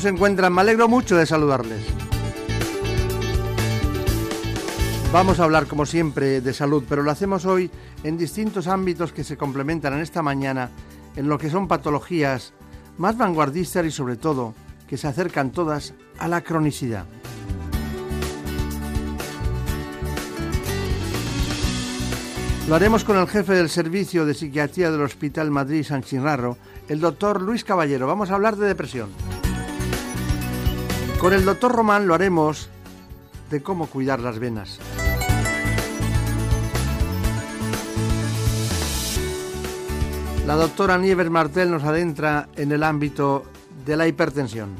Se encuentran? Me alegro mucho de saludarles. Vamos a hablar, como siempre, de salud, pero lo hacemos hoy en distintos ámbitos que se complementan en esta mañana, en lo que son patologías más vanguardistas y, sobre todo, que se acercan todas a la cronicidad. Lo haremos con el jefe del servicio de psiquiatría del Hospital Madrid San Chinrarro, el doctor Luis Caballero. Vamos a hablar de depresión. Con el doctor Román lo haremos de cómo cuidar las venas. La doctora Nieves Martel nos adentra en el ámbito de la hipertensión.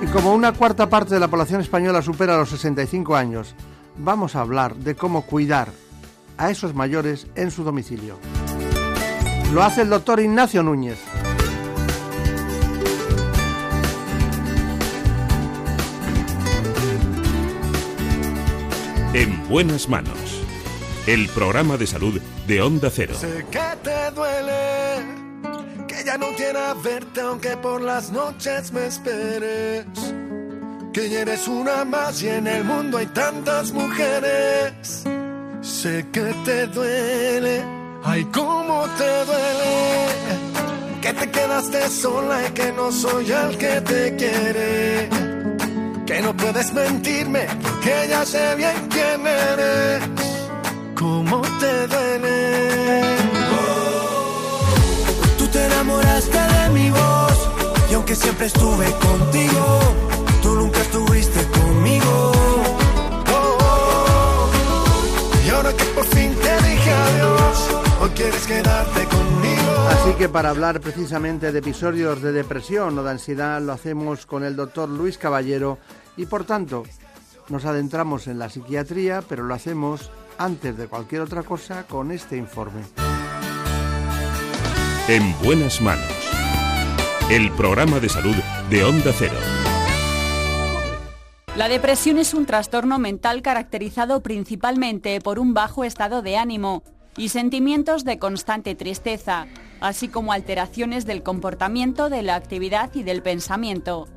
Y como una cuarta parte de la población española supera los 65 años, vamos a hablar de cómo cuidar a esos mayores en su domicilio. Lo hace el doctor Ignacio Núñez. En buenas manos. El programa de salud de Onda Cero. Sé que te duele, que ya no quiera verte aunque por las noches me esperes. Que ya eres una más y en el mundo hay tantas mujeres. Sé que te duele, ay cómo te duele. Que te quedaste sola y que no soy el que te quiere que no puedes mentirme, porque ya sé bien quién eres, cómo te duele. Tú te enamoraste de mi voz, y aunque siempre estuve contigo, tú nunca estuviste conmigo. Quieres quedarte conmigo. Así que para hablar precisamente de episodios de depresión o de ansiedad lo hacemos con el doctor Luis Caballero y por tanto nos adentramos en la psiquiatría, pero lo hacemos antes de cualquier otra cosa con este informe. En buenas manos. El programa de salud de Onda Cero. La depresión es un trastorno mental caracterizado principalmente por un bajo estado de ánimo y sentimientos de constante tristeza, así como alteraciones del comportamiento, de la actividad y del pensamiento.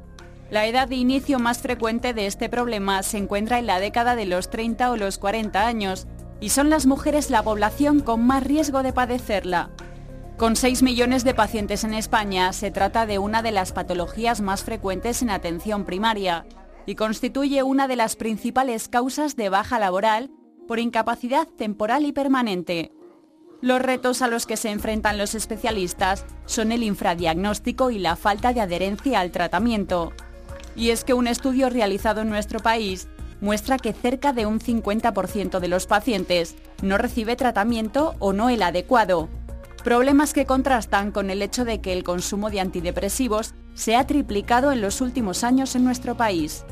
La edad de inicio más frecuente de este problema se encuentra en la década de los 30 o los 40 años y son las mujeres la población con más riesgo de padecerla. Con 6 millones de pacientes en España, se trata de una de las patologías más frecuentes en atención primaria y constituye una de las principales causas de baja laboral por incapacidad temporal y permanente. Los retos a los que se enfrentan los especialistas son el infradiagnóstico y la falta de adherencia al tratamiento. Y es que un estudio realizado en nuestro país muestra que cerca de un 50% de los pacientes no recibe tratamiento o no el adecuado. Problemas que contrastan con el hecho de que el consumo de antidepresivos se ha triplicado en los últimos años en nuestro país.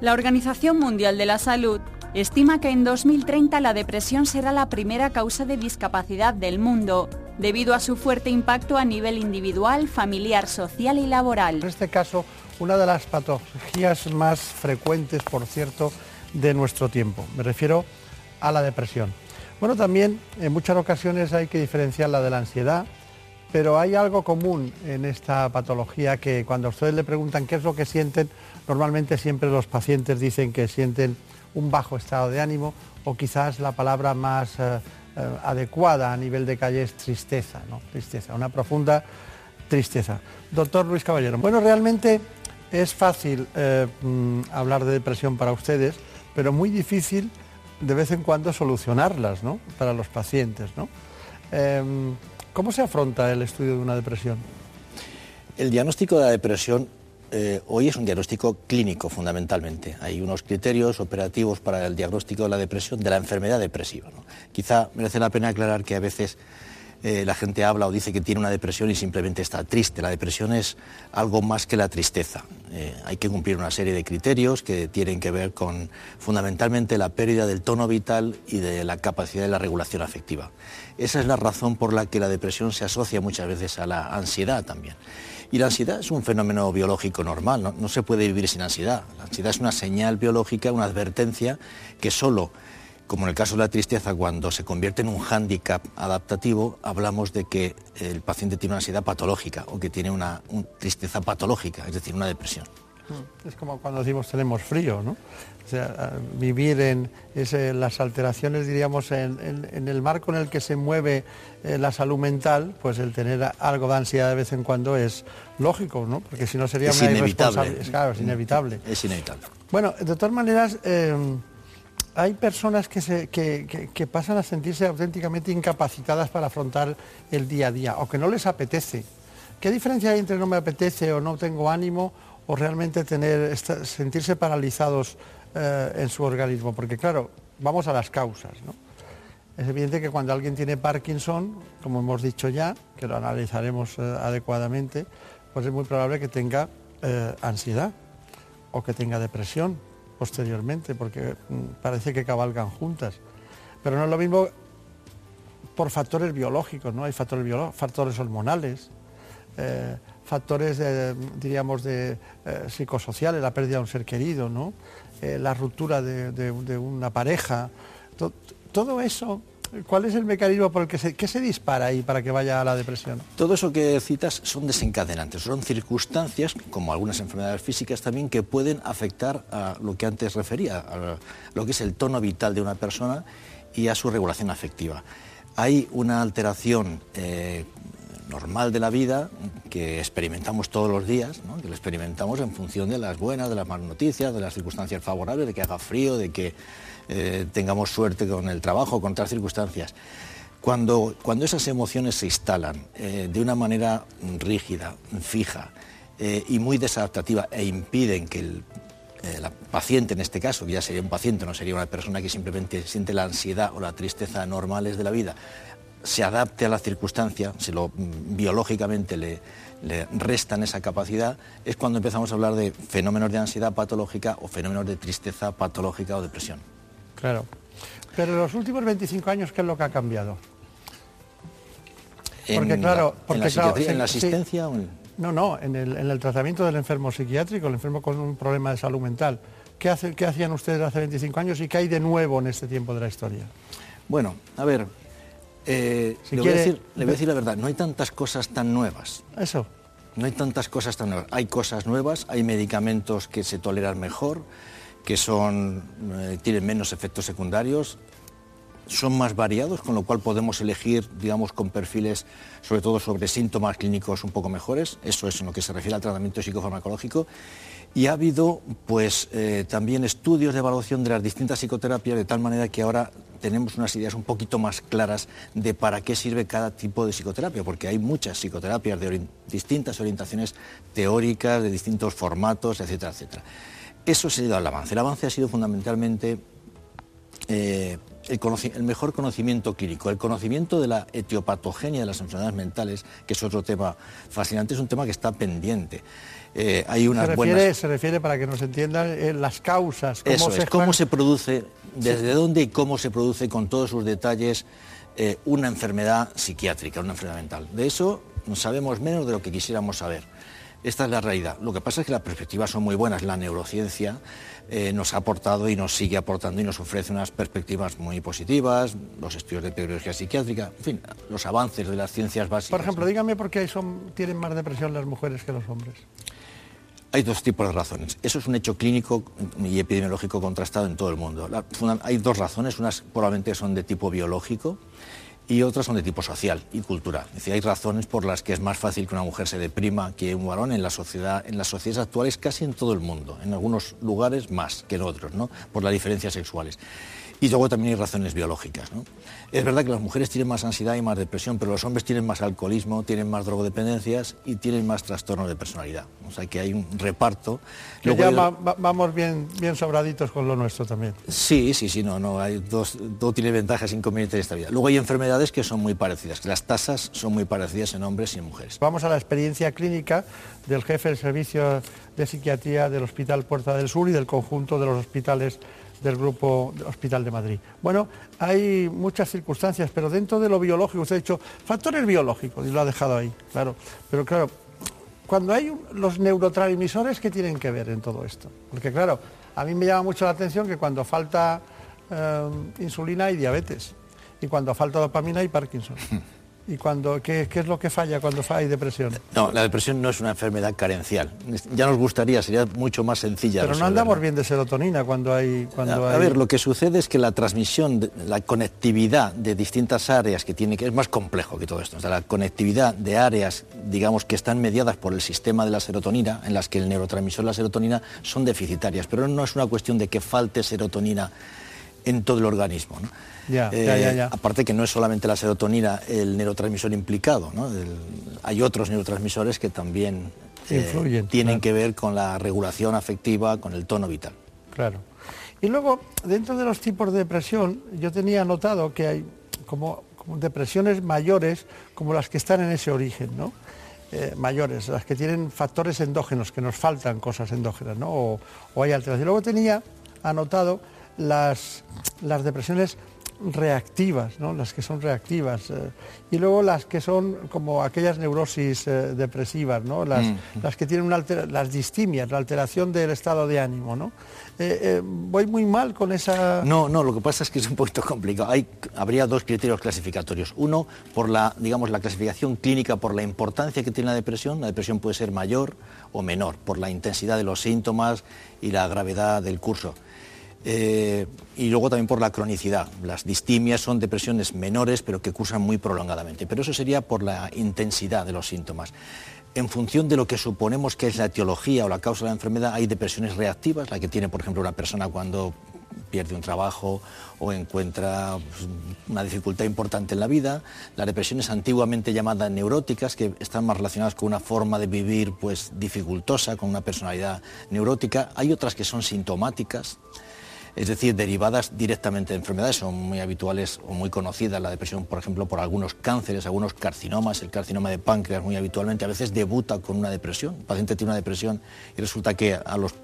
La Organización Mundial de la Salud estima que en 2030 la depresión será la primera causa de discapacidad del mundo, debido a su fuerte impacto a nivel individual, familiar, social y laboral. En este caso, una de las patologías más frecuentes, por cierto, de nuestro tiempo. Me refiero a la depresión. Bueno, también en muchas ocasiones hay que diferenciarla de la ansiedad, pero hay algo común en esta patología que cuando ustedes le preguntan qué es lo que sienten, normalmente siempre los pacientes dicen que sienten un bajo estado de ánimo o quizás la palabra más eh, eh, adecuada a nivel de calle es tristeza, ¿no? Tristeza, una profunda tristeza. Doctor Luis Caballero, bueno, realmente es fácil eh, mm, hablar de depresión para ustedes, pero muy difícil de vez en cuando solucionarlas, ¿no? Para los pacientes. Em, ¿Cómo se afronta el estudio de una depresión? El diagnóstico de la depresión eh, hoy es un diagnóstico clínico fundamentalmente. Hay unos criterios operativos para el diagnóstico de la depresión, de la enfermedad depresiva. Quizá merece la pena aclarar que a veces eh, la gente habla o dice que tiene una depresión y simplemente está triste. La depresión es algo más que la tristeza. Eh, hay que cumplir una serie de criterios que tienen que ver con fundamentalmente la pérdida del tono vital y de la capacidad de la regulación afectiva. Esa es la razón por la que la depresión se asocia muchas veces a la ansiedad también. Y la ansiedad es un fenómeno biológico normal, no, se puede vivir sin ansiedad. La ansiedad es una señal biológica, una advertencia que solo como en el caso de la tristeza, cuando se convierte en un hándicap adaptativo, hablamos de que el paciente tiene una ansiedad patológica o que tiene una, tristeza patológica, es decir, una depresión. Mm, es como cuando decimos tenemos frío, ¿no? O sea, vivir en las alteraciones, diríamos, en, el marco en el que se mueve eh, la salud mental, pues el tener algo de ansiedad de vez en cuando es lógico, ¿no? Porque si no sería una inevitable. Claro, es inevitable. Es inevitable. Bueno, de todas maneras... Eh, hay personas que, se, que, pasan a sentirse auténticamente incapacitadas para afrontar el día a día o que no les apetece. ¿Qué diferencia hay entre no me apetece o no tengo ánimo o realmente tener, sentirse paralizados eh, en su organismo? Porque claro, vamos a las causas. Es evidente que cuando alguien tiene Parkinson, como hemos dicho ya, que lo analizaremos eh, adecuadamente, pues es muy probable que tenga eh, ansiedad o que tenga depresión posteriormente, porque mm, parece que cabalgan juntas. Pero no es lo mismo por factores biológicos, ¿no? Hay factores factores hormonales, eh, factores, diríamos, de eh, psicosociales, la pérdida de un ser querido, ¿no? La ruptura de, una pareja. todo eso ¿Cuál es el mecanismo por el que se, se dispara ahí para que vaya a la depresión? Todo eso que citas son desencadenantes, son circunstancias, como algunas enfermedades físicas también, que pueden afectar a lo que antes refería, a lo que es el tono vital de una persona y a su regulación afectiva. Hay una alteración eh, normal de la vida que experimentamos todos los días, que lo experimentamos en función de las buenas, de las malas noticias, de las circunstancias favorables, de que haga frío, de que eh, tengamos suerte con el trabajo, con otras circunstancias. Cuando, cuando esas emociones se instalan eh, de una manera rígida, fija eh, y muy desadaptativa e impiden que el la paciente en este caso, que ya sería un paciente, no sería una persona que simplemente siente la ansiedad o la tristeza normales de la vida, se adapte a la circunstancia, se lo mm, biológicamente le, le restan esa capacidad, es cuando empezamos a hablar de fenómenos de ansiedad patológica o fenómenos de tristeza patológica o depresión. Claro. Pero en los últimos 25 años, ¿qué es lo que ha cambiado? Porque, claro, porque, ¿En la, asistencia o No, no, en el, tratamiento del enfermo psiquiátrico, el enfermo con un problema de salud mental. ¿Qué, hace, ¿Qué hacían ustedes hace 25 años y qué hay de nuevo en este tiempo de la historia? Bueno, a ver, eh, le, voy a decir, le voy a decir la verdad, no hay tantas cosas tan nuevas. Eso. No hay tantas cosas tan nuevas. Hay cosas nuevas, hay medicamentos que se toleran mejor, que son, eh, tienen menos efectos secundarios, son más variados, con lo cual podemos elegir, digamos, con perfiles, sobre todo sobre síntomas clínicos un poco mejores. Eso es en lo que se refiere al tratamiento psicofarmacológico. Y ha habido, pues, eh, también estudios de evaluación de las distintas psicoterapias, de tal manera que ahora tenemos unas ideas un poquito más claras de para qué sirve cada tipo de psicoterapia, porque hay muchas psicoterapias de distintas orientaciones teóricas, de distintos formatos, etcétera, etcétera. Eso ha sido el avance. El avance ha sido fundamentalmente eh, el, mejor conocimiento clínico, el conocimiento de la etiopatogenia de las enfermedades mentales, que es otro tema fascinante, es un tema que está pendiente. Eh, hay unas se, refiere, se refiere, para que nos entiendan, eh, las causas. Cómo Eso es, cómo se produce, desde dónde y cómo se produce con todos sus detalles una enfermedad psiquiátrica, una enfermedad mental. De eso sabemos menos de lo que quisiéramos saber. Esta es la realidad. Lo que pasa es que las perspectivas son muy buenas. La neurociencia eh, nos ha aportado y nos sigue aportando y nos ofrece unas perspectivas muy positivas, los estudios de epidemiología psiquiátrica, en fin, los avances de las ciencias básicas. Por ejemplo, dígame por qué son, tienen más depresión las mujeres que los hombres. Hay dos tipos de razones. Eso es un hecho clínico y epidemiológico contrastado en todo el mundo. hay dos razones. Unas probablemente son de tipo biológico y otras son de tipo social y cultural. Hay razones por las que es más fácil que una mujer se deprima que un varón en la sociedad, en las sociedades actuales casi en todo el mundo, en algunos lugares más que en otros, ¿no? por las diferencias sexuales. Y luego también hay razones biológicas. ¿no? Es verdad que las mujeres tienen más ansiedad y más depresión, pero los hombres tienen más alcoholismo, tienen más drogodependencias y tienen más trastornos de personalidad. O sea que hay un reparto. Que ya vamos bien, bien sobraditos con lo nuestro también. Sí, sí, sí, no, no, hay dos, todo tiene ventajas e inconvenientes de esta vida. Luego hay enfermedades que son muy parecidas, que las tasas son muy parecidas en hombres y en mujeres. Vamos a la experiencia clínica del jefe del servicio de psiquiatría del Hospital Puerta del Sur y del conjunto de los hospitales del Grupo Hospital de Madrid. Bueno, hay muchas circunstancias, pero dentro de lo biológico, usted ha dicho factores biológicos y lo ha dejado ahí, claro. Pero claro, cuando hay los neurotransmisores, ¿qué tienen que ver en todo esto? Porque claro, a mí me llama mucho la atención que cuando falta eh, insulina hay diabetes y cuando falta dopamina hay Parkinson. ¿Y cuando, qué, es lo que falla cuando hay depresión? No, la depresión no es una enfermedad carencial. Ya nos gustaría, sería mucho más sencilla. Pero no andamos bien de serotonina cuando hay... Cuando a, ver, lo que sucede es que la transmisión, la conectividad de distintas áreas que tiene que... Es más complejo que todo esto. O sea, la conectividad de áreas, digamos, que están mediadas por el sistema de la serotonina, en las que el neurotransmisor de la serotonina son deficitarias. Pero no es una cuestión de que falte serotonina en todo el organismo. ¿no? Eh, aparte que no es solamente la serotonina el neurotransmisor implicado, hay otros neurotransmisores que también eh, tienen que ver con la regulación afectiva, con el tono vital. Claro. Y luego, dentro de los tipos de depresión, yo tenía notado que hay como, depresiones mayores como las que están en ese origen, ¿no? Eh, mayores, las que tienen factores endógenos, que nos faltan cosas endógenas, ¿no? O, o hay alteración. Luego tenía anotado las, las depresiones reactivas, ¿no? las que son reactivas, eh, y luego las que son como aquellas neurosis eh, depresivas, ¿no? las, mm. las, que tienen una las distimias, la alteración del estado de ánimo. ¿no? Eh, voy muy mal con esa... No, no, lo que pasa es que es un poquito complicado. Hay, habría dos criterios clasificatorios. Uno, por la, digamos, la clasificación clínica, por la importancia que tiene la depresión. La depresión puede ser mayor o menor, por la intensidad de los síntomas y la gravedad del curso. Eh, y luego también por la cronicidad. Las distimias son depresiones menores pero que cursan muy prolongadamente, pero eso sería por la intensidad de los síntomas. En función de lo que suponemos que es la etiología o la causa de la enfermedad, hay depresiones reactivas, la que tiene, por ejemplo, una persona cuando pierde un trabajo o encuentra pues, una dificultad importante en la vida, las depresiones antiguamente llamadas neuróticas, que están más relacionadas con una forma de vivir pues, dificultosa, con una personalidad neurótica, hay otras que son sintomáticas, es decir, derivadas directamente de enfermedades. Son muy habituales o muy conocidas la depresión, por ejemplo, por algunos cánceres, algunos carcinomas. El carcinoma de páncreas muy habitualmente a veces debuta con una depresión. El paciente tiene una depresión y resulta que a las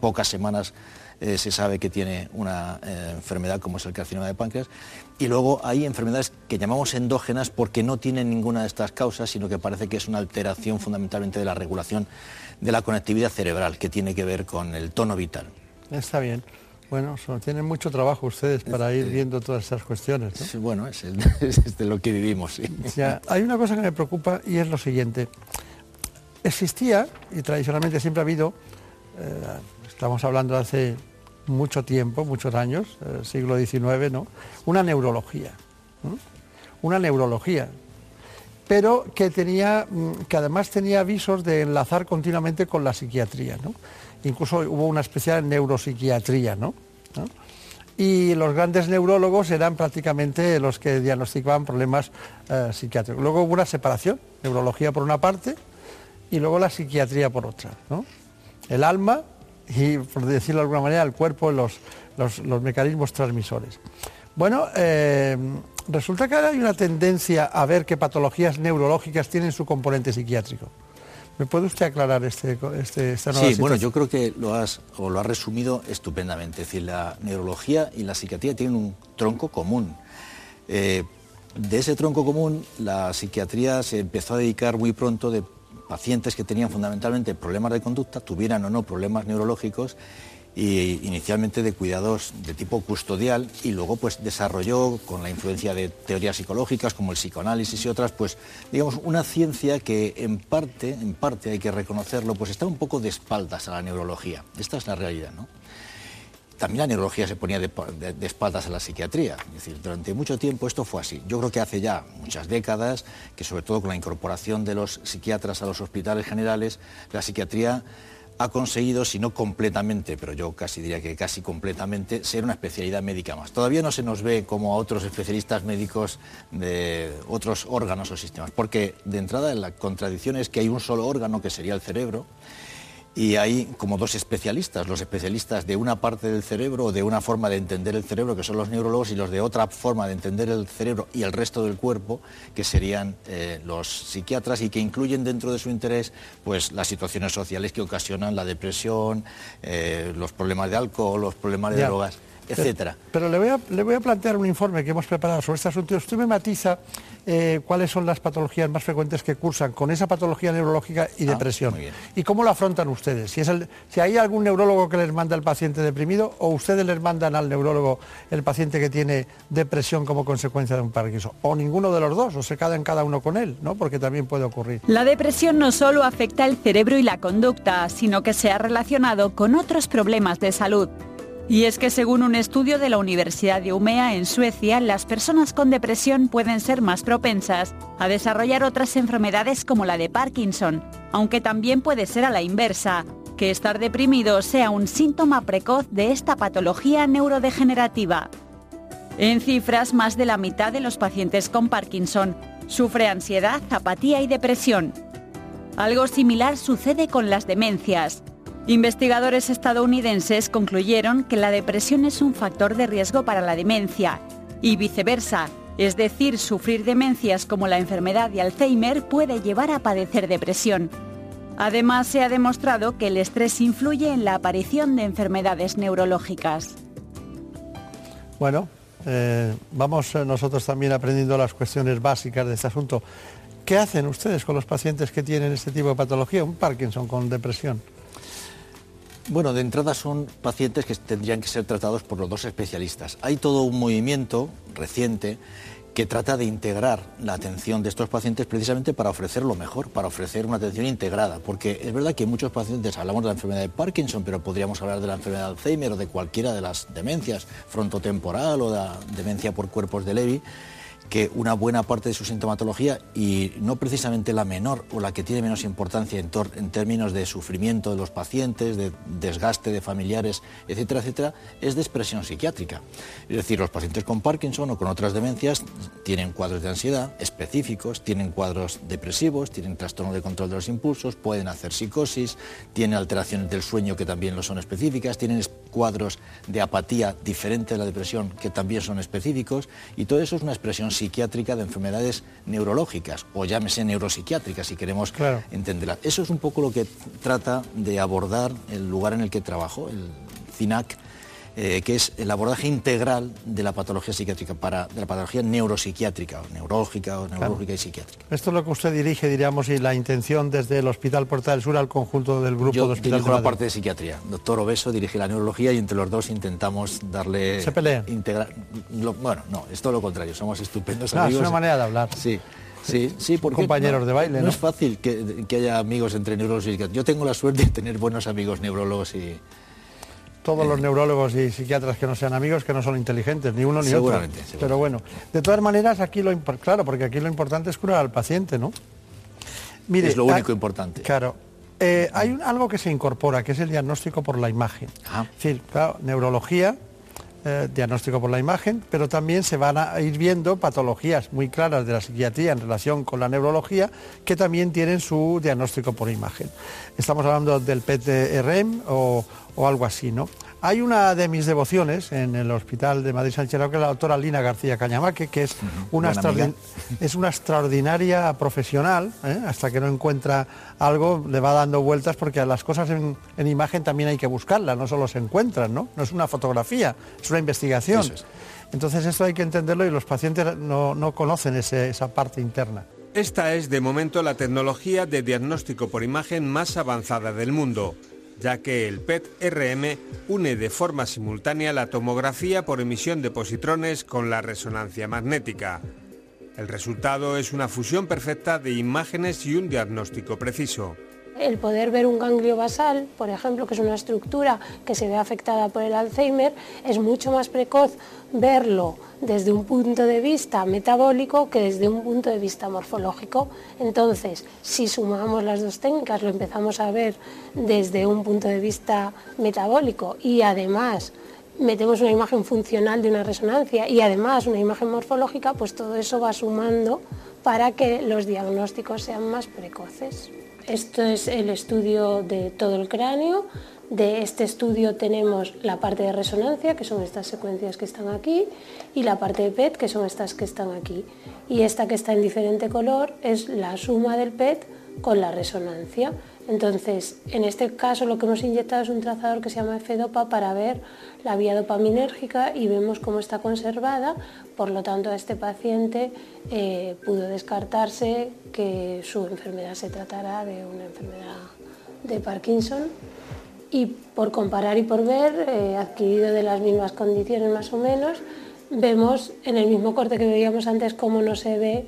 pocas semanas eh, se sabe que tiene una eh, enfermedad como es el carcinoma de páncreas. Y luego hay enfermedades que llamamos endógenas porque no tienen ninguna de estas causas, sino que parece que es una alteración fundamentalmente de la regulación de la conectividad cerebral, que tiene que ver con el tono vital. Está bien. Bueno, tienen mucho trabajo ustedes para ir viendo todas esas cuestiones. Sí, bueno, es, de lo que vivimos. hay una cosa que me preocupa y es lo siguiente. Existía, y tradicionalmente siempre ha habido, eh, estamos hablando de hace mucho tiempo, muchos años, eh, siglo XIX, ¿no? una neurología. Una neurología pero que tenía, mm, que además tenía avisos de enlazar continuamente con la psiquiatría, ¿no? Incluso hubo una especial neuropsiquiatría, ¿no? Y los grandes neurólogos eran prácticamente los que diagnosticaban problemas eh, psiquiátricos. Luego hubo una separación, neurología por una parte y luego la psiquiatría por otra. El alma y, por decirlo de alguna manera, el cuerpo, los, los, mecanismos transmisores. Bueno, eh, resulta que ahora hay una tendencia a ver que patologías neurológicas tienen su componente psiquiátrico. ¿Me puede usted aclarar este, este esta nueva Sí, bueno, yo creo que lo has, o lo has resumido estupendamente. Es decir, la neurología y la psiquiatría tienen un tronco común. Eh, de ese tronco común, la psiquiatría se empezó a dedicar muy pronto de pacientes que tenían fundamentalmente problemas de conducta, tuvieran o no problemas neurológicos, y inicialmente de cuidados de tipo custodial y luego pues desarrolló con la influencia de teorías psicológicas como el psicoanálisis y otras pues digamos una ciencia que en parte en parte hay que reconocerlo pues está un poco de espaldas a la neurología esta es la realidad ¿no? también la neurología se ponía de, espaldas a la psiquiatría. Es decir, durante mucho tiempo esto fue así. Yo creo que hace ya muchas décadas que sobre todo con la incorporación de los psiquiatras a los hospitales generales, la psiquiatría ha conseguido, si no completamente, pero yo casi diría que casi completamente, ser una especialidad médica más. Todavía no se nos ve como a otros especialistas médicos de otros órganos o sistemas, porque de entrada la contradicción es que hay un solo órgano que sería el cerebro y hay como dos especialistas, los especialistas de una parte del cerebro o de una forma de entender el cerebro, que son los neurólogos, y los de otra forma de entender el cerebro y el resto del cuerpo, que serían eh, los psiquiatras y que incluyen dentro de su interés pues, las situaciones sociales que ocasionan la depresión, eh, los problemas de alcohol, los problemas de drogas etcétera. Pero, le, voy a, le voy a plantear un informe que hemos preparado sobre este asunto. Usted me matiza eh, cuáles son las patologías más frecuentes que cursan con esa patología neurológica y ah, depresión. ¿Y cómo lo afrontan ustedes? Si, es el, si hay algún neurólogo que les manda el paciente deprimido o ustedes les mandan al neurólogo el paciente que tiene depresión como consecuencia de un Parkinson. O ninguno de los dos, o se quedan cada uno con él, ¿no? Porque también puede ocurrir. La depresión no solo afecta el cerebro y la conducta, sino que se ha relacionado con otros problemas de salud. Y es que según un estudio de la Universidad de Umea en Suecia, las personas con depresión pueden ser más propensas a desarrollar otras enfermedades como la de Parkinson, aunque también puede ser a la inversa, que estar deprimido sea un síntoma precoz de esta patología neurodegenerativa. En cifras, más de la mitad de los pacientes con Parkinson sufre ansiedad, apatía y depresión. Algo similar sucede con las demencias. Investigadores estadounidenses concluyeron que la depresión es un factor de riesgo para la demencia y viceversa, es decir, sufrir demencias como la enfermedad de Alzheimer puede llevar a padecer depresión. Además, se ha demostrado que el estrés influye en la aparición de enfermedades neurológicas. Bueno, eh, vamos eh, nosotros también aprendiendo las cuestiones básicas de este asunto. ¿Qué hacen ustedes con los pacientes que tienen este tipo de patología, un Parkinson con depresión? Bueno, de entrada son pacientes que tendrían que ser tratados por los dos especialistas. Hay todo un movimiento reciente que trata de integrar la atención de estos pacientes precisamente para ofrecer lo mejor, para ofrecer una atención integrada, porque es verdad que muchos pacientes hablamos de la enfermedad de Parkinson, pero podríamos hablar de la enfermedad de Alzheimer o de cualquiera de las demencias, frontotemporal o de la demencia por cuerpos de Levy que una buena parte de su sintomatología, y no precisamente la menor o la que tiene menos importancia en, en, términos de sufrimiento de los pacientes, de desgaste de familiares, etcétera, etcétera, es de expresión psiquiátrica. Es decir, los pacientes con Parkinson o con otras demencias tienen cuadros de ansiedad específicos, tienen cuadros depresivos, tienen trastorno de control de los impulsos, pueden hacer psicosis, tienen alteraciones del sueño que también lo son específicas, tienen cuadros de apatía diferente de la depresión que también son específicos, y todo eso es una expresión psiquiátrica de enfermedades neurológicas o llámese neuropsiquiátricas si queremos entenderla. Eso es un poco lo que trata de abordar el lugar en el que trabajo, el CINAC, eh, que es el abordaje integral de la patología psiquiátrica, para, de la patología neuropsiquiátrica, o neurológica o neurológica y psiquiátrica. Esto es lo que usted dirige, diríamos, y la intención desde el Hospital Puerta del Sur al conjunto del grupo Yo de Hospital dirijo la parte de psiquiatría. Doctor Obeso dirige la neurología y entre los dos intentamos darle... ¿Se pelea? bueno, no, es todo lo contrario, somos estupendos amigos. Es una manera de hablar. Sí. Sí, sí, porque compañeros de baile. No, es fácil que, que, haya amigos entre neurólogos y psiquiatras. Yo tengo la suerte de tener buenos amigos neurólogos y, todos los neurólogos y psiquiatras que no sean amigos, que no son inteligentes, ni uno ni otro. Pero bueno, de todas maneras, aquí lo claro, porque aquí lo importante es curar al paciente, ¿no? Mire, es lo único importante. Claro. Eh, hay algo que se incorpora, que es el diagnóstico por la imagen. Ah. Es decir, claro, neurología, eh, diagnóstico por la imagen, pero también se van a ir viendo patologías muy claras de la psiquiatría en relación con la neurología que también tienen su diagnóstico por imagen. Estamos hablando del PTRM o, o algo así, ¿no? Hay una de mis devociones en el Hospital de Madrid Sánchez que es la doctora Lina García Cañamaque, que es, una, es una extraordinaria profesional, ¿eh? hasta que no encuentra algo le va dando vueltas porque las cosas en, imagen también hay que buscarlas, no solo se encuentran, ¿no? No es una fotografía, es una investigación. Entonces esto hay que entenderlo y los pacientes no, conocen esa parte interna. Esta es de momento la tecnología de diagnóstico por imagen más avanzada del mundo ya que el PET-RM une de forma simultánea la tomografía por emisión de positrones con la resonancia magnética. El resultado es una fusión perfecta de imágenes y un diagnóstico preciso. El poder ver un ganglio basal, por ejemplo, que es una estructura que se ve afectada por el Alzheimer, es mucho más precoz verlo desde un punto de vista metabólico que desde un punto de vista morfológico. Entonces, si sumamos las dos técnicas, lo empezamos a ver desde un punto de vista metabólico y además metemos una imagen funcional de una resonancia y además una imagen morfológica, pues todo eso va sumando para que los diagnósticos sean más precoces. Esto es el estudio de todo el cráneo. De este estudio tenemos la parte de resonancia, que son estas secuencias que están aquí, y la parte de PET, que son estas que están aquí. Y esta que está en diferente color es la suma del PET con la resonancia. Entonces, en este caso lo que hemos inyectado es un trazador que se llama FDOPA para ver la vía dopaminérgica y vemos cómo está conservada, por lo tanto a este paciente eh, pudo descartarse que su enfermedad se tratara de una enfermedad de Parkinson. Y por comparar y por ver, eh, adquirido de las mismas condiciones más o menos, vemos en el mismo corte que veíamos antes cómo no se ve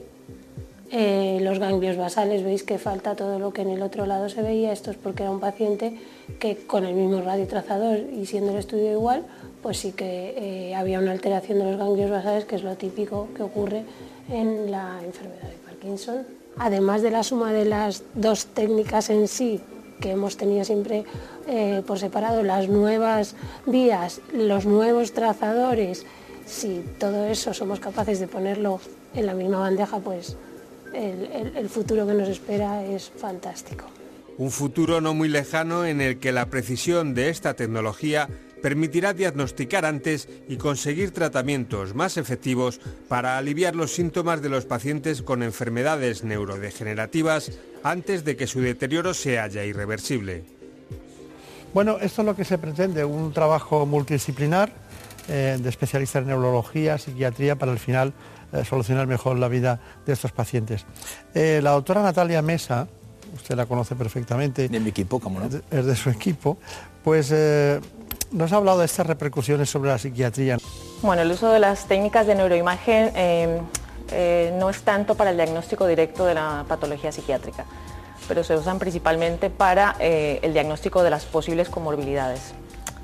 eh, los ganglios basales, veis que falta todo lo que en el otro lado se veía, esto es porque era un paciente que con el mismo radiotrazador y siendo el estudio igual, pues sí que eh, había una alteración de los ganglios basales, que es lo típico que ocurre en la enfermedad de Parkinson. Además de la suma de las dos técnicas en sí, que hemos tenido siempre eh, por separado, las nuevas vías, los nuevos trazadores, si todo eso somos capaces de ponerlo en la misma bandeja, pues el, futuro que nos espera es fantástico. Un futuro no muy lejano en el que la precisión de esta tecnología permitirá diagnosticar antes y conseguir tratamientos más efectivos para aliviar los síntomas de los pacientes con enfermedades neurodegenerativas antes de que su deterioro sea ya irreversible. Bueno, esto es lo que se pretende, un trabajo multidisciplinar eh, de especialistas en neurología, psiquiatría, para al final eh, solucionar mejor la vida de estos pacientes. Eh, la doctora Natalia Mesa, usted la conoce perfectamente. De mi equipo, ¿cómo no? Es de su equipo. Pues eh, nos ha hablado de estas repercusiones sobre la psiquiatría. Bueno, el uso de las técnicas de neuroimagen no es tanto para el diagnóstico directo de la patología psiquiátrica, pero se usan principalmente para el diagnóstico de las posibles comorbilidades.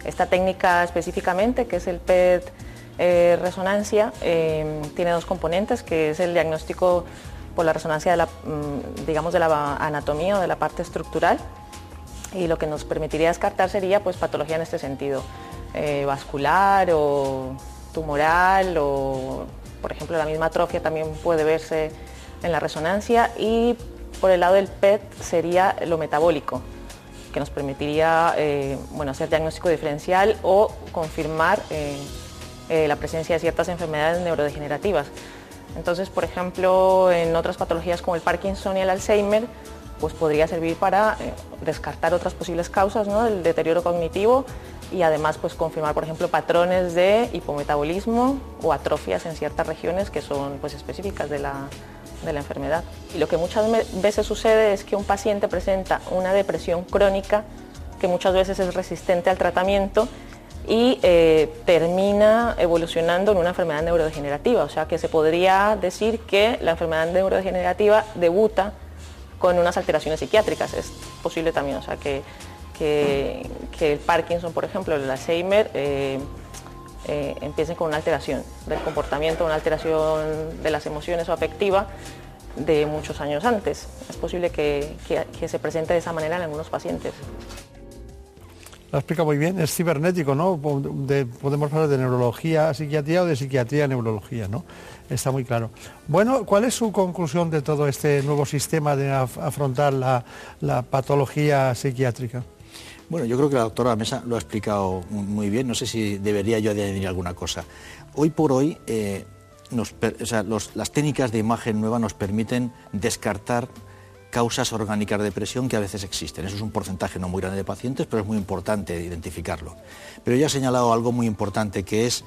Esta técnica específicamente, que es el PET eh, resonancia eh, tiene dos componentes, que es el diagnóstico por la resonancia de la, mm, digamos, de la anatomía o de la parte estructural y lo que nos permitiría descartar sería pues, patología en este sentido, eh, vascular o tumoral o, por ejemplo, la misma atrofia también puede verse en la resonancia y por el lado del PET sería lo metabólico, que nos permitiría bueno, hacer diagnóstico diferencial o confirmar eh, la presencia de ciertas enfermedades neurodegenerativas. Entonces, por ejemplo, en otras patologías como el Parkinson y el Alzheimer, pues podría servir para eh, descartar otras posibles causas del deterioro cognitivo y además pues confirmar, por ejemplo, patrones de hipometabolismo o atrofias en ciertas regiones que son pues, específicas de la, de la enfermedad. Y lo que muchas veces sucede es que un paciente presenta una depresión crónica que muchas veces es resistente al tratamiento y eh, termina evolucionando en una enfermedad neurodegenerativa. O sea que se podría decir que la enfermedad neurodegenerativa debuta con unas alteraciones psiquiátricas. Es posible también, o sea que, que, el Parkinson, por ejemplo, el Alzheimer, eh, eh, empiecen con una alteración del comportamiento, una alteración de las emociones o afectiva de muchos años antes. Es posible que se presente de esa manera en algunos pacientes. Lo explica muy bien, es cibernético, ¿no? podemos hablar de neurología, psiquiatría o de psiquiatría, neurología, ¿no? Está muy claro. Bueno, ¿cuál es su conclusión de todo este nuevo sistema de afrontar la, patología psiquiátrica? Bueno, yo creo que la doctora Mesa lo ha explicado muy bien, no sé si debería yo añadir alguna cosa. Hoy por hoy, eh, las técnicas de imagen nueva nos permiten descartar causas orgánicas de depresión que a veces existen. Eso es un porcentaje no muy grande de pacientes, pero es muy importante identificarlo. Pero ya he señalado algo muy importante que es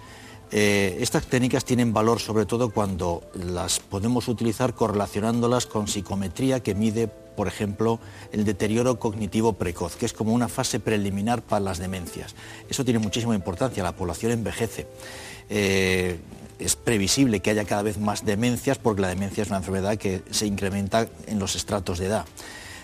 eh, estas técnicas tienen valor sobre todo cuando las podemos utilizar correlacionándolas con psicometría que mide, por ejemplo, el deterioro cognitivo precoz, que es como una fase preliminar para las demencias. Eso tiene muchísima importancia, la población envejece. Eh, es previsible que haya cada vez más demencias porque la demencia es una enfermedad que se incrementa en los estratos de edad.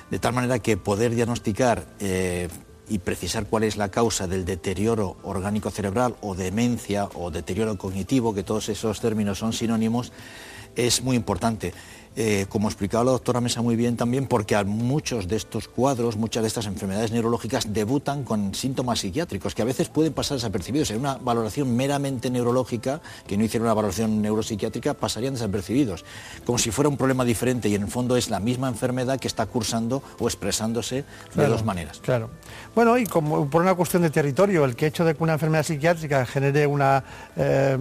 de tal manera que poder diagnosticar eh, y precisar cuál es la causa del deterioro orgánico cerebral o demencia o deterioro cognitivo, que todos esos términos son sinónimos, es muy importante. Eh, como explicaba la doctora Mesa muy bien también, porque a muchos de estos cuadros, muchas de estas enfermedades neurológicas debutan con síntomas psiquiátricos que a veces pueden pasar desapercibidos. En una valoración meramente neurológica, que no hiciera una valoración neuropsiquiátrica, pasarían desapercibidos, como si fuera un problema diferente y en el fondo es la misma enfermedad que está cursando o expresándose de dos maneras. Claro. Bueno, y como por una cuestión de territorio, el que hecho de que una enfermedad psiquiátrica genere una, eh,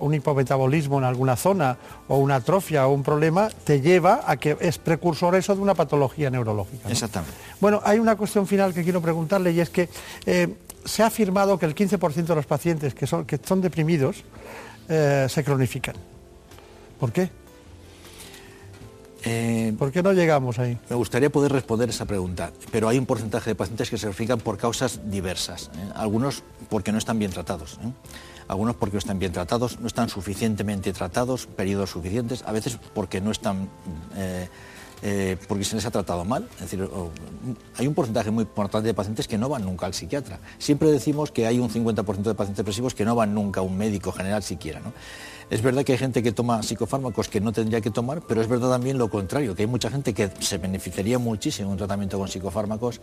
un hipometabolismo en alguna zona o una atrofia o un problema, lleva a que es precursor eso de una patología neurológica. Exactamente. Bueno, hay una cuestión final que quiero preguntarle y es que eh, se ha afirmado que el 15% de los pacientes que son, que son deprimidos eh, se cronifican. ¿Por qué? Eh, ¿Por qué no llegamos ahí? Me gustaría poder responder esa pregunta, pero hay un porcentaje de pacientes que se cronifican por causas diversas. Algunos porque no están bien tratados algunos porque no están bien tratados, no están suficientemente tratados, periodos suficientes, a veces porque no están... Eh, eh, porque se les ha tratado mal. Es decir, hay un porcentaje muy importante de pacientes que no van nunca al psiquiatra. Siempre decimos que hay un 50% de pacientes depresivos que no van nunca a un médico general siquiera. Es verdad que hay gente que toma psicofármacos que no tendría que tomar, pero es verdad también lo contrario, que hay mucha gente que se beneficiaría muchísimo de un tratamiento con psicofármacos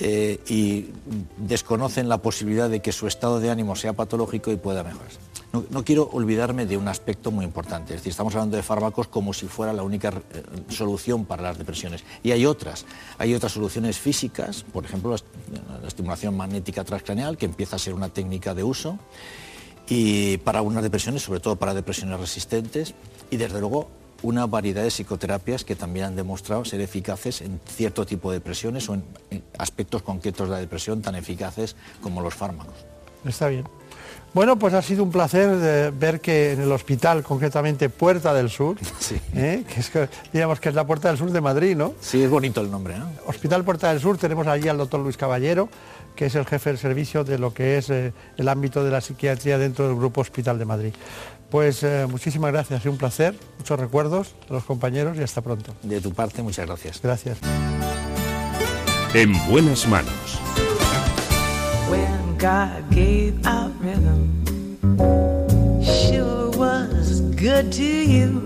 eh, y desconocen la posibilidad de que su estado de ánimo sea patológico y pueda mejorarse. No, quiero olvidarme de un aspecto muy importante, es decir, estamos hablando de fármacos como si fuera la única eh, solución para las depresiones. Y hay otras, hay otras soluciones físicas, por ejemplo, la, estimulación magnética transcraneal, que empieza a ser una técnica de uso, y para algunas depresiones, sobre todo para depresiones resistentes, y desde luego una variedad de psicoterapias que también han demostrado ser eficaces en cierto tipo de depresiones o en, aspectos concretos de la depresión tan eficaces como los fármacos. Está bien. Bueno, pues ha sido un placer ver que en el hospital, concretamente Puerta del Sur, ¿eh? que es digamos que es la Puerta del Sur de Madrid, ¿no? Sí, es bonito el nombre. Hospital Puerta del Sur, tenemos allí al doctor Luis Caballero, que es el jefe del servicio de lo que es eh, el ámbito de la psiquiatría dentro del Grupo Hospital de Madrid. Pues eh, muchísimas gracias, ha sido un placer, muchos recuerdos de los compañeros y hasta pronto. De tu parte, muchas gracias. Gracias. En buenas manos. When God gave out rhythm, sure was good to you.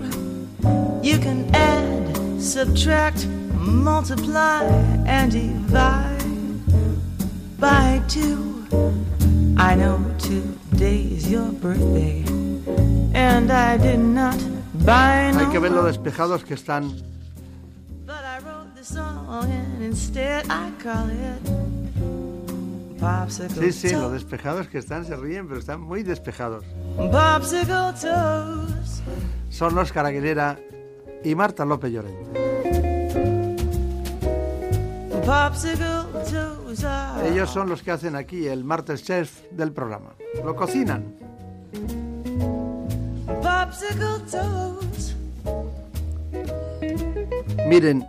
You can add, subtract, multiply, and divide by two. I know today's your birthday. Hay que ver lo despejados que están. Sí, sí, lo despejados que están, se ríen, pero están muy despejados. Son Oscar Aguilera y Marta López Llorente. Ellos son los que hacen aquí el martes chef del programa. Lo cocinan. Miren,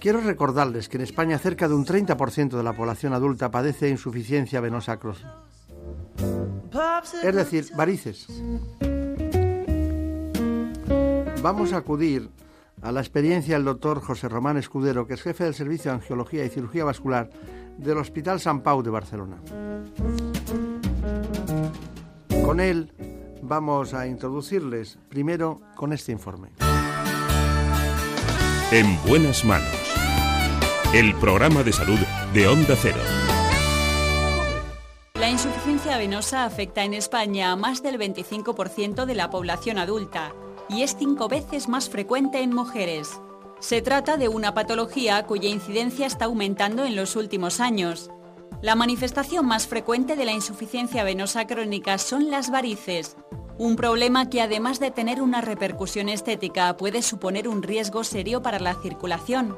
quiero recordarles que en España cerca de un 30% de la población adulta padece insuficiencia venosa crosa. Es decir, varices. Vamos a acudir a la experiencia del doctor José Román Escudero, que es jefe del Servicio de Angiología y Cirugía Vascular del Hospital San Pau de Barcelona. Con él vamos a introducirles primero con este informe. En buenas manos. El programa de salud de Onda Cero. La insuficiencia venosa afecta en España a más del 25% de la población adulta y es cinco veces más frecuente en mujeres. Se trata de una patología cuya incidencia está aumentando en los últimos años. La manifestación más frecuente de la insuficiencia venosa crónica son las varices, un problema que además de tener una repercusión estética puede suponer un riesgo serio para la circulación.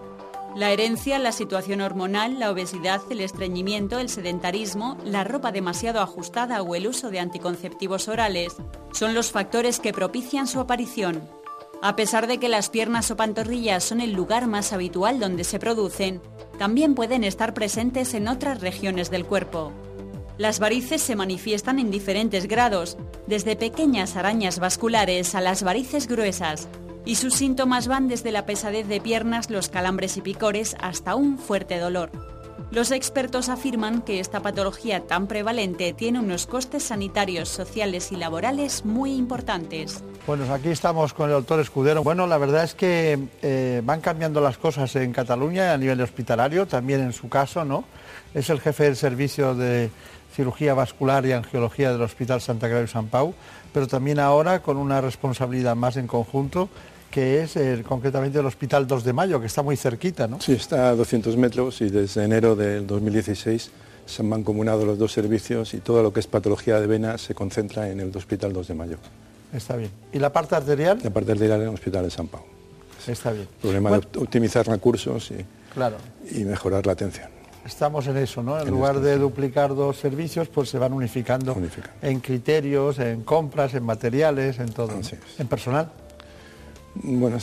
La herencia, la situación hormonal, la obesidad, el estreñimiento, el sedentarismo, la ropa demasiado ajustada o el uso de anticonceptivos orales son los factores que propician su aparición. A pesar de que las piernas o pantorrillas son el lugar más habitual donde se producen, también pueden estar presentes en otras regiones del cuerpo. Las varices se manifiestan en diferentes grados, desde pequeñas arañas vasculares a las varices gruesas. y sus síntomas van desde la pesadez de piernas, los calambres y picores hasta un fuerte dolor. Los expertos afirman que esta patología tan prevalente tiene unos costes sanitarios, sociales y laborales muy importantes. Bueno, aquí estamos con el doctor Escudero. Bueno, la verdad es que eh, van cambiando las cosas en Cataluña a nivel hospitalario, también en su caso, ¿no? Es el jefe del servicio de cirugía vascular y angiología del Hospital Santa Cruz de San Pau, pero también ahora con una responsabilidad más en conjunto que es concretamente el Hospital 2 de Mayo, que está muy cerquita, ¿no? Sí, está a 200 metros y desde enero del 2016 se han mancomunado los dos servicios y todo lo que es patología de venas se concentra en el Hospital 2 de Mayo. Está bien. ¿Y la parte arterial? La parte arterial en el Hospital de San Pau. Está bien. El problema de optimizar recursos y, claro. y mejorar la atención. Estamos en eso, ¿no? En, lugar de duplicar dos servicios, pues se van unificando, en criterios, en compras, en materiales, en todo. En personal. Bueno,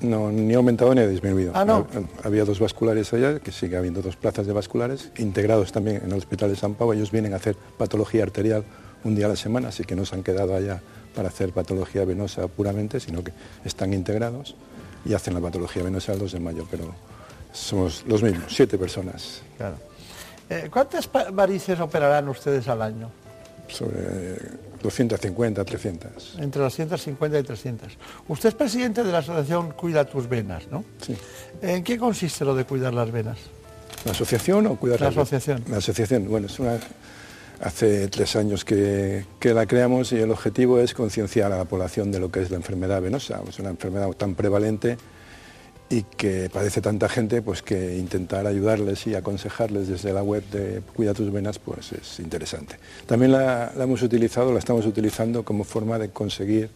no, ni ha aumentado ni ha disminuido. Ah, no. Había dos vasculares allá, que sigue habiendo dos plazas de vasculares, integrados también en el Hospital de San Pau. Ellos vienen a hacer patología arterial un día a la semana, así que no se han quedado allá para hacer patología venosa puramente, sino que están integrados y hacen la patología venosa el 2 de mayo, pero somos los mismos, siete personas. Claro. Eh, ¿Cuántas varices operarán ustedes al año? Sobre 250, 300. Entre 250 y 300. Usted es presidente de la asociación Cuida tus venas, ¿no? Sí. ¿En qué consiste lo de cuidar las venas? ¿La asociación o cuidar la asociación? La asociación, bueno, es una, hace tres años que, que, la creamos y el objetivo es concienciar a la población de lo que es la enfermedad venosa. Es una enfermedad tan prevalente y que padece tanta gente, pues que intentar ayudarles y aconsejarles desde la web de Cuida tus venas, pues es interesante. También la, hemos utilizado, la estamos utilizando como forma de conseguir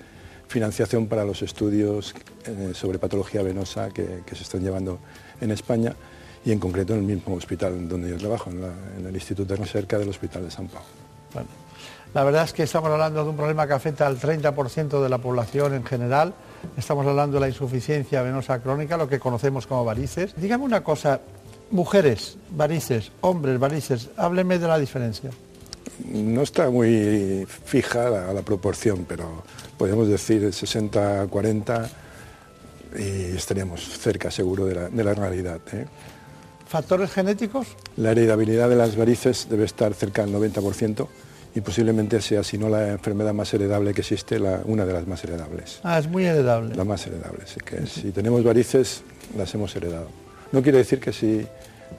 financiación para los estudios eh, sobre patología venosa que, se están llevando en España y en concreto en el mismo hospital donde yo trabajo, en, el Instituto de Recerca del Hospital de San Pablo. La verdad es que estamos hablando de un problema que afecta al 30% de la población en general Estamos hablando de la insuficiencia venosa crónica, lo que conocemos como varices. Dígame una cosa, mujeres, varices, hombres, varices, hábleme de la diferencia. No está muy fija la, proporción, pero podemos decir 60-40 y estaríamos cerca seguro de la, realidad. ¿eh? ¿Factores genéticos? La heredabilidad de las varices debe estar cerca del 90% y posiblemente sea, si no la enfermedad más heredable que existe, una de las más heredables. Ah, es muy heredable. La más heredable, así que si tenemos varices, las hemos heredado. No quiere decir que si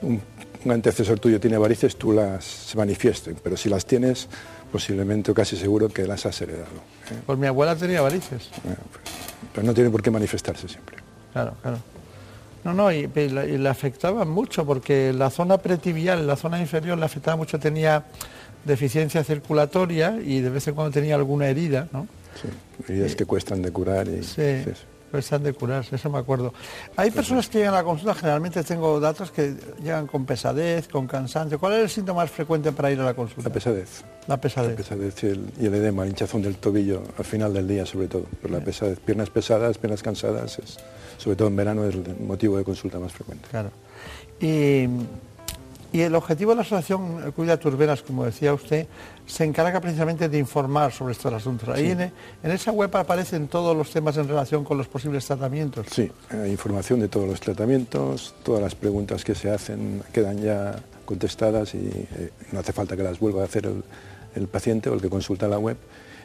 un, antecesor tuyo tiene varices, tú las se manifiesten, pero si las tienes, posiblemente o casi seguro que las has heredado. ¿eh? Pues mi abuela tenía varices. pero no tiene por qué manifestarse siempre. Claro, claro. No, no, y, le afectaba mucho porque la zona pretibial, la zona inferior le afectaba mucho, tenía deficiencia circulatoria y de vez en cuando tenía alguna herida, ¿no? Sí, heridas que cuestan de curar y... Sí, cuestan de curarse, eso me acuerdo. Hay personas que llegan a la consulta, generalmente tengo datos que llegan con pesadez, con cansancio. ¿Cuál es el síntoma más frecuente para ir a la consulta? La pesadez. La pesadez. La pesadez y el, edema, el hinchazón del tobillo al final del día sobre todo. Pero la pesadez, piernas pesadas, piernas cansadas, es, sobre todo en verano es el motivo de consulta más frecuente. Claro. Y y el objetivo de la Asociación Cuida tus venas, como decía usted, se encarga precisamente de informar sobre estos asuntos. Ahí en, esa web aparecen todos los temas en relación con los posibles tratamientos. Sí, información de todos los tratamientos, todas las preguntas que se hacen quedan ya contestadas y eh, no hace falta que las vuelva a hacer el paciente o el que consulta la web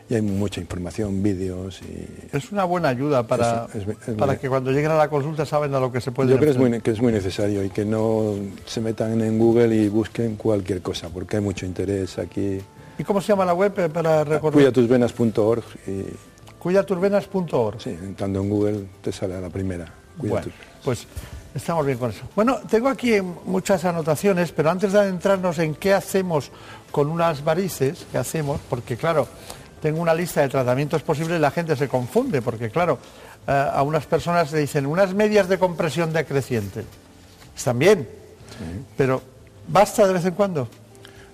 y hay mucha información, vídeos y... Es una buena ayuda para, para que cuando lleguen a la consulta saben a lo que se puede Yo creo que es, muy, necesario y que no se metan en Google y busquen cualquier cosa, porque hay mucho interés aquí. ¿Y cómo se llama la web eh, para recordar? Cuidatusvenas.org y... Cuidatusvenas.org. Sí, entrando en Google te sale a la primera. Bueno, pues estamos bien con eso. Bueno, tengo aquí muchas anotaciones, pero antes de adentrarnos en qué hacemos con unas varices, qué hacemos, porque claro, tengo una lista de tratamientos posibles y la gente se confunde, porque claro, eh, a unas personas le dicen unas medias de compresión decreciente. Están bien, pero ¿basta de vez en cuando?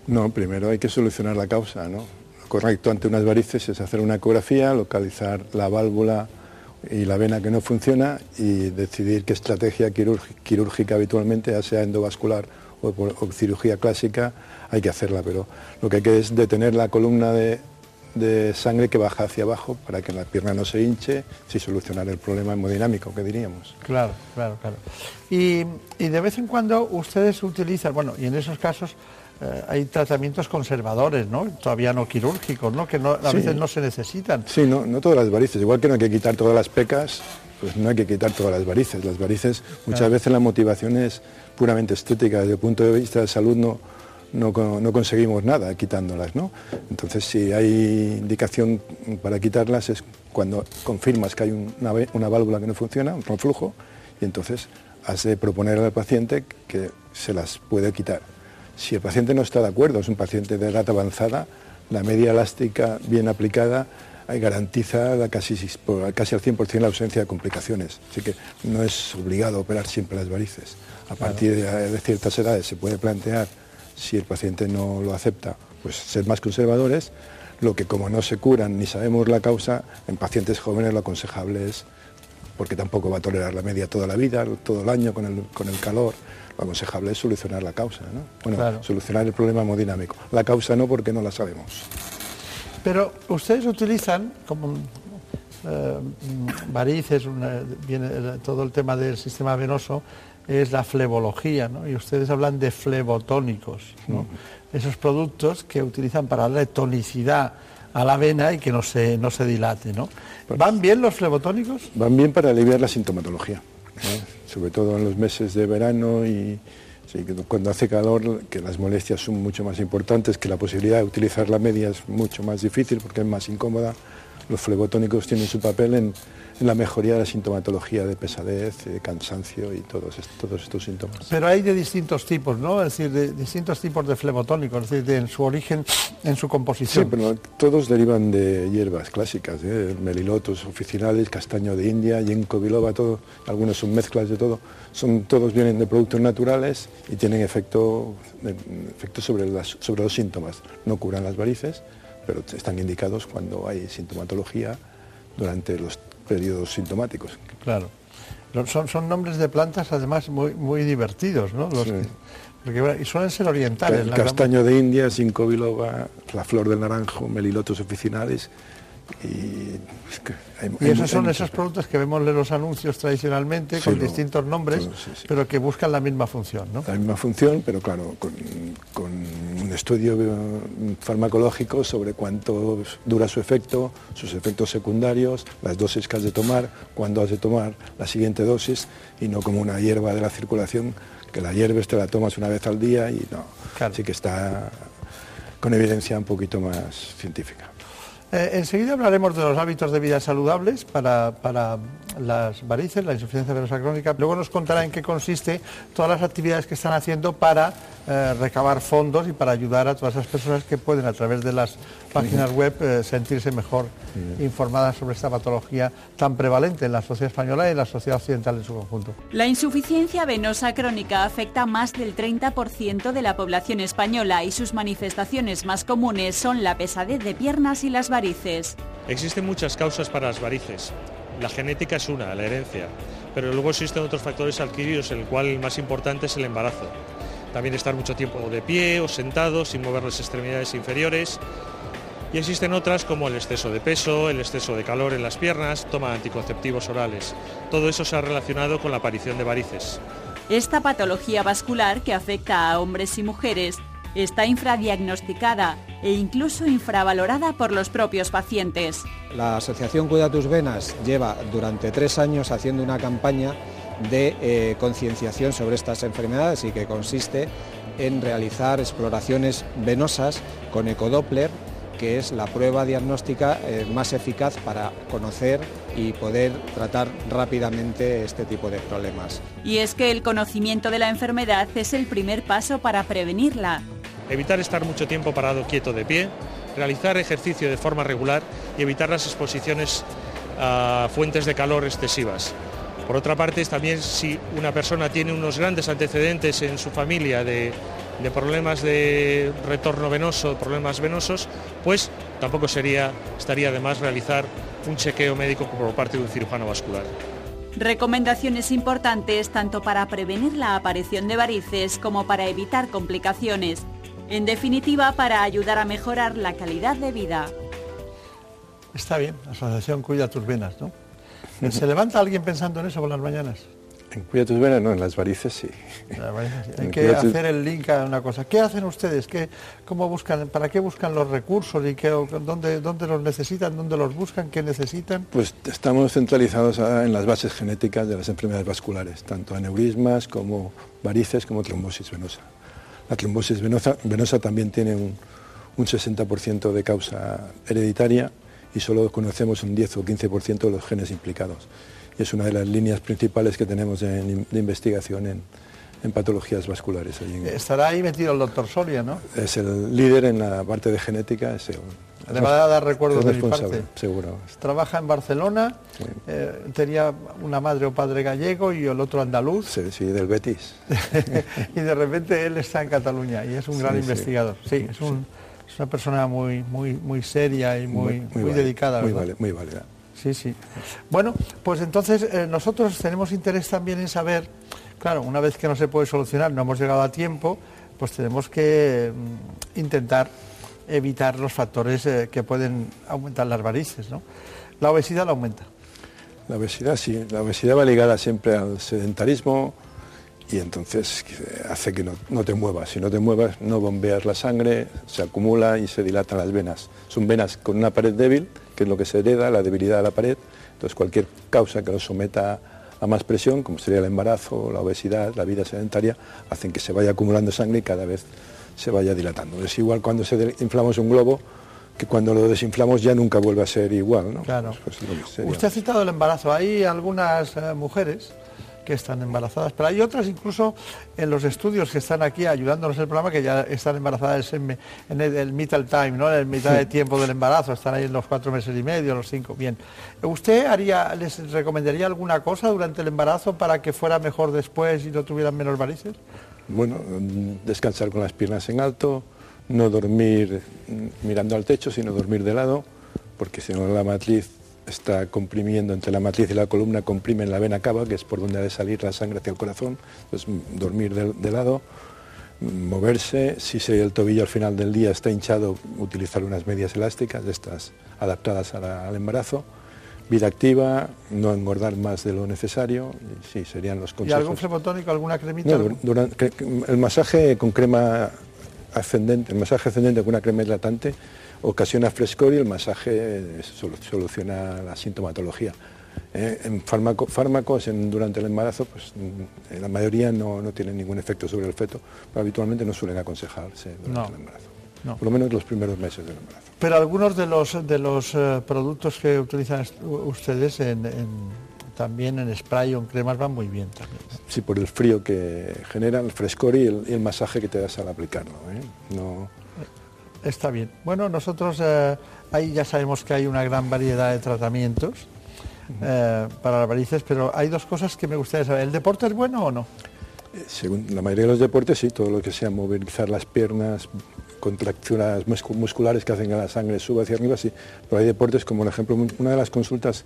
No, primero hay que solucionar la causa, ¿no? Lo correcto ante unas varices es hacer una ecografía, localizar la válvula y la vena que no funciona y decidir qué estrategia quirúrgica habitualmente, ya sea endovascular o, o cirugía clásica, hay que hacerla, pero lo que hay que es detener la columna de, de sangre que baja hacia abajo para que la pierna no se hinche, y solucionar el problema hemodinámico que diríamos. Claro, claro, claro. Y, de vez en cuando ustedes utilizan, bueno, y en esos casos eh, hay tratamientos conservadores, ¿no? Todavía no quirúrgicos, ¿no? Que a veces no se necesitan. Sí, no, no todas las varices. Igual que no hay que quitar todas las pecas, pues no hay que quitar todas las varices. Las varices, muchas veces la motivación es puramente estética. Desde el punto de vista de salud no, no, conseguimos nada quitándolas. ¿no? Entonces, si hay indicación para quitarlas es cuando confirmas que hay una, una válvula que no funciona, un flujo, y entonces has de proponer al paciente que se las puede quitar. Si el paciente no está de acuerdo, es un paciente de edad avanzada, la media elástica bien aplicada garantiza casi, casi al 100% la ausencia de complicaciones. Así que no es obligado operar siempre las varices. A partir de, de ciertas edades se puede plantear si el paciente no lo acepta, pues ser más conservadores, lo que como no se curan ni sabemos la causa, en pacientes jóvenes lo aconsejable es, porque tampoco va a tolerar la media toda la vida, todo el año con el, con el calor, lo aconsejable es solucionar la causa, ¿no? Bueno, solucionar el problema hemodinámico. La causa no porque no la sabemos. Pero ustedes utilizan como eh, varices, viene todo el tema del sistema venoso, es la flebología, ¿no? y ustedes hablan de flebotónicos, ¿no? esos productos que utilizan para darle tonicidad a la vena y que no se, no se dilate. ¿no? ¿Van bien los flebotónicos? Van bien para aliviar la sintomatología, sobre todo en los meses de verano y cuando hace calor, que las molestias son mucho más importantes, que la posibilidad de utilizar la media es mucho más difícil porque es más incómoda. Los flebotónicos tienen su papel en en la mejoría de la sintomatología de pesadez, de cansancio y todos, todos estos síntomas. Pero hay de distintos tipos, ¿no? Es decir, de distintos tipos de flebotónicos, es decir, en su origen, en su composición. Sí, pero todos derivan de hierbas clásicas, ¿eh? melilotos oficinales, castaño de India, ginkgo biloba, todo, algunos son mezclas de todo. Son, todos vienen de productos naturales y tienen efecto, efecto sobre, las, sobre los síntomas. No curan las varices, pero están indicados cuando hay sintomatología durante los periodos sintomáticos. Claro. Son, son nombres de plantas además muy, muy divertidos, ¿no? Los porque, y suelen ser orientales. El castaño de India, cinco biloba, la flor del naranjo, melilotos oficinales y, esos son esos productos que vemos en los anuncios tradicionalmente con distintos nombres, pero que buscan la misma función, ¿no? La misma función, pero claro, con, un estudio farmacológico sobre cuánto dura su efecto, sus efectos secundarios, las dosis que has de tomar, cuándo has de tomar la siguiente dosis, y no como una hierba de la circulación, que la hierba te la tomas una vez al día y no. Así que está con evidencia un poquito más científica. Eh, enseguida hablaremos de los hábitos de vida saludables para, para las varices, la insuficiencia venosa crónica. Luego nos contará en qué consiste todas las actividades que están haciendo para eh, recabar fondos y para ayudar a todas esas personas que pueden a través de las páginas web eh, sentirse mejor informadas sobre esta patología tan prevalente en la sociedad española y en la sociedad occidental en su conjunto. La insuficiencia venosa crónica afecta a más del 30% de la población española y sus manifestaciones más comunes son la pesadez de piernas y las varices. Existen muchas causas para las varices. La genética es una, la herencia, pero luego existen otros factores adquiridos, el cual el más importante es el embarazo. También estar mucho tiempo de pie o sentado sin mover las extremidades inferiores. Y existen otras como el exceso de peso, el exceso de calor en las piernas, toma de anticonceptivos orales. Todo eso se ha relacionado con la aparición de varices. Esta patología vascular que afecta a hombres y mujeres está infradiagnosticada e incluso infravalorada por los propios pacientes. La Asociación Cuida tus Venas lleva durante tres años haciendo una campaña de eh, concienciación sobre estas enfermedades y que consiste en realizar exploraciones venosas con ecodoppler que es la prueba diagnóstica eh, más eficaz para conocer y poder tratar rápidamente este tipo de problemas. Y es que el conocimiento de la enfermedad es el primer paso para prevenirla evitar estar mucho tiempo parado quieto de pie, realizar ejercicio de forma regular y evitar las exposiciones a fuentes de calor excesivas. Por otra parte, también si una persona tiene unos grandes antecedentes en su familia de, problemas de retorno venoso, problemas venosos, pues tampoco sería, estaría de más realizar un chequeo médico por parte de un cirujano vascular. Recomendaciones importantes tanto para prevenir la aparición de varices como para evitar complicaciones en definitiva para ayudar a mejorar la calidad de vida. Está bien, la asociación Cuida tus venas, ¿no? ¿Se levanta alguien pensando en eso por las mañanas? En Cuida tus venas, no, en las varices sí. Hay que hacer el link a una cosa. ¿Qué hacen ustedes? ¿Qué, cómo buscan, ¿Para qué buscan los recursos y qué, dónde, dónde los necesitan? ¿Dónde los buscan? ¿Qué necesitan? Pues estamos centralizados en las bases genéticas de las enfermedades vasculares, tanto aneurismas como varices como trombosis venosa. La trombosis venosa, venosa también tiene un, un 60% de causa hereditaria y solo conocemos un 10 o 15% de los genes implicados. Y es una de las líneas principales que tenemos de, investigación en, patologías vasculares. Estará ahí metido el doctor Soria, ¿no? Es el líder en la parte de genética, es el, le va a dar recuerdos de mi parte. Seguro. Trabaja en Barcelona, eh, tenía una madre o padre gallego y el otro andaluz. Sí, sí del Betis. y de repente él está en Cataluña y es un gran investigador. Sí, es un es una persona muy, muy, muy seria y muy, muy, dedicada. Muy, muy válida. Sí, sí. Bueno, pues entonces eh, nosotros tenemos interés también en saber, claro, una vez que no se puede solucionar, no hemos llegado a tiempo, pues tenemos que mm, intentar evitar los factores eh, que pueden aumentar las varices, ¿no? La obesidad la aumenta. La obesidad sí, la obesidad va ligada siempre al sedentarismo, y entonces hace que no, te muevas. Si no te muevas, no bombeas la sangre, se acumula y se dilatan las venas. Son venas con una pared débil, que es lo que se hereda, la debilidad de la pared. Entonces cualquier causa que lo someta a más presión, como sería el embarazo, la obesidad, la vida sedentaria, hacen que se vaya acumulando sangre y cada vez se vaya dilatando. Es igual cuando se inflamos un globo, que cuando lo desinflamos ya nunca vuelve a ser igual. ¿no? Claro. Pues, pues, Usted ha citado el embarazo. Hay algunas eh, mujeres que están embarazadas, pero hay otras incluso en los estudios que están aquí ayudándonos el programa que ya están embarazadas en, el, middle time, ¿no? en el mitad de tiempo del embarazo, están ahí en los cuatro meses y medio, los cinco, bien. ¿Usted haría, les recomendaría alguna cosa durante el embarazo para que fuera mejor después y no tuvieran menos varices? Bueno, descansar con las piernas en alto, no dormir mirando al techo, sino dormir de lado, porque si no la matriz está comprimiendo entre la matriz y la columna, comprime en la vena cava, que es por donde ha de salir la sangre hacia el corazón, entonces dormir de, lado, moverse, si el tobillo al final del día está hinchado, utilizar unas medias elásticas, estas adaptadas al embarazo, vida activa, no engordar más de lo necesario, sí, serían los consejos. ¿Y algún flebotónico, alguna cremita? el masaje con crema ascendente, el masaje ascendente con una crema hidratante ocasiona frescor y el masaje soluciona la sintomatología. Eh, en fármacos durante el embarazo, pues mm, la mayoría no, tienen ningún efecto sobre el feto, pero habitualmente no suelen aconsejarse durante el embarazo. Por lo menos los primeros meses del embarazo. Pero algunos de los, de los eh, productos que utilizan ustedes también en spray o en cremas van muy bien también. Sí, por el frío que genera, el frescor y el, masaje que te das al aplicarlo. ¿eh? No, Está bien. Bueno, nosotros eh, ahí ya sabemos que hay una gran variedad de tratamientos para las varices, pero hay dos cosas que me gustaría saber. ¿El deporte es bueno o no? Según la mayoría de los deportes, sí, todo lo que sea movilizar las piernas, contracturas musculares que hacen que la sangre suba hacia arriba, sí. Pero hay deportes como, por ejemplo, una de las consultas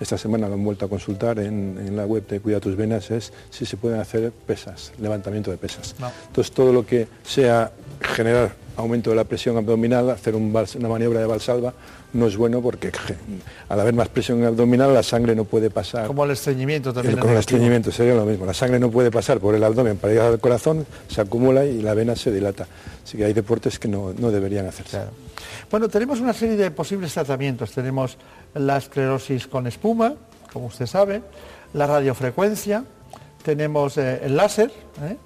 esta semana lo han vuelto a consultar en, la web de Cuida tus Venas, es si se pueden hacer pesas, levantamiento de pesas. Entonces todo lo que sea generar aumento de la presión abdominal, hacer una maniobra de valsalva, no es bueno porque al haber más presión abdominal la sangre no puede pasar. Como el estreñimiento también. Con el estreñimiento sería lo mismo. La sangre no puede pasar por el abdomen para llegar al corazón, se acumula y la vena se dilata. Así que hay deportes que no, deberían hacerse. Bueno, tenemos una serie de posibles tratamientos. Tenemos la esclerosis con espuma, como usted sabe, la radiofrecuencia, tenemos eh, el láser, ¿eh?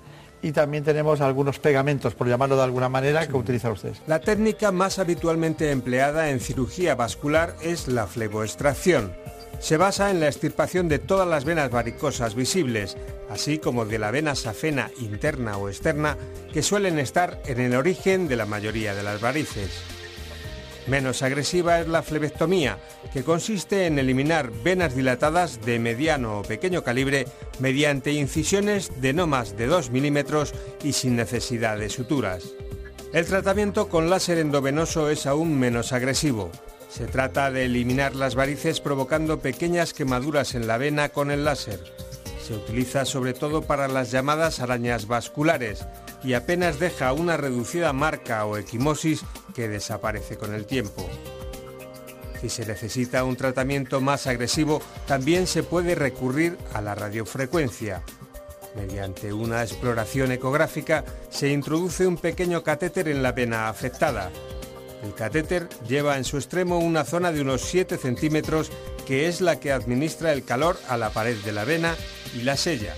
Y también tenemos algunos pegamentos, por llamarlo de alguna manera, que utilizan ustedes. La técnica más habitualmente empleada en cirugía vascular es la fleboextracción. Se basa en la extirpación de todas las venas varicosas visibles, así como de la vena safena interna o externa, que suelen estar en el origen de la mayoría de las varices. Menos agresiva es la flebectomía, que consiste en eliminar venas dilatadas de mediano o pequeño calibre mediante incisiones de no más de 2 milímetros y sin necesidad de suturas. El tratamiento con láser endovenoso es aún menos agresivo. Se trata de eliminar las varices provocando pequeñas quemaduras en la vena con el láser. Se utiliza sobre todo para las llamadas arañas vasculares y apenas deja una reducida marca o equimosis que desaparece con el tiempo. Si se necesita un tratamiento más agresivo, también se puede recurrir a la radiofrecuencia. Mediante una exploración ecográfica se introduce un pequeño catéter en la vena afectada. El catéter lleva en su extremo una zona de unos 7 centímetros que es la que administra el calor a la pared de la vena y la sella.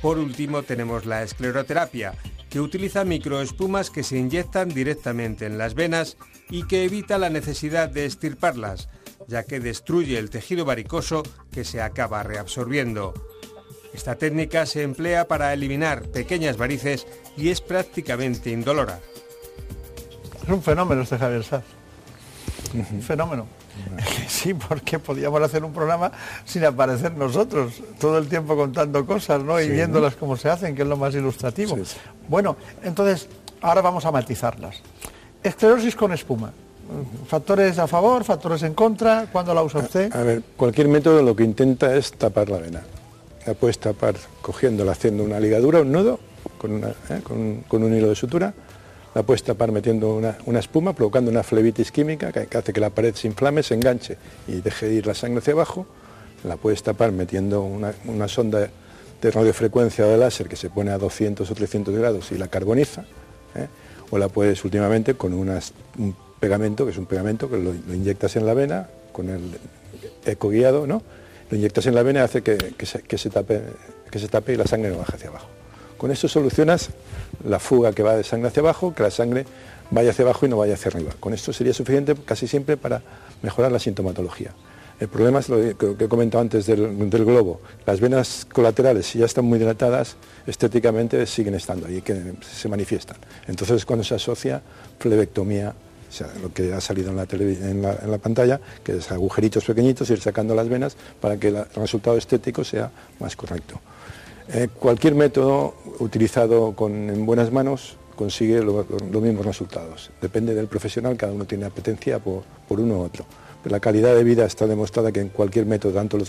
Por último tenemos la escleroterapia, que utiliza microespumas que se inyectan directamente en las venas y que evita la necesidad de estirparlas, ya que destruye el tejido varicoso que se acaba reabsorbiendo. Esta técnica se emplea para eliminar pequeñas varices y es prácticamente indolora. Es un fenómeno este Javier. Un fenómeno. Sí, porque podíamos hacer un programa sin aparecer nosotros, todo el tiempo contando cosas, ¿no? Y viéndolas como se hacen, que es lo más ilustrativo. Bueno, entonces, ahora vamos a matizarlas. Esclerosis con espuma. Factores a favor, factores en contra, ¿cuándo la usa usted? A, ver, cualquier método lo que intenta es tapar la vena. La puedes tapar cogiéndola, haciendo una ligadura, un nudo, con, ¿eh? con un hilo de sutura, la puedes tapar metiendo una, espuma, provocando una flebitis química que, hace que la pared se inflame, se enganche y deje de ir la sangre hacia abajo. La puedes tapar metiendo una, sonda de radiofrecuencia de láser que se pone a 200 o 300 grados y la carboniza. ¿eh? O la puedes últimamente con un pegamento, que es un pegamento que lo, inyectas en la vena con el eco guiado, ¿no? Lo inyectas en la vena y hace que, se, tape, que se tape y la sangre no baje hacia abajo. Con eso solucionas la fuga que va de sangre hacia abajo, que la sangre vaya hacia abajo y no vaya hacia arriba. Con esto sería suficiente casi siempre para mejorar la sintomatología. El problema es lo que he comentado antes del, globo. Las venas colaterales, si ya están muy dilatadas, estéticamente siguen estando ahí, que se manifiestan. Entonces, cuando se asocia flebectomía, o sea, lo que ha salido en la, pantalla, que es agujeritos pequeñitos, ir sacando las venas para que el resultado estético sea más correcto. Eh, cualquier método utilizado en buenas manos consigue los mismos resultados. Depende del profesional, cada uno tiene apetencia por, uno u otro. Pero la calidad de vida está demostrada que en cualquier método, tanto la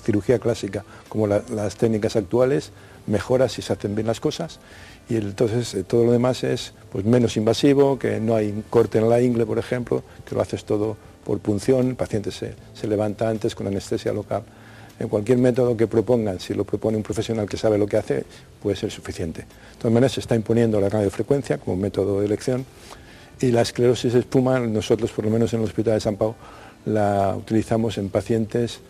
cirugía clásica como las técnicas actuales, mejora si se hacen bien las cosas y entonces eh, todo lo demás es pues, menos invasivo, que no hay corte en la ingle, por ejemplo, que lo haces todo por punción, el paciente se levanta antes con anestesia local en cualquier método que propongan, si lo propone un profesional que sabe lo que hace, puede ser suficiente. De todas maneras, se está imponiendo la radiofrecuencia como método de elección y la esclerosis espuma, nosotros por lo menos en el Hospital de San Pau, la utilizamos en pacientes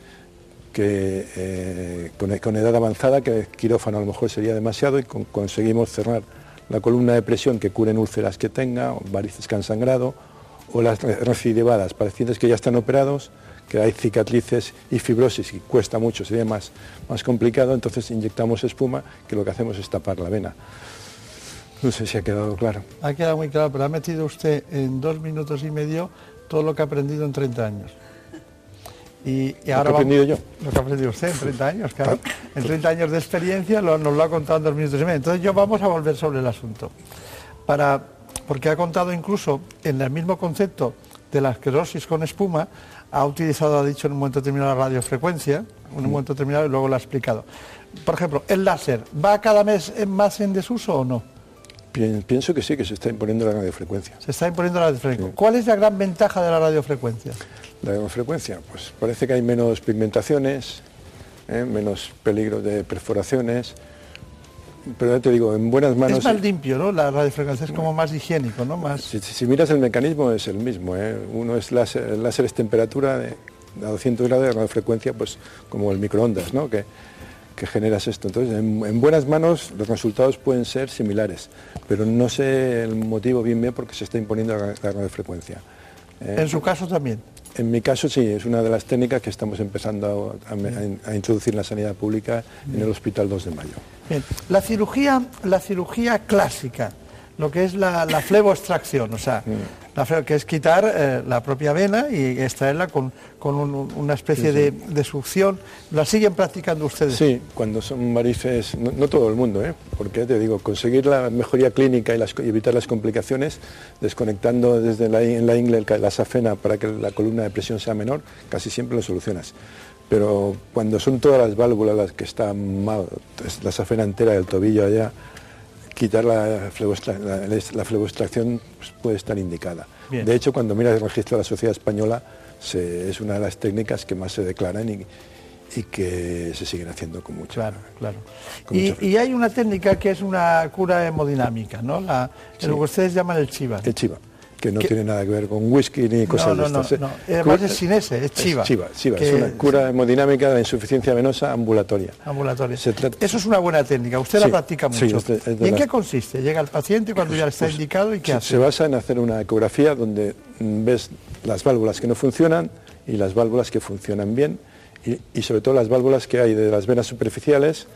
que, eh, con, edad avanzada, que quirófano a lo mejor sería demasiado y conseguimos cerrar la columna de presión que curen úlceras que tenga, varices que han sangrado, o las recidivadas, pacientes que ya están operados, que hay cicatrices y fibrosis y cuesta mucho, sería más, más complicado, entonces inyectamos espuma que lo que hacemos es tapar la vena. No sé si ha quedado claro. Ha quedado muy claro, pero ha metido usted en dos minutos y medio todo lo que ha aprendido en 30 años. Y, ahora ¿Lo que he aprendido yo? Lo que ha aprendido usted en 30 años, claro. En 30 años de experiencia nos lo ha contado en dos minutos y medio. Entonces yo vamos a volver sobre el asunto. Para, porque ha contado incluso en el mismo concepto de la esclerosis con espuma, ha utilizado, ha dicho en un momento determinado la radiofrecuencia, en un momento determinado y luego lo ha explicado. Por ejemplo, el láser, ¿va cada mes más en desuso o no? Pienso que sí, que se está imponiendo la radiofrecuencia. Se está imponiendo la radiofrecuencia. ¿Cuál es la gran ventaja de la radiofrecuencia? La radiofrecuencia, pues parece que hay menos pigmentaciones, ¿eh? menos peligro de perforaciones, pero ya te digo, en buenas manos... Es más limpio, ¿no? La radiofrecuencia es como más higiénico, ¿no? Más... Si, miras el mecanismo es el mismo, ¿eh? Uno es láser, el láser es temperatura de, a 200 grados de radiofrecuencia, pues como el microondas, ¿no? Que, que generas esto. Entonces, en, buenas manos los resultados pueden ser similares, pero no sé el motivo bien bien porque se está imponiendo la, radiofrecuencia. ¿eh? En su caso también. En mi caso sí, es una de las técnicas que estamos empezando a, introducir en la sanidad pública en el Hospital 2 de Mayo. Bien, la cirugía, la cirugía clásica, lo que es la, la fleboextracción, o sea, la que es quitar eh, la propia vena y extraerla con, una especie De, succión. ¿La siguen practicando ustedes? Sí, cuando son varices, no, todo el mundo, ¿eh? porque te digo, conseguir la mejoría clínica y, evitar las complicaciones, desconectando desde la, en la ingle la safena para que la columna de presión sea menor, casi siempre lo solucionas pero cuando son todas las válvulas las que están mal, la safena entera del tobillo allá, quitar la, fleboextra- la, la fleboextracción pues, puede estar indicada. Bien. De hecho, cuando miras el registro de la sociedad española, se- es una de las técnicas que más se declaran y, y que se siguen haciendo con mucho. Claro, claro. Y, hay una técnica que es una cura hemodinámica, ¿no? La, Sí. Lo que ustedes llaman el chiva. El chiva, que no tiene nada que ver con whisky ni cosas no, de no, estas. no, ¿eh? no. Además es sin ese, es chiva. chiva, chiva. Es una cura hemodinámica de la insuficiencia venosa ambulatoria. ambulatoria. Trata- Eso es una buena técnica, usted la Sí, practica sí, mucho. es es de ¿Y en qué consiste? Llega el paciente cuando ya está indicado y qué Se, hace? se basa en hacer una ecografía donde mm, ves las válvulas que no funcionan y las válvulas que funcionan bien y, y sobre todo las válvulas que hay de las venas superficiales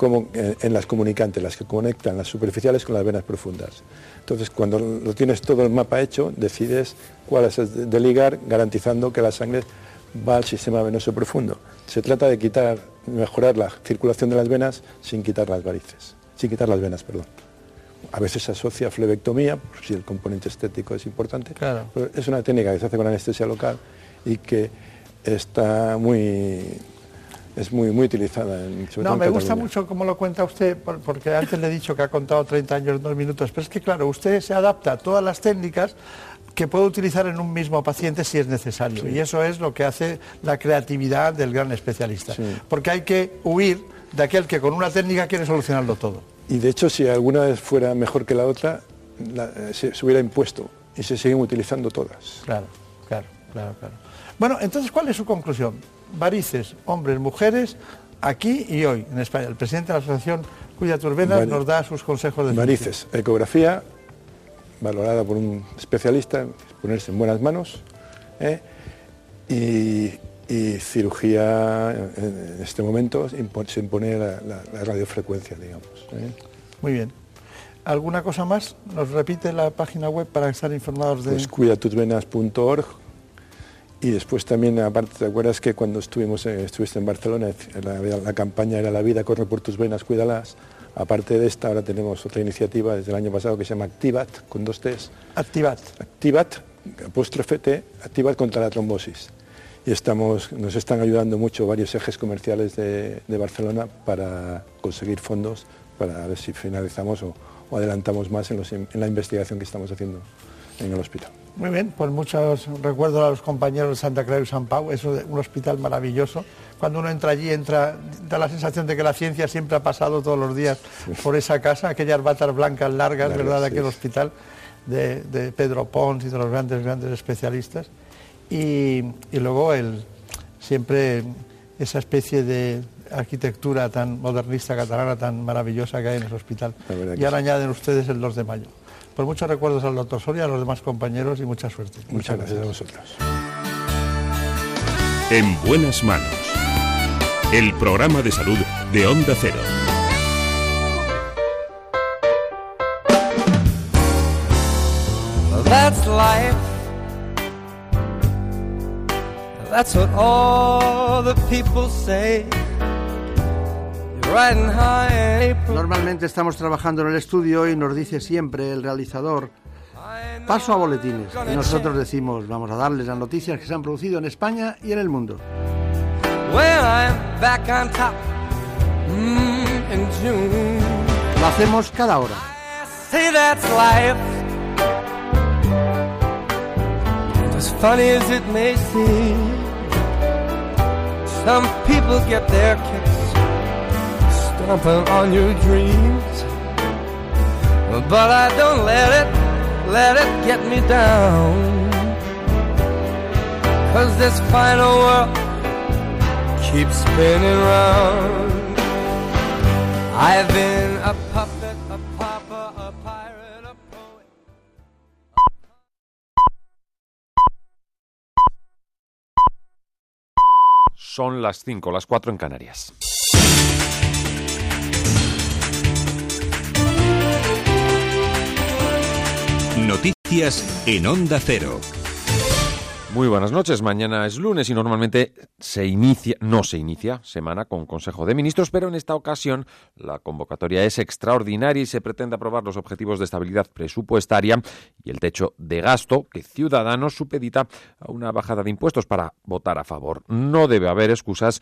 como en, las comunicantes, las que conectan las superficiales con las venas profundas. Entonces, cuando lo tienes todo el mapa hecho, decides cuál es el de- ligar, garantizando que la sangre va al sistema venoso profundo. Se trata de quitar, mejorar la circulación de las venas sin quitar las varices, sin quitar las venas, perdón. A veces se asocia flebectomía, por si el componente estético es importante. Claro. Pero es una técnica que se hace con anestesia local y que está muy es muy muy utilizada en sobre No, todo en me gusta mucho cómo lo cuenta usted, por- porque antes le he dicho que ha contado 30 años en dos minutos, pero es que claro, usted se adapta a todas las técnicas que puede utilizar en un mismo paciente si es necesario. Y eso es lo que hace la creatividad del gran especialista. Sí. Porque hay que huir de aquel que con una técnica quiere solucionarlo todo. Y de hecho, si alguna vez fuera mejor que la otra, la- eh, se, se hubiera impuesto y se siguen utilizando todas. Claro, claro, claro, claro. Bueno, entonces, ¿cuál es su conclusión? Varices, hombres, mujeres, aquí y hoy, en España. El presidente de la Asociación Cuida tus venas Vari- nos da sus consejos de Varices, ecografía, valorada por un especialista, ponerse en buenas manos, ¿eh? y, y cirugía, en, en este momento, se impone la, la- la radiofrecuencia, digamos. ¿eh? Muy bien. ¿Alguna cosa más? ¿Nos repite la página web para estar informados de...? Pues y después también, aparte, ¿te acuerdas que cuando estuvimos, eh, estuviste en Barcelona, la, la campaña era La vida corre por tus venas, cuídalas? Aparte de esta, ahora tenemos otra iniciativa desde el año pasado que se llama Activat, con dos T's. Activat. Activat, apóstrofe T, Activat contra la trombosis. Y estamos, nos están ayudando mucho varios ejes comerciales de, de Barcelona para conseguir fondos para ver si finalizamos o, o adelantamos más en, los- en la investigación que estamos haciendo en el hospital. Muy bien, pues muchos recuerdos a los compañeros de Santa Creu y San Pau, eso de un hospital maravilloso. Cuando uno entra allí, entra, da la sensación de que la ciencia siempre ha pasado todos los días por esa casa, aquellas batas blancas largas, ¿verdad?, de sí, aquel hospital de, de Pedro Pons y de los grandes, grandes especialistas. Y, y luego el, siempre esa especie de arquitectura tan modernista catalana, tan maravillosa que hay en el hospital. Y ahora sí. añaden ustedes el 2 de mayo. Pues muchos recuerdos al doctor Soria, a los demás compañeros y mucha suerte. Muchas gracias a vosotros. En buenas manos. El programa de salud de Onda Cero. That's life. That's what all the people say. Normalmente estamos trabajando en el estudio y nos dice siempre el realizador, paso a boletines. Y nosotros decimos, vamos a darles las noticias que se han producido en España y en el mundo. Mm. Lo hacemos cada hora. Some people get their kicks stomping on your dreams. But I don't let it, let it get me down. Cause this final world keeps spinning round. I've been a puppet, a pauper, a pirate, a poet. Son las 5, las 4 en Canarias. En Onda Cero. Muy buenas noches. Mañana es lunes y normalmente se inicia, no se inicia semana con Consejo de Ministros, pero en esta ocasión la convocatoria es extraordinaria y se pretende aprobar los objetivos de estabilidad presupuestaria y el techo de gasto que Ciudadanos supedita a una bajada de impuestos para votar a favor. No debe haber excusas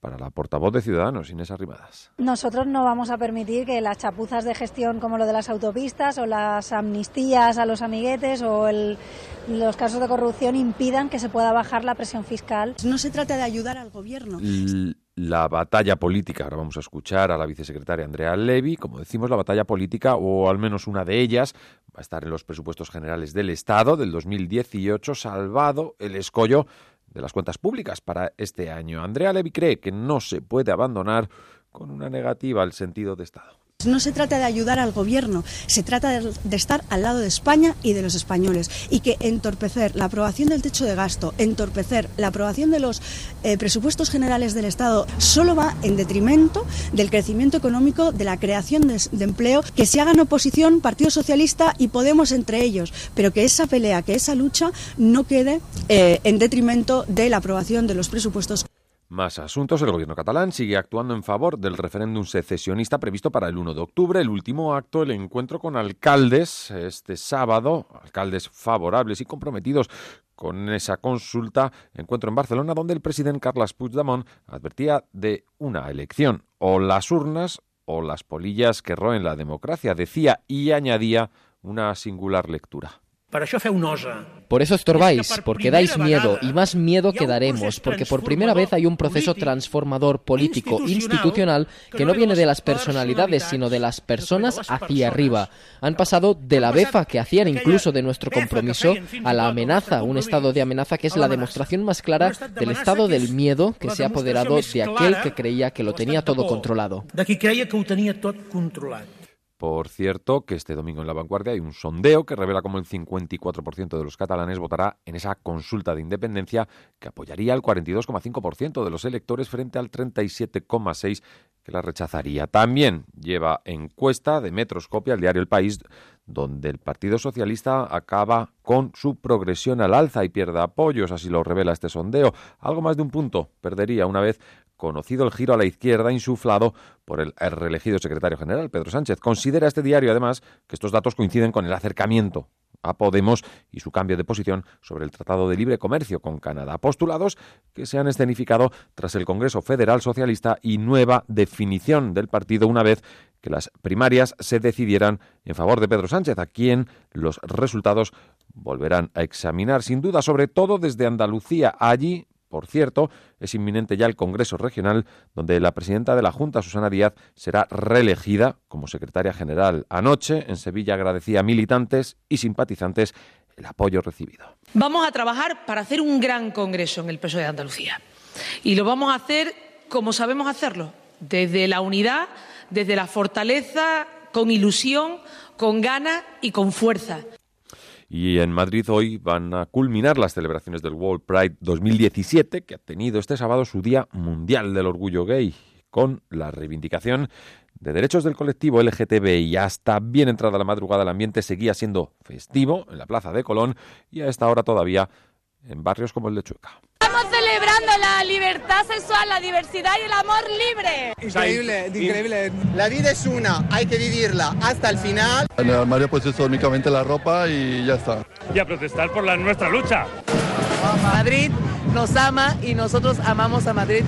para la portavoz de Ciudadanos, Inés Arrimadas. Nosotros no vamos a permitir que las chapuzas de gestión como lo de las autopistas o las amnistías a los amiguetes o los casos de corrupción impidan que se pueda bajar la presión fiscal. No se trata de ayudar al gobierno. la batalla política, ahora vamos a escuchar a la vicesecretaria Andrea Levy, como decimos, la batalla política, o al menos una de ellas, va a estar en los presupuestos generales del Estado del 2018, salvado el escollo de las cuentas públicas para este año. Andrea Levy cree que no se puede abandonar con una negativa al sentido de Estado. No se trata de ayudar al gobierno, se trata de, estar al lado de España y de los españoles. Y que entorpecer la aprobación del techo de gasto, entorpecer la aprobación de los eh, presupuestos generales del Estado, solo va en detrimento del crecimiento económico, de la creación de, empleo, que se hagan oposición Partido Socialista y Podemos entre ellos, pero que esa pelea, que esa lucha no quede eh, en detrimento de la aprobación de los presupuestos. Más asuntos. El gobierno catalán sigue actuando en favor del referéndum secesionista previsto para el 1 de octubre. El último acto, el encuentro con alcaldes este sábado, alcaldes favorables y comprometidos con esa consulta, encuentro en Barcelona, donde el presidente Carles Puigdemont advertía de una elección, o las urnas o las polillas que roen la democracia, decía y añadía una singular lectura. Por eso estorbáis, porque dais miedo y más miedo que daremos, porque por primera vez hay un proceso transformador político, institucional, que no viene de las personalidades, sino de las personas hacia arriba. Han pasado de la befa que hacían incluso de nuestro compromiso a la amenaza, un estado de amenaza que es la demostración más clara del estado del miedo que se ha apoderado de aquel que creía que lo tenía todo controlado. Por cierto, que este domingo en La Vanguardia hay un sondeo que revela cómo el 54% de los catalanes votará en esa consulta de independencia que apoyaría al 42,5% de los electores frente al 37,6% que la rechazaría. También lleva encuesta de Metroscopia el diario El País, donde el Partido Socialista acaba con su progresión al alza y pierde apoyos, así lo revela este sondeo. Algo más de un punto perdería una vez conocido el giro a la izquierda insuflado por el reelegido secretario general, Pedro Sánchez. Considera este diario, además, que estos datos coinciden con el acercamiento a Podemos y su cambio de posición sobre el Tratado de Libre Comercio con Canadá. Postulados que se han escenificado tras el Congreso Federal Socialista y nueva definición del partido una vez que las primarias se decidieran en favor de Pedro Sánchez, a quien los resultados volverán a examinar, sin duda, sobre todo desde Andalucía. Allí por cierto, es inminente ya el Congreso Regional, donde la presidenta de la Junta, Susana Díaz, será reelegida como secretaria general. Anoche, en Sevilla, agradecía a militantes y simpatizantes el apoyo recibido. Vamos a trabajar para hacer un gran Congreso en el peso de Andalucía. Y lo vamos a hacer como sabemos hacerlo, desde la unidad, desde la fortaleza, con ilusión, con ganas y con fuerza. Y en Madrid hoy van a culminar las celebraciones del World Pride 2017, que ha tenido este sábado su Día Mundial del Orgullo Gay, con la reivindicación de derechos del colectivo LGTB y hasta bien entrada la madrugada el ambiente seguía siendo festivo en la Plaza de Colón y a esta hora todavía en barrios como el de Chueca. Estamos celebrando la libertad sexual, la diversidad y el amor libre. Increíble, increíble. La vida es una, hay que vivirla hasta el final. En el armario pues es únicamente la ropa y ya está. Y a protestar por la, nuestra lucha. Madrid nos ama y nosotros amamos a Madrid.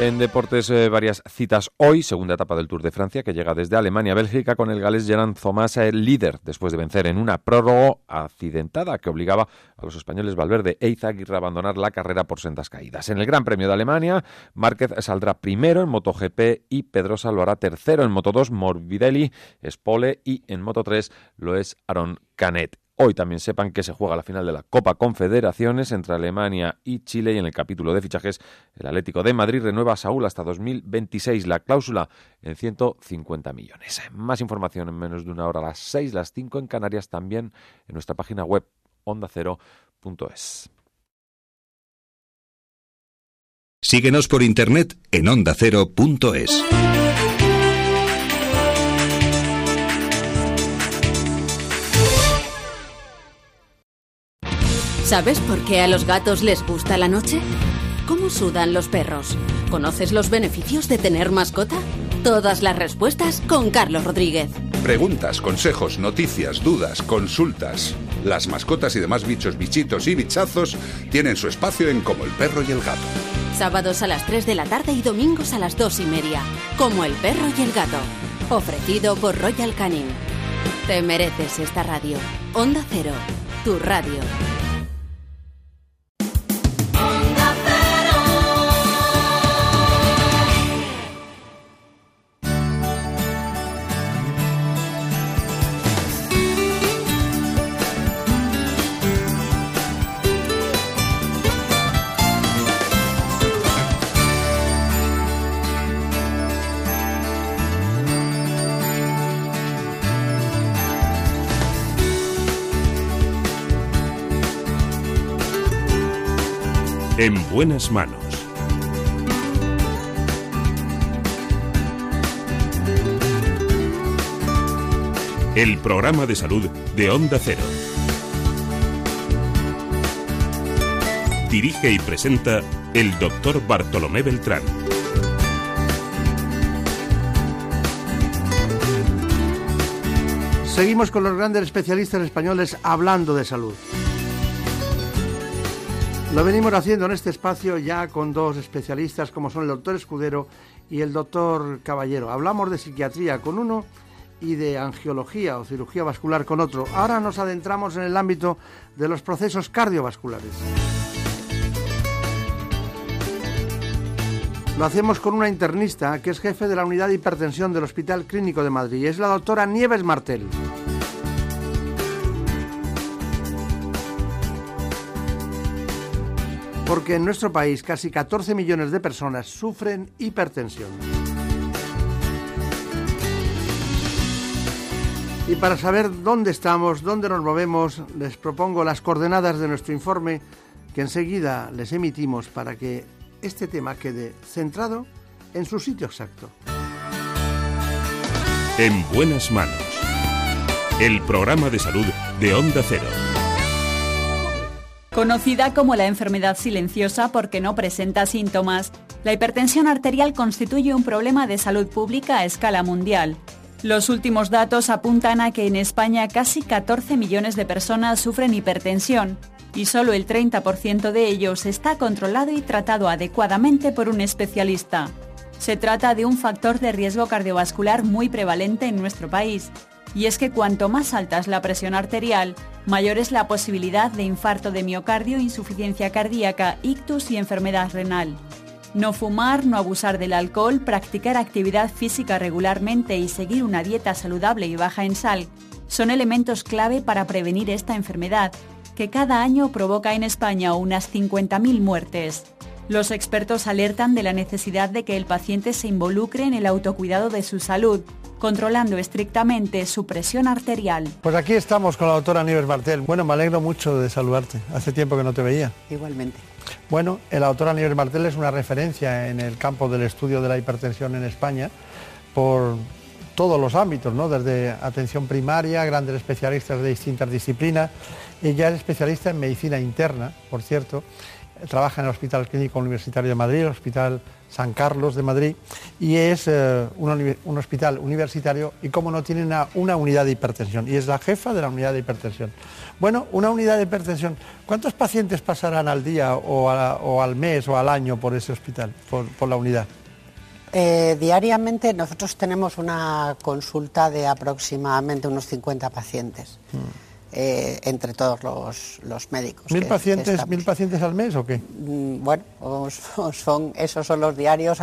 En deportes, eh, varias citas hoy, segunda etapa del Tour de Francia, que llega desde Alemania a Bélgica con el galés Gerard Thomas, el líder, después de vencer en una prórroga accidentada que obligaba a los españoles Valverde e Izaguirre a abandonar la carrera por sendas caídas. En el Gran Premio de Alemania, Márquez saldrá primero en MotoGP y Pedrosa lo hará tercero en Moto2, Morbidelli, Spole y en Moto3 lo es Aaron Canet. Hoy también sepan que se juega la final de la Copa Confederaciones entre Alemania y Chile y en el capítulo de fichajes el Atlético de Madrid renueva a Saúl hasta 2026 la cláusula en 150 millones. Más información en menos de una hora a las 6, las 5 en Canarias también en nuestra página web ondacero.es. Síguenos por internet en ondacero.es. ¿Sabes por qué a los gatos les gusta la noche? ¿Cómo sudan los perros? ¿Conoces los beneficios de tener mascota? Todas las respuestas con Carlos Rodríguez. Preguntas, consejos, noticias, dudas, consultas. Las mascotas y demás bichos, bichitos y bichazos tienen su espacio en Como el perro y el gato. Sábados a las 3 de la tarde y domingos a las 2 y media. Como el perro y el gato. Ofrecido por Royal Canin. Te mereces esta radio. Onda Cero, tu radio. En buenas manos. El programa de salud de Onda Cero. Dirige y presenta el doctor Bartolomé Beltrán. Seguimos con los grandes especialistas españoles hablando de salud. Lo venimos haciendo en este espacio ya con dos especialistas como son el doctor Escudero y el doctor Caballero. Hablamos de psiquiatría con uno y de angiología o cirugía vascular con otro. Ahora nos adentramos en el ámbito de los procesos cardiovasculares. Lo hacemos con una internista que es jefe de la unidad de hipertensión del Hospital Clínico de Madrid. Es la doctora Nieves Martel. Porque en nuestro país casi 14 millones de personas sufren hipertensión. Y para saber dónde estamos, dónde nos movemos, les propongo las coordenadas de nuestro informe que enseguida les emitimos para que este tema quede centrado en su sitio exacto. En buenas manos. El programa de salud de Onda Cero. Conocida como la enfermedad silenciosa porque no presenta síntomas, la hipertensión arterial constituye un problema de salud pública a escala mundial. Los últimos datos apuntan a que en España casi 14 millones de personas sufren hipertensión y solo el 30% de ellos está controlado y tratado adecuadamente por un especialista. Se trata de un factor de riesgo cardiovascular muy prevalente en nuestro país, y es que cuanto más alta es la presión arterial, mayor es la posibilidad de infarto de miocardio, insuficiencia cardíaca, ictus y enfermedad renal. No fumar, no abusar del alcohol, practicar actividad física regularmente y seguir una dieta saludable y baja en sal son elementos clave para prevenir esta enfermedad, que cada año provoca en España unas 50.000 muertes. Los expertos alertan de la necesidad de que el paciente se involucre en el autocuidado de su salud, controlando estrictamente su presión arterial. Pues aquí estamos con la doctora Nieves Martel. Bueno, me alegro mucho de saludarte. Hace tiempo que no te veía. Igualmente. Bueno, la doctora Nieves Martel es una referencia en el campo del estudio de la hipertensión en España por todos los ámbitos, ¿no? desde atención primaria, grandes especialistas de distintas disciplinas. Ella es especialista en medicina interna, por cierto. Trabaja en el Hospital Clínico Universitario de Madrid, el Hospital San Carlos de Madrid, y es eh, un, hospital universitario y como no tiene una, unidad de hipertensión, y es la jefa de la unidad de hipertensión. Bueno, una unidad de hipertensión, ¿cuántos pacientes pasarán al día o, al mes o al año por ese hospital, por la unidad? Eh, diariamente nosotros tenemos una consulta de aproximadamente unos 50 pacientes. Mm. Eh, entre todos los, médicos. ¿Mil, pacientes, ¿Mil pacientes al mes o qué? Mm, bueno, son, esos son los diarios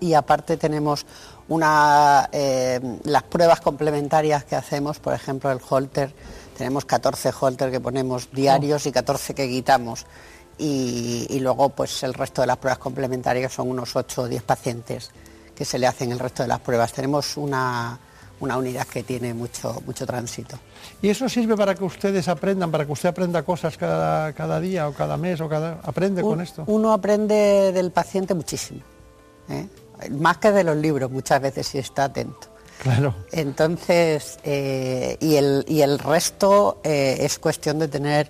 y aparte tenemos una, eh, las pruebas complementarias que hacemos, por ejemplo el holter, tenemos 14 holter que ponemos diarios y 14 que quitamos y, luego pues el resto de las pruebas complementarias son unos 8 o 10 pacientes que se le hacen el resto de las pruebas. Tenemos una, unidad que tiene mucho, mucho tránsito. ¿Y eso sirve para que ustedes aprendan, para que usted aprenda cosas cada, día o cada mes o cada... ¿Aprende con esto? Uno aprende del paciente muchísimo, ¿eh? más que de los libros muchas veces si está atento. Claro. Entonces, eh, y, el, y el resto eh, es cuestión de tener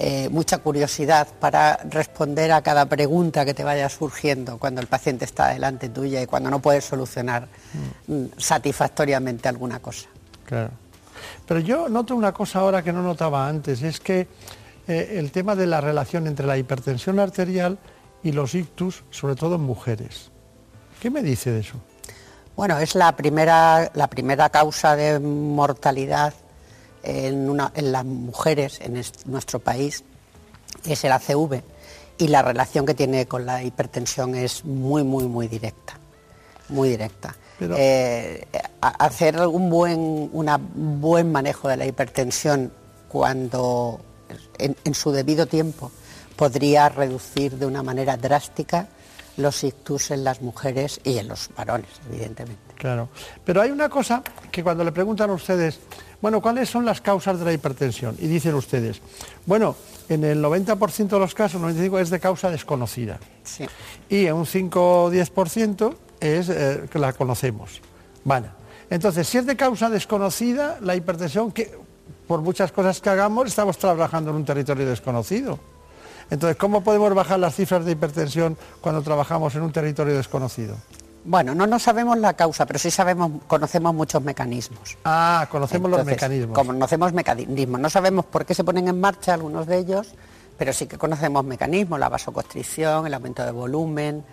eh, mucha curiosidad para responder a cada pregunta que te vaya surgiendo cuando el paciente está delante tuya y cuando no puedes solucionar mm. Mm, satisfactoriamente alguna cosa. Claro. Pero yo noto una cosa ahora que no notaba antes, es que eh, el tema de la relación entre la hipertensión arterial y los ictus, sobre todo en mujeres. ¿Qué me dice de eso? Bueno, es la primera, la primera causa de mortalidad en, una- en las mujeres en es- nuestro país, es el ACV, y la relación que tiene con la hipertensión es muy, muy, muy directa, muy directa. Pero- Eh, hacer un buen, una- un buen manejo de la hipertensión cuando en, en su debido tiempo podría reducir de una manera drástica los ictus en las mujeres y en los varones, evidentemente. Claro. Pero hay una cosa que cuando le preguntan a ustedes, bueno, ¿cuáles son las causas de la hipertensión? Y dicen ustedes, bueno, en el 90% de los casos, 95% es de causa desconocida. Sí. Y en un 5 o 10% es eh, que la conocemos. Vale. Entonces, si es de causa desconocida, la hipertensión, que por muchas cosas que hagamos, estamos trabajando en un territorio desconocido. Entonces, ¿cómo podemos bajar las cifras de hipertensión cuando trabajamos en un territorio desconocido? Bueno, no, no sabemos la causa, pero sí sabemos, conocemos muchos mecanismos. Ah, conocemos los mecanismos. Conocemos mecanismos. No sabemos por qué se ponen en marcha algunos de ellos, pero sí que conocemos mecanismos, la vasoconstricción, el aumento de volumen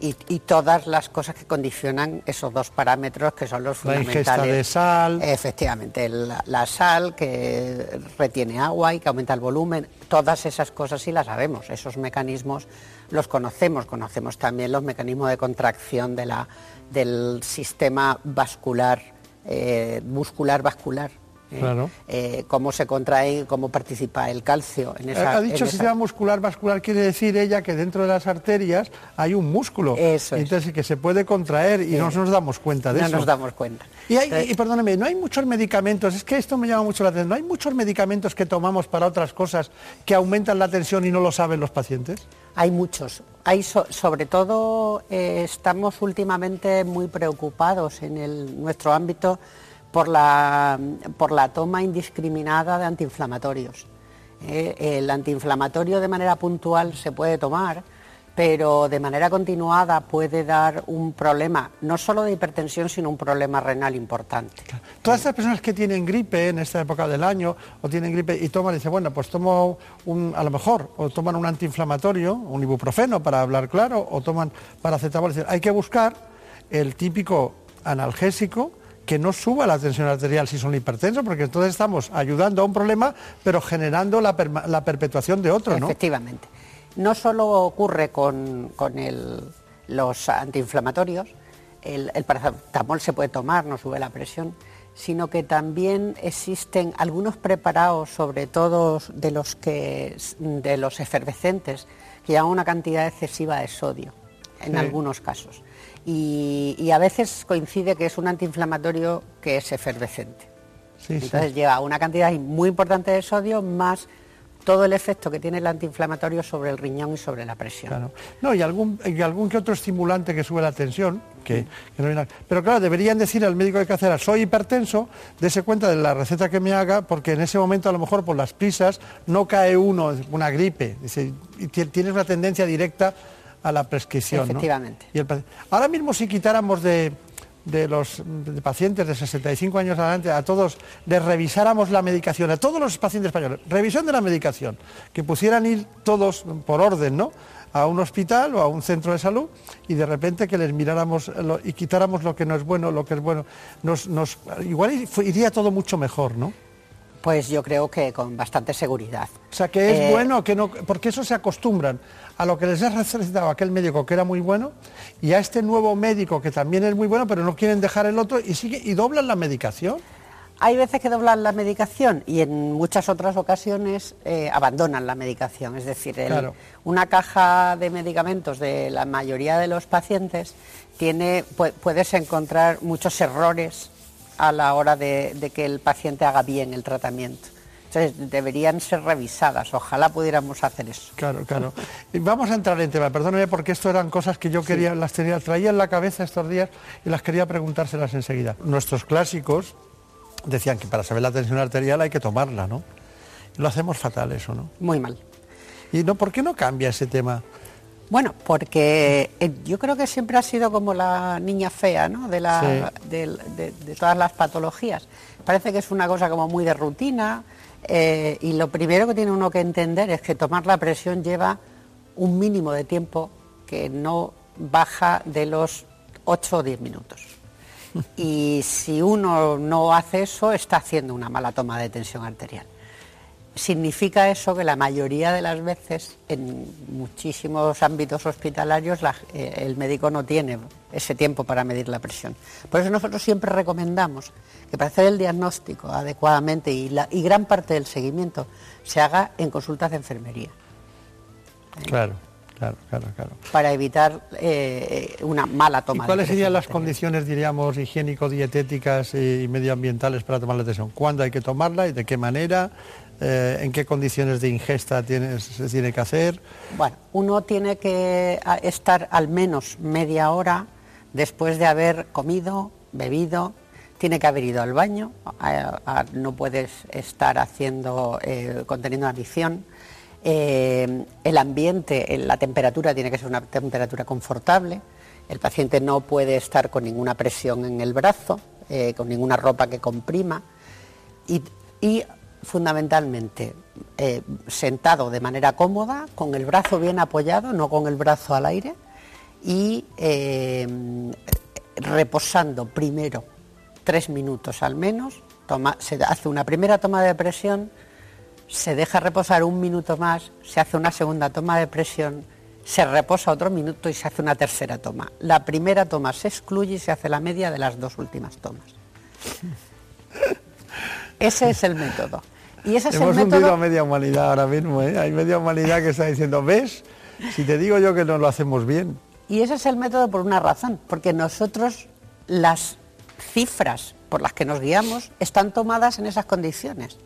y, y todas las cosas que condicionan esos dos parámetros que son los La fundamentales. ingesta de sal. Efectivamente, la, la sal que retiene agua y que aumenta el volumen, todas esas cosas sí las sabemos, esos mecanismos los conocemos, conocemos también los mecanismos de contracción de la, del sistema vascular, eh, muscular vascular. ¿eh? Claro. Eh, cómo se contrae, cómo participa el calcio en esa. ha dicho en esa- sistema muscular vascular, quiere decir ella que dentro de las arterias hay un músculo. Eso es. Entonces que se puede contraer y no nos damos cuenta de no eso. nos damos cuenta. Y, hay, y perdóneme, no hay muchos medicamentos, es que esto me llama mucho la atención, no hay muchos medicamentos que tomamos para otras cosas que aumentan la tensión y no lo saben los pacientes. Hay muchos. Hay so- sobre todo eh, estamos últimamente muy preocupados en nuestro ámbito por la, por la toma indiscriminada de antiinflamatorios. Eh, el antiinflamatorio de manera puntual se puede tomar, pero de manera continuada puede dar un problema, no solo de hipertensión, sino un problema renal importante. Todas estas personas que tienen gripe en esta época del año o tienen gripe y toman, y dicen, bueno, pues tomo un, a lo mejor, o toman un antiinflamatorio, un ibuprofeno para hablar claro, o toman paracetamol. Decir, hay que buscar el típico analgésico que no suba la tensión arterial si son hipertensos, porque entonces estamos ayudando a un problema, pero generando la, la perpetuación de otro, ¿no? Efectivamente. No solo ocurre con, con el- los antiinflamatorios, el, el paracetamol se puede tomar, no sube la presión, sino que también existen algunos preparados, sobre todo de los, que, de los efervescentes, que llevan una cantidad excesiva de sodio, en Sí. algunos casos. Y, y a veces coincide que es un antiinflamatorio que es efervescente. Sí, sí. Entonces lleva una cantidad muy importante de sodio más todo el efecto que tiene el antiinflamatorio sobre el riñón y sobre la presión. Claro. No, y algún, y algún que otro estimulante que sube la tensión, que, que no a- Pero claro, deberían decir al médico de cabecera, soy hipertenso, dése cuenta de la receta que me haga, porque en ese momento a lo mejor por las prisas no cae uno, una gripe, dice, y tienes una tendencia directa a la prescripción. ¿no? Efectivamente. Y el paci- Ahora mismo si quitáramos de, de los de pacientes de 65 años adelante, a todos les revisáramos la medicación, a todos los pacientes españoles, revisión de la medicación, que pusieran ir todos por orden, ¿no? a un hospital o a un centro de salud y de repente que les miráramos y quitáramos lo que no es bueno, lo que es bueno, nos, nos- igual iría todo mucho mejor, ¿no? Pues yo creo que con bastante seguridad. O sea, que es Eh, bueno, que no, porque eso se acostumbran a lo que les ha recetado aquel médico que era muy bueno y a este nuevo médico que también es muy bueno, pero no quieren dejar el otro y sigue y doblan la medicación. Hay veces que doblan la medicación y en muchas otras ocasiones eh, abandonan la medicación. Es decir, el- Claro. una caja de medicamentos de la mayoría de los pacientes tiene, pu- puedes encontrar muchos errores a la hora de, de que el paciente haga bien el tratamiento. Entonces, deberían ser revisadas. Ojalá pudiéramos hacer eso. Claro, claro. Y vamos a entrar en tema, perdóneme porque esto eran cosas que yo quería, las tenía, traía en la cabeza estos días y las quería preguntárselas enseguida. Nuestros clásicos decían que para saber la tensión arterial hay que tomarla, ¿no? Lo hacemos fatal eso, ¿no? Muy mal. ¿Y no, por qué no cambia ese tema? Bueno, porque eh, yo creo que siempre ha sido como la niña fea, ¿no? De, la, de, de- de todas las patologías. Parece que es una cosa como muy de rutina eh, y lo primero que tiene uno que entender es que tomar la presión lleva un mínimo de tiempo que no baja de los 8 o 10 minutos. Y si uno no hace eso, está haciendo una mala toma de tensión arterial. Significa eso que la mayoría de las veces, en muchísimos ámbitos hospitalarios, la- eh, el médico no tiene ese tiempo para medir la presión. Por eso nosotros siempre recomendamos que para hacer el diagnóstico adecuadamente y, la- y gran parte del seguimiento se haga en consultas de enfermería, Claro, claro, claro, claro. para evitar eh, eh, una mala ¿Y toma de cuáles serían las condiciones, diríamos, higiénico-dietéticas y medioambientales para tomar la tensión? ¿Cuándo hay que tomarla y de qué manera? Eh, ¿En qué condiciones de ingesta se tiene que hacer? Bueno, uno tiene que estar al menos media hora después de haber comido, bebido, tiene que haber ido al baño, no puedes estar haciendo, eh, conteniendo adicción. Eh, el ambiente, eh, la temperatura tiene que ser una temperatura confortable. El paciente no puede estar con ninguna presión en el brazo, con ninguna ropa que comprima y, fundamentalmente eh, sentado de manera cómoda, con el brazo bien apoyado, no con el brazo al aire, y eh, reposando primero tres minutos al menos, se hace una primera toma de presión, se deja reposar un minuto más, se hace una segunda toma de presión, se reposa otro minuto y se hace una tercera toma. La primera toma se excluye y se hace la media de las dos últimas tomas. Ese es el método. Y ese es Hemos el hundido a media humanidad ahora mismo, ¿eh? Hay media humanidad que está diciendo, ¿ves? Si te digo yo que no lo hacemos bien. Y ese es el método por una razón, porque nosotros las cifras por las que nos guiamos están tomadas en esas condiciones.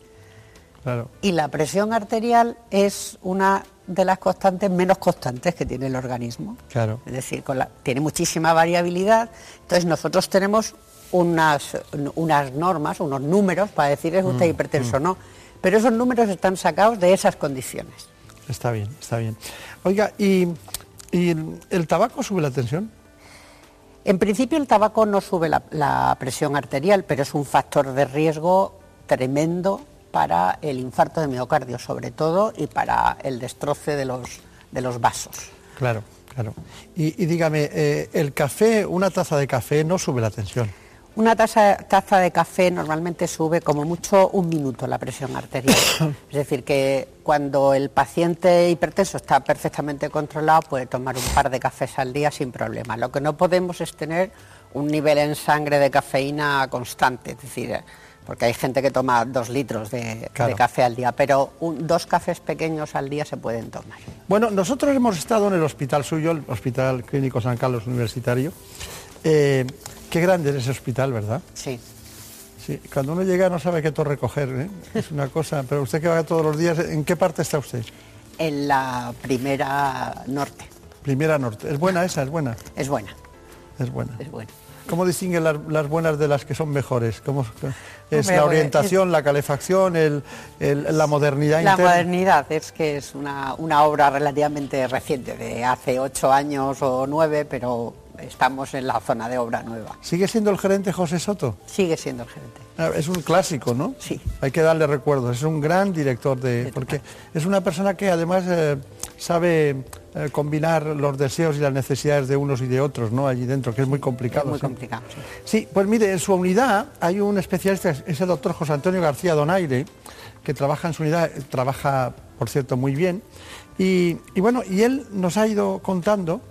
Claro. Y la presión arterial es una de las constantes menos constantes que tiene el organismo. Claro. Es decir, con la- tiene muchísima variabilidad. Entonces nosotros tenemos unas, unas normas, unos números para decir es usted Mm, hipertenso o mm. no. Pero esos números están sacados de esas condiciones. Está bien, está bien. Oiga, ¿y, y el, el tabaco sube la tensión? En principio el tabaco no sube la, la presión arterial, pero es un factor de riesgo tremendo para el infarto de miocardio sobre todo y para el destroce de los, de los vasos. Claro, claro. Y, y dígame, eh, el café, una taza de café no sube la tensión. Una taza, taza de café normalmente sube como mucho un minuto la presión arterial. es decir, que cuando el paciente hipertenso está perfectamente controlado puede tomar un par de cafés al día sin problema. Lo que no podemos es tener un nivel en sangre de cafeína constante, es decir, porque hay gente que toma dos litros de, Claro. de café al día, pero un- dos cafés pequeños al día se pueden tomar. Bueno, nosotros hemos estado en el hospital suyo, el Hospital Clínico San Carlos Universitario. Eh, qué grande es ese hospital, ¿verdad? Sí. Sí, cuando uno llega no sabe qué torre coger, ¿eh? es una cosa. Pero usted que va todos los días, ¿en qué parte está usted? En la primera norte, Primera norte. ¿Es buena esa? ¿Es buena? es buena, Es buena. es buena. ¿Cómo distinguen las, las buenas de las que son mejores? ¿Cómo es Hombre, la pues, orientación, la calefacción, el- el- la modernidad La interna? modernidad es que es una, una obra relativamente reciente, de hace ocho años o nueve, pero estamos en la zona de obra nueva. ¿Sigue siendo el gerente José Soto? Sigue siendo el gerente. Ah, Es un clásico, ¿no? Sí. Hay que darle recuerdos. Es un gran director de. Porque es una persona que además eh, sabe eh, combinar los deseos y las necesidades de unos y de otros, ¿no? Allí dentro, que es muy complicado. Es muy sí. complicado. sí. Sí, pues mire, en su unidad hay un especialista, es el doctor José Antonio García Donaire, que trabaja en su unidad, eh, trabaja, por cierto, muy bien. Y, y bueno, y él nos ha ido contando,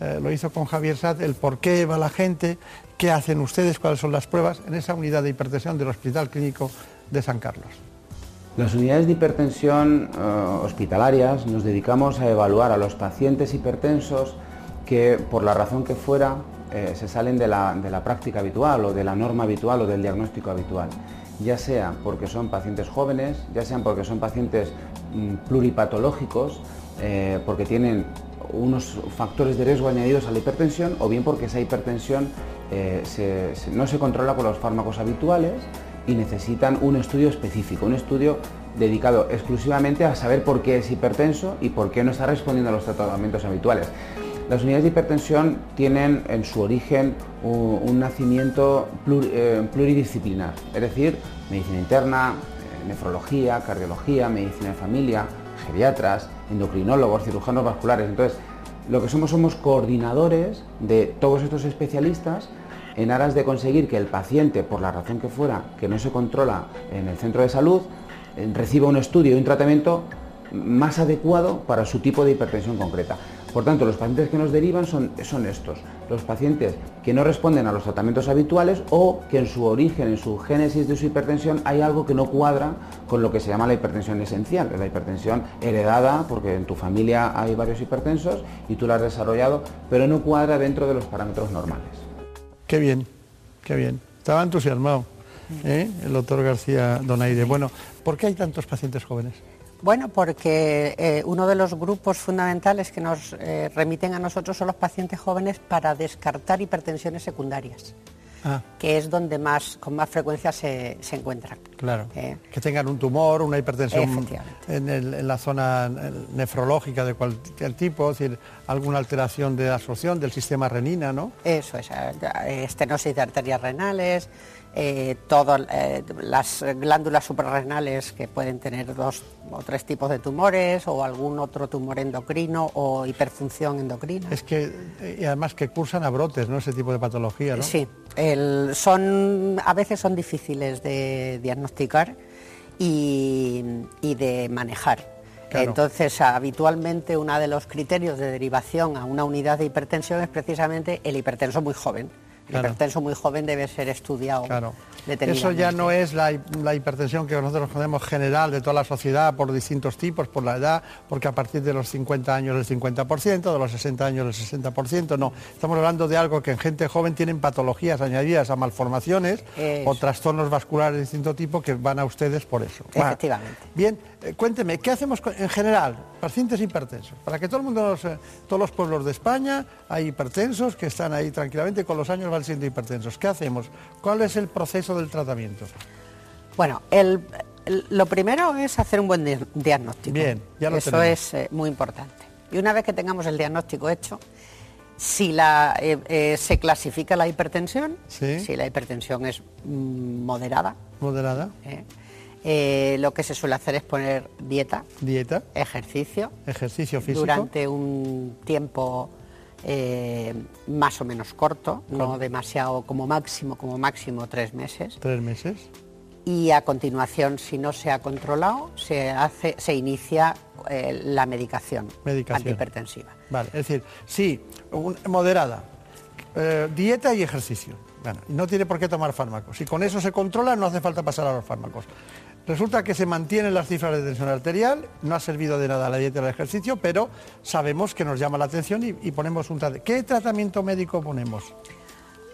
eh, lo hizo con Javier Sad, el por qué va la gente, qué hacen ustedes, cuáles son las pruebas en esa unidad de hipertensión del Hospital Clínico de San Carlos. Las unidades de hipertensión eh, hospitalarias nos dedicamos a evaluar a los pacientes hipertensos que, por la razón que fuera, eh, se salen de la, de la práctica habitual o de la norma habitual o del diagnóstico habitual. Ya sea porque son pacientes jóvenes, ya sean porque son pacientes mm, pluripatológicos, porque tienen unos factores de riesgo añadidos a la hipertensión o bien porque esa hipertensión eh, no se controla con los fármacos habituales y necesitan un estudio específico, un estudio dedicado exclusivamente a saber por qué es hipertenso y por qué no está respondiendo a los tratamientos habituales. Las unidades de hipertensión tienen en su origen un, nacimiento eh, pluridisciplinar, es decir, medicina interna, eh, nefrología, cardiología, medicina de familia, geriatras, endocrinólogos, cirujanos vasculares. Entonces, lo que somos somos coordinadores de todos estos especialistas en aras de conseguir que el paciente, por la razón que fuera, que no se controla en el centro de salud, eh, reciba un estudio y un tratamiento más adecuado para su tipo de hipertensión concreta. Por tanto, los pacientes que nos derivan son, son estos, los pacientes que no responden a los tratamientos habituales o que en su origen, en su génesis de su hipertensión, hay algo que no cuadra con lo que se llama la hipertensión esencial, la hipertensión heredada, porque en tu familia hay varios hipertensos y tú la has desarrollado, pero no cuadra dentro de los parámetros normales. Qué bien, qué bien. Estaba entusiasmado ¿eh? el doctor García Donaire. Bueno, ¿por qué hay tantos pacientes jóvenes? Bueno, porque eh, uno de los grupos fundamentales que nos eh, remiten a nosotros son los pacientes jóvenes para descartar hipertensiones secundarias, Ah, que es donde más, con más frecuencia se, se encuentran. claro. Eh. Que tengan un tumor, una hipertensión en, el- en la zona nefrológica de cualquier tipo, es decir, alguna alteración de absorción del sistema renina, ¿no? Eso es, estenosis de arterias renales, eh, todas eh, las glándulas suprarrenales que pueden tener dos o tres tipos de tumores o algún otro tumor endocrino o hiperfunción endocrina. Es que, y además que cursan a brotes, ¿no? Ese tipo de patología, ¿no? Sí, el- son, a veces son difíciles de diagnosticar y, y de manejar. Claro. Entonces, habitualmente uno de los criterios de derivación a una unidad de hipertensión es precisamente el hipertenso muy joven. El Claro. hipertenso muy joven debe ser estudiado Claro. Eso ya no es la, hi- la hipertensión que nosotros conocemos general de toda la sociedad por distintos tipos, por la edad, porque a partir de los 50 años el 50%, de los 60 años el 60%, no. Estamos hablando de algo que en gente joven tienen patologías añadidas a malformaciones Eso. o trastornos vasculares de distinto tipo que van a ustedes por eso. Va. Efectivamente. Bien, eh, cuénteme, ¿qué hacemos en general, pacientes hipertensos? Para que todo el mundo, los, eh, todos los pueblos de España hay hipertensos que están ahí tranquilamente con los años van siendo hipertensos. ¿Qué hacemos? ¿Cuál es el proceso del tratamiento? Bueno, el- el- lo primero es hacer un buen di- diagnóstico. Bien, ya lo Eso tenemos. es eh, muy importante. Y una vez que tengamos el diagnóstico hecho, si la, eh, eh, se clasifica la hipertensión, Sí. si la hipertensión es mm, moderada, Moderada, ¿eh? Eh, lo que se suele hacer es poner dieta, dieta, ejercicio, ejercicio físico. durante un tiempo eh, más o menos corto, no demasiado como máximo, como máximo tres meses. Tres meses. y a continuación, si no se ha controlado, se, hace, se inicia eh, la medicación, Medicación. antihipertensiva. Vale, es decir, sí, un- moderada, dieta y ejercicio. Bueno, no tiene por qué tomar fármacos. Si con eso se controla, no hace falta pasar a los fármacos. Resulta que se mantienen las cifras de tensión arterial, no ha servido de nada la dieta y el ejercicio, pero sabemos que nos llama la atención y, y ponemos un tratamiento. ¿Qué tratamiento médico ponemos?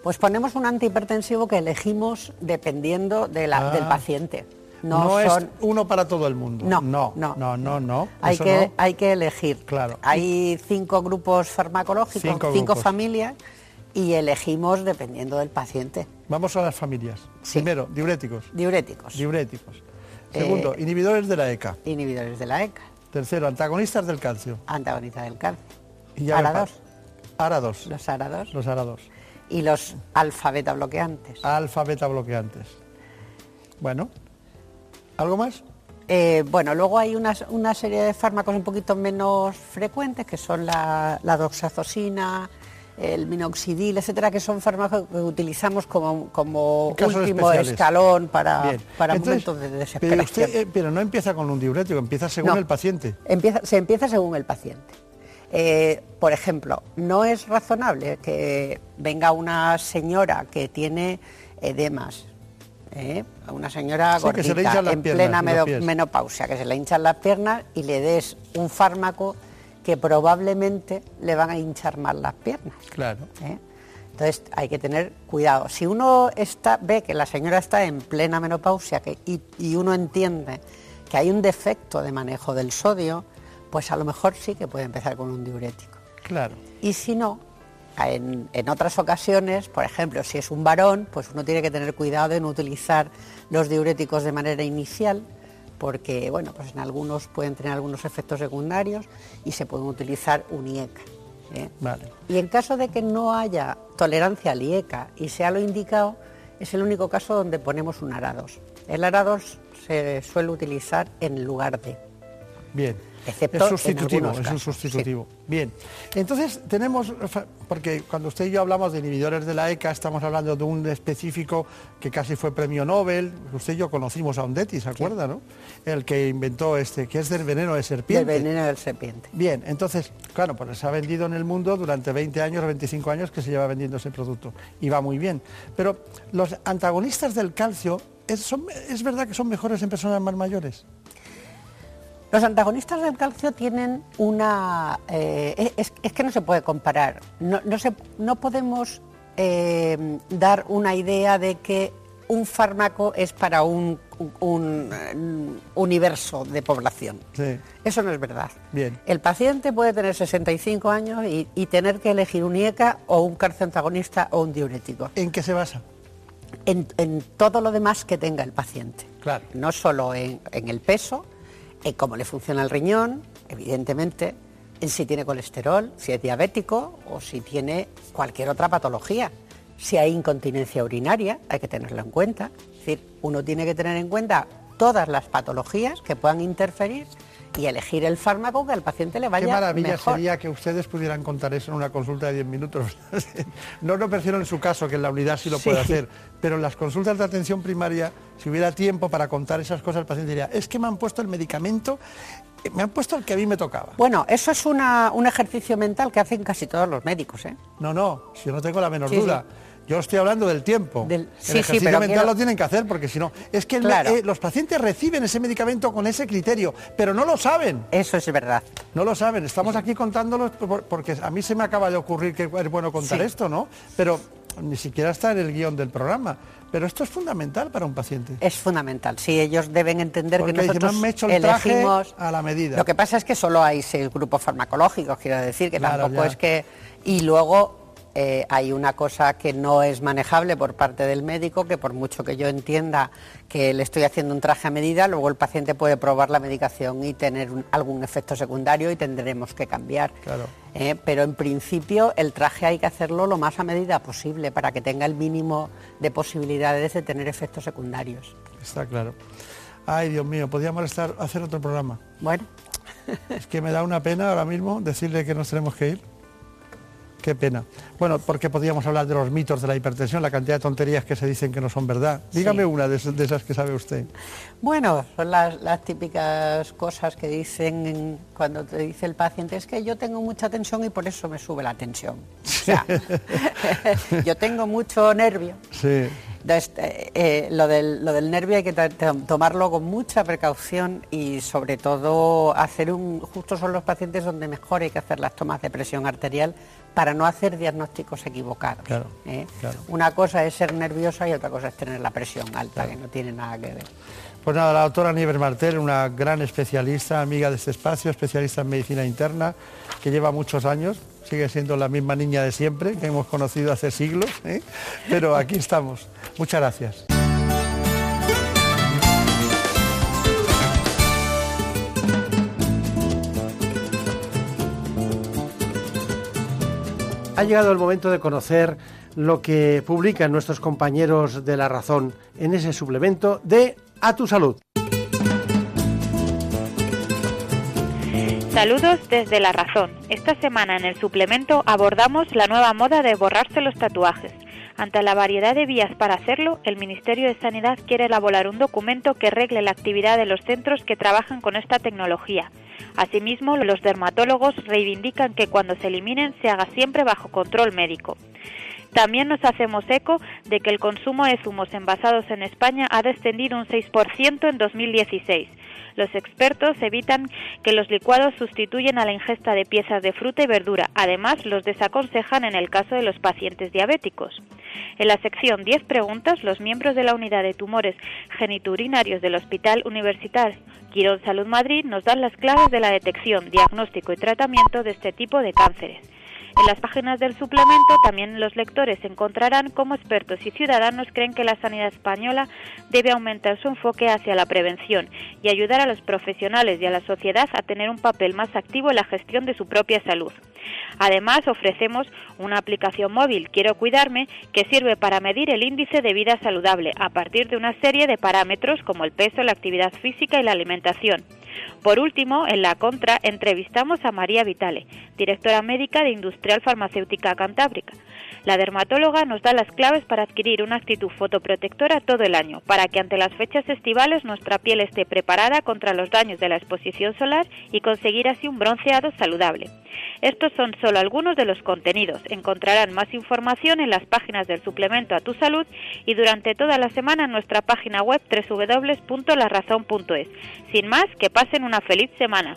Pues ponemos un antihipertensivo que elegimos dependiendo de la- Ah. del paciente. No, No, es son, uno para todo el mundo. No, no, no, no, no. no, hay, que, no. hay que elegir. Claro. Hay cinco grupos farmacológicos, Cinco familias, y elegimos dependiendo del paciente. Vamos a las familias. Primero, diuréticos. Diuréticos. Diuréticos. Eh, Segundo, inhibidores de la ECA. Inhibidores de la ECA, Tercero, antagonistas del calcio. antagonista del calcio. Y ya me ARA2. pa- ARA2. Los ARA2. Los ARA2. Y los alfa-beta bloqueantes. Alfa beta bloqueantes. Bueno, ¿algo más? Eh, bueno, luego hay una serie de fármacos un poquito menos frecuentes, que son la, la doxazosina, el minoxidil, etcétera, que son fármacos que utilizamos como, como último especiales. escalón para, Bien. para Entonces, momentos de Pero, desesperación. usted, eh, pero no empieza con un diurético, empieza según No. el paciente. Empieza- se empieza según el paciente. Eh, por ejemplo, no es razonable que venga una señora que tiene edemas, ¿eh? una señora Sí, se en piernas plena menopausia, que se le hinchan las piernas y le des un fármaco que probablemente le van a hinchar más las piernas. Claro. ¿eh? Entonces hay que tener cuidado. Si uno está, ve que la señora está en plena menopausia que- y, y uno entiende que hay un defecto de manejo del sodio, pues a lo mejor sí que puede empezar con un diurético. Claro. Y si no, en, en otras ocasiones, por ejemplo, si es un varón, pues uno tiene que tener cuidado de no utilizar los diuréticos de manera inicial, porque bueno, pues en algunos pueden tener algunos efectos secundarios y se pueden utilizar un IECA. ¿eh? Vale. Y en caso de que no haya tolerancia al IECA y sea lo indicado, es el único caso donde ponemos un ARA2. El ARA2 se suele utilizar en lugar de. Bien. Excepto es sustitutivo, es un sustitutivo. Bien. Entonces tenemos, porque cuando usted y yo hablamos de inhibidores de la ECA, estamos hablando de un específico que casi fue premio Nobel. Usted y yo conocimos a Ondetti, ¿se acuerda, no? El que inventó este, que es del veneno de serpiente. Del veneno del serpiente. Bien, entonces, claro, pues se ha vendido en el mundo durante 20 años, 25 años que se lleva vendiendo ese producto y va muy bien. Pero los antagonistas del calcio, ¿es, son- ¿es verdad que son mejores en personas más mayores? Los antagonistas del calcio tienen una... eh, es, es que no se puede comparar. No, no se- no podemos eh, dar una idea de que un fármaco es para un, un, eh, universo de población. Sí. Eso no es verdad. Bien. El paciente puede tener 65 años y, y tener que elegir un IECA o un calcioantagonista o un diurético. ¿En qué se basa? En, en todo lo demás que tenga el paciente. Claro. No solo en, en el peso, en cómo le funciona el riñón, evidentemente, en si tiene colesterol, si es diabético o si tiene cualquier otra patología. Si hay incontinencia urinaria, hay que tenerlo en cuenta. Es decir, uno tiene que tener en cuenta todas las patologías que puedan interferir y elegir el fármaco que al paciente le vaya Qué maravilla mejor. sería que ustedes pudieran contar eso en una consulta de 10 minutos. no lo prefiero en su caso, que en la unidad sí lo Sí. puede hacer, pero en las consultas de atención primaria, si hubiera tiempo para contar esas cosas, el paciente diría, es que me han puesto el medicamento, eh, me han puesto el que a mí me tocaba. Bueno, eso es una- un ejercicio mental que hacen casi todos los médicos. ¿eh? No, no, si yo no tengo la menor Sí, duda. Yo estoy hablando del tiempo. Del- el sí, sí, ejercicio pero mental quiero- lo tienen que hacer porque si no, es que el- eh, los pacientes reciben ese medicamento con ese criterio, pero no lo saben. Eso es verdad. No lo saben. Estamos aquí contándolos por- porque a mí se me acaba de ocurrir que es bueno contar Sí. esto, ¿no? Pero ni siquiera está en el guion del programa. Pero esto es fundamental para un paciente. Es fundamental. Sí, ellos deben entender Porque que nosotros "Me han hecho el traje elegimos a la medida". Lo que pasa es que solo hay seis grupos farmacológicos, quiero decir, que Claro, tampoco ya. es que... Y luego eh, hay una cosa que no es manejable por parte del médico, que por mucho que yo entienda que le estoy haciendo un traje a medida, luego el paciente puede probar la medicación y tener un- algún efecto secundario y tendremos que cambiar. Claro. Eh, pero en principio el traje hay que hacerlo lo más a medida posible para que tenga el mínimo de posibilidades de tener efectos secundarios. Está claro. Ay, Dios mío, podríamos estar, hacer otro programa. Bueno. Es que me da una pena ahora mismo decirle que nos tenemos que ir. Qué pena. Bueno, porque podríamos hablar de los mitos de la hipertensión, la cantidad de tonterías que se dicen que no son verdad. Dígame una de, esas- de esas que sabe usted. Bueno, son las, las típicas cosas que dicen cuando te dice el paciente, es que yo tengo mucha tensión y por eso me sube la tensión. O sea, yo tengo mucho nervio. Sí. Entonces, eh, eh, lo, del, lo del nervio hay que to- to- tomarlo con mucha precaución y sobre todo hacer un... Justo son los pacientes donde mejor hay que hacer las tomas de presión arterial para no hacer diagnósticos equivocados. Claro, ¿eh? claro. Una cosa es ser nerviosa y otra cosa es tener la presión alta, que no tiene nada que ver. Pues nada, la doctora Nieves Martel, una gran especialista, amiga de este espacio, especialista en medicina interna, que lleva muchos años, sigue siendo la misma niña de siempre, que hemos conocido hace siglos, ¿eh? pero aquí estamos. Muchas gracias. Ha llegado el momento de conocer lo que publican nuestros compañeros de La Razón en ese suplemento de A tu Salud. Saludos desde La Razón. Esta semana en el suplemento abordamos la nueva moda de borrarse los tatuajes. Ante la variedad de vías para hacerlo, el Ministerio de Sanidad quiere elaborar un documento que regle la actividad de los centros que trabajan con esta tecnología. Asimismo, los dermatólogos reivindican que cuando se eliminen se haga siempre bajo control médico. También nos hacemos eco de que el consumo de zumos envasados en España ha descendido un 6% en 2016. Los expertos evitan que los licuados sustituyen a la ingesta de piezas de fruta y verdura. Además, los desaconsejan en el caso de los pacientes diabéticos. En la sección 10 preguntas, los miembros de la unidad de tumores geniturinarios del Hospital Universitario Quirón Salud Madrid nos dan las claves de la detección, diagnóstico y tratamiento de este tipo de cánceres. En las páginas del suplemento también los lectores encontrarán cómo expertos y ciudadanos creen que la sanidad española debe aumentar su enfoque hacia la prevención y ayudar a los profesionales y a la sociedad a tener un papel más activo en la gestión de su propia salud. Además, ofrecemos una aplicación móvil, Quiero Cuidarme, que sirve para medir el índice de vida saludable a partir de una serie de parámetros como el peso, la actividad física y la alimentación. Por último, en la contra, entrevistamos a María Vitale, directora médica de Farmacéutica Cantábrica. La dermatóloga nos da las claves para adquirir una actitud fotoprotectora todo el año, para que ante las fechas estivales nuestra piel esté preparada contra los daños de la exposición solar y conseguir así un bronceado saludable. Estos son solo algunos de los contenidos. Encontrarán más información en las páginas del suplemento a tu salud y durante toda la semana en nuestra página web www.larazón.es. Sin más, que pasen una feliz semana.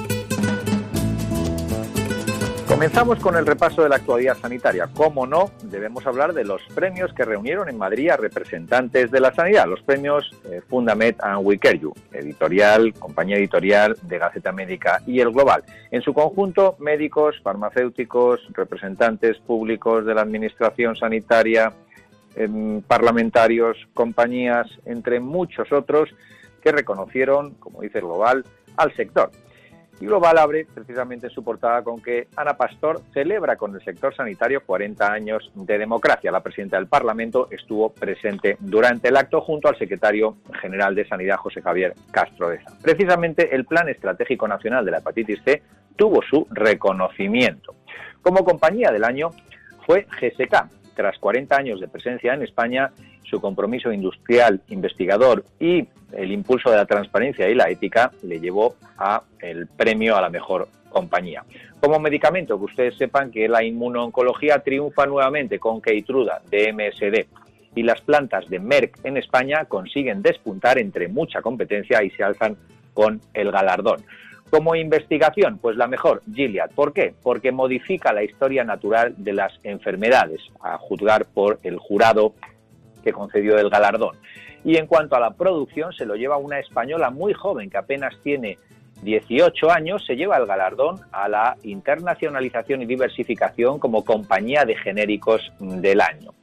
Comenzamos con el repaso de la actualidad sanitaria. Como no, debemos hablar de los premios que reunieron en Madrid a representantes de la sanidad, los premios eh, and We Care You, editorial, compañía editorial de Gaceta Médica y El Global. En su conjunto, médicos, farmacéuticos, representantes públicos de la administración sanitaria, em, parlamentarios, compañías, entre muchos otros, que reconocieron, como dice El Global, al sector. Y Global abre precisamente su portada con que Ana Pastor celebra con el sector sanitario 40 años de democracia. La presidenta del Parlamento estuvo presente durante el acto junto al secretario general de Sanidad, José Javier Castro Deza. Precisamente el Plan Estratégico Nacional de la Hepatitis C tuvo su reconocimiento. Como compañía del año fue GSK. Tras 40 años de presencia en España, su compromiso industrial, investigador y el impulso de la transparencia y la ética le llevó a el premio a la mejor compañía. Como medicamento, que ustedes sepan que la inmunoncología triunfa nuevamente con Keytruda de MSD y las plantas de Merck en España consiguen despuntar entre mucha competencia y se alzan con el galardón. Como investigación, pues la mejor, Gilead. ¿Por qué? Porque modifica la historia natural de las enfermedades, a juzgar por el jurado que concedió el galardón. Y en cuanto a la producción, se lo lleva una española muy joven que apenas tiene 18 años, se lleva el galardón a la internacionalización y diversificación como compañía de genéricos del año.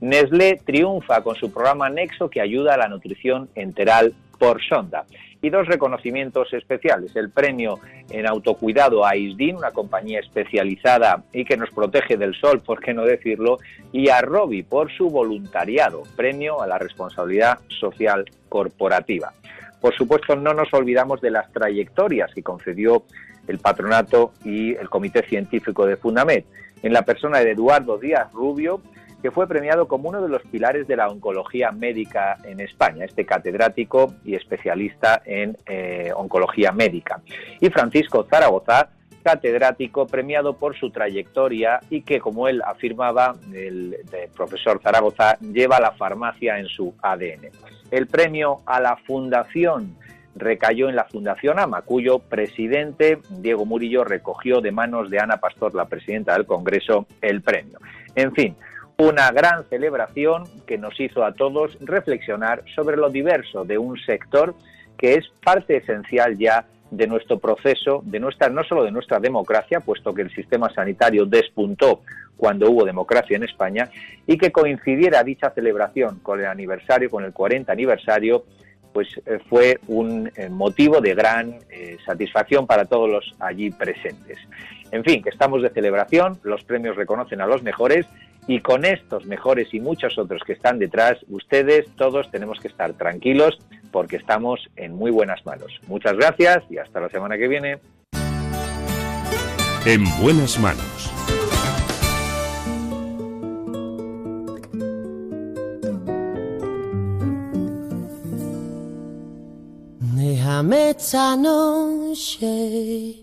Nestlé triunfa con su programa Nexo que ayuda a la nutrición enteral por sonda y dos reconocimientos especiales. El premio en autocuidado a ISDIN, una compañía especializada y que nos protege del sol, por qué no decirlo, y a Robi por su voluntariado, premio a la responsabilidad social corporativa. Por supuesto, no nos olvidamos de las trayectorias que concedió el patronato y el comité científico de Fundamed. En la persona de Eduardo Díaz Rubio, que fue premiado como uno de los pilares de la oncología médica en España, este catedrático y especialista en eh, oncología médica. Y Francisco Zaragoza, catedrático premiado por su trayectoria y que, como él afirmaba, el, el, profesor Zaragoza lleva la farmacia en su ADN. El premio a la Fundación recayó en la Fundación AMA, cuyo presidente, Diego Murillo, recogió de manos de Ana Pastor, la presidenta del Congreso, el premio. En fin, una gran celebración que nos hizo a todos reflexionar sobre lo diverso de un sector que es parte esencial ya de nuestro proceso, de nuestra, no solo de nuestra democracia, puesto que el sistema sanitario despuntó cuando hubo democracia en España, y que coincidiera dicha celebración con el aniversario, con el 40 aniversario, pues eh, fue un eh, motivo de gran eh, satisfacción para todos los allí presentes. En fin, que estamos de celebración, los premios reconocen a los mejores y con estos mejores y muchos otros que están detrás, ustedes todos tenemos que estar tranquilos porque estamos en muy buenas manos. Muchas gracias y hasta la semana que viene. En buenas manos. Déjame esta noche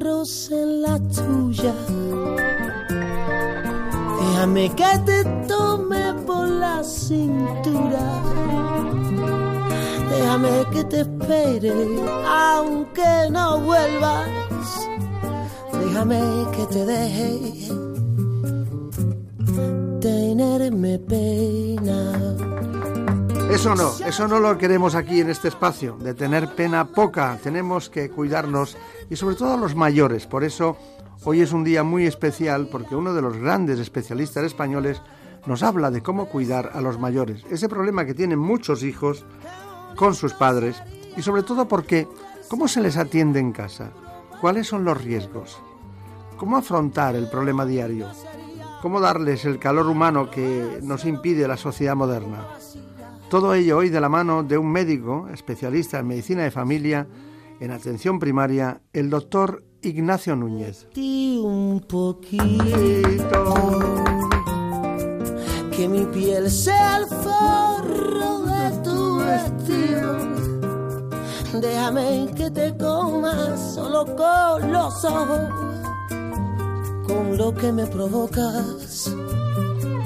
rocen la tuya. Déjame que te tome por la cintura. Déjame que te espere aunque no vuelvas. Déjame que te deje tenerme pena. Eso no, eso no lo queremos aquí en este espacio, de tener pena poca. Tenemos que cuidarnos y sobre todo a los mayores. Por eso hoy es un día muy especial porque uno de los grandes especialistas españoles nos habla de cómo cuidar a los mayores. Ese problema que tienen muchos hijos con sus padres y sobre todo porque cómo se les atiende en casa, cuáles son los riesgos, cómo afrontar el problema diario, cómo darles el calor humano que nos impide la sociedad moderna. Todo ello hoy de la mano de un médico especialista en medicina de familia en atención primaria, el doctor Ignacio Núñez. un poquito que mi piel sea el forro de tu vestido. Déjame que te comas solo con los ojos, con lo que me provocas.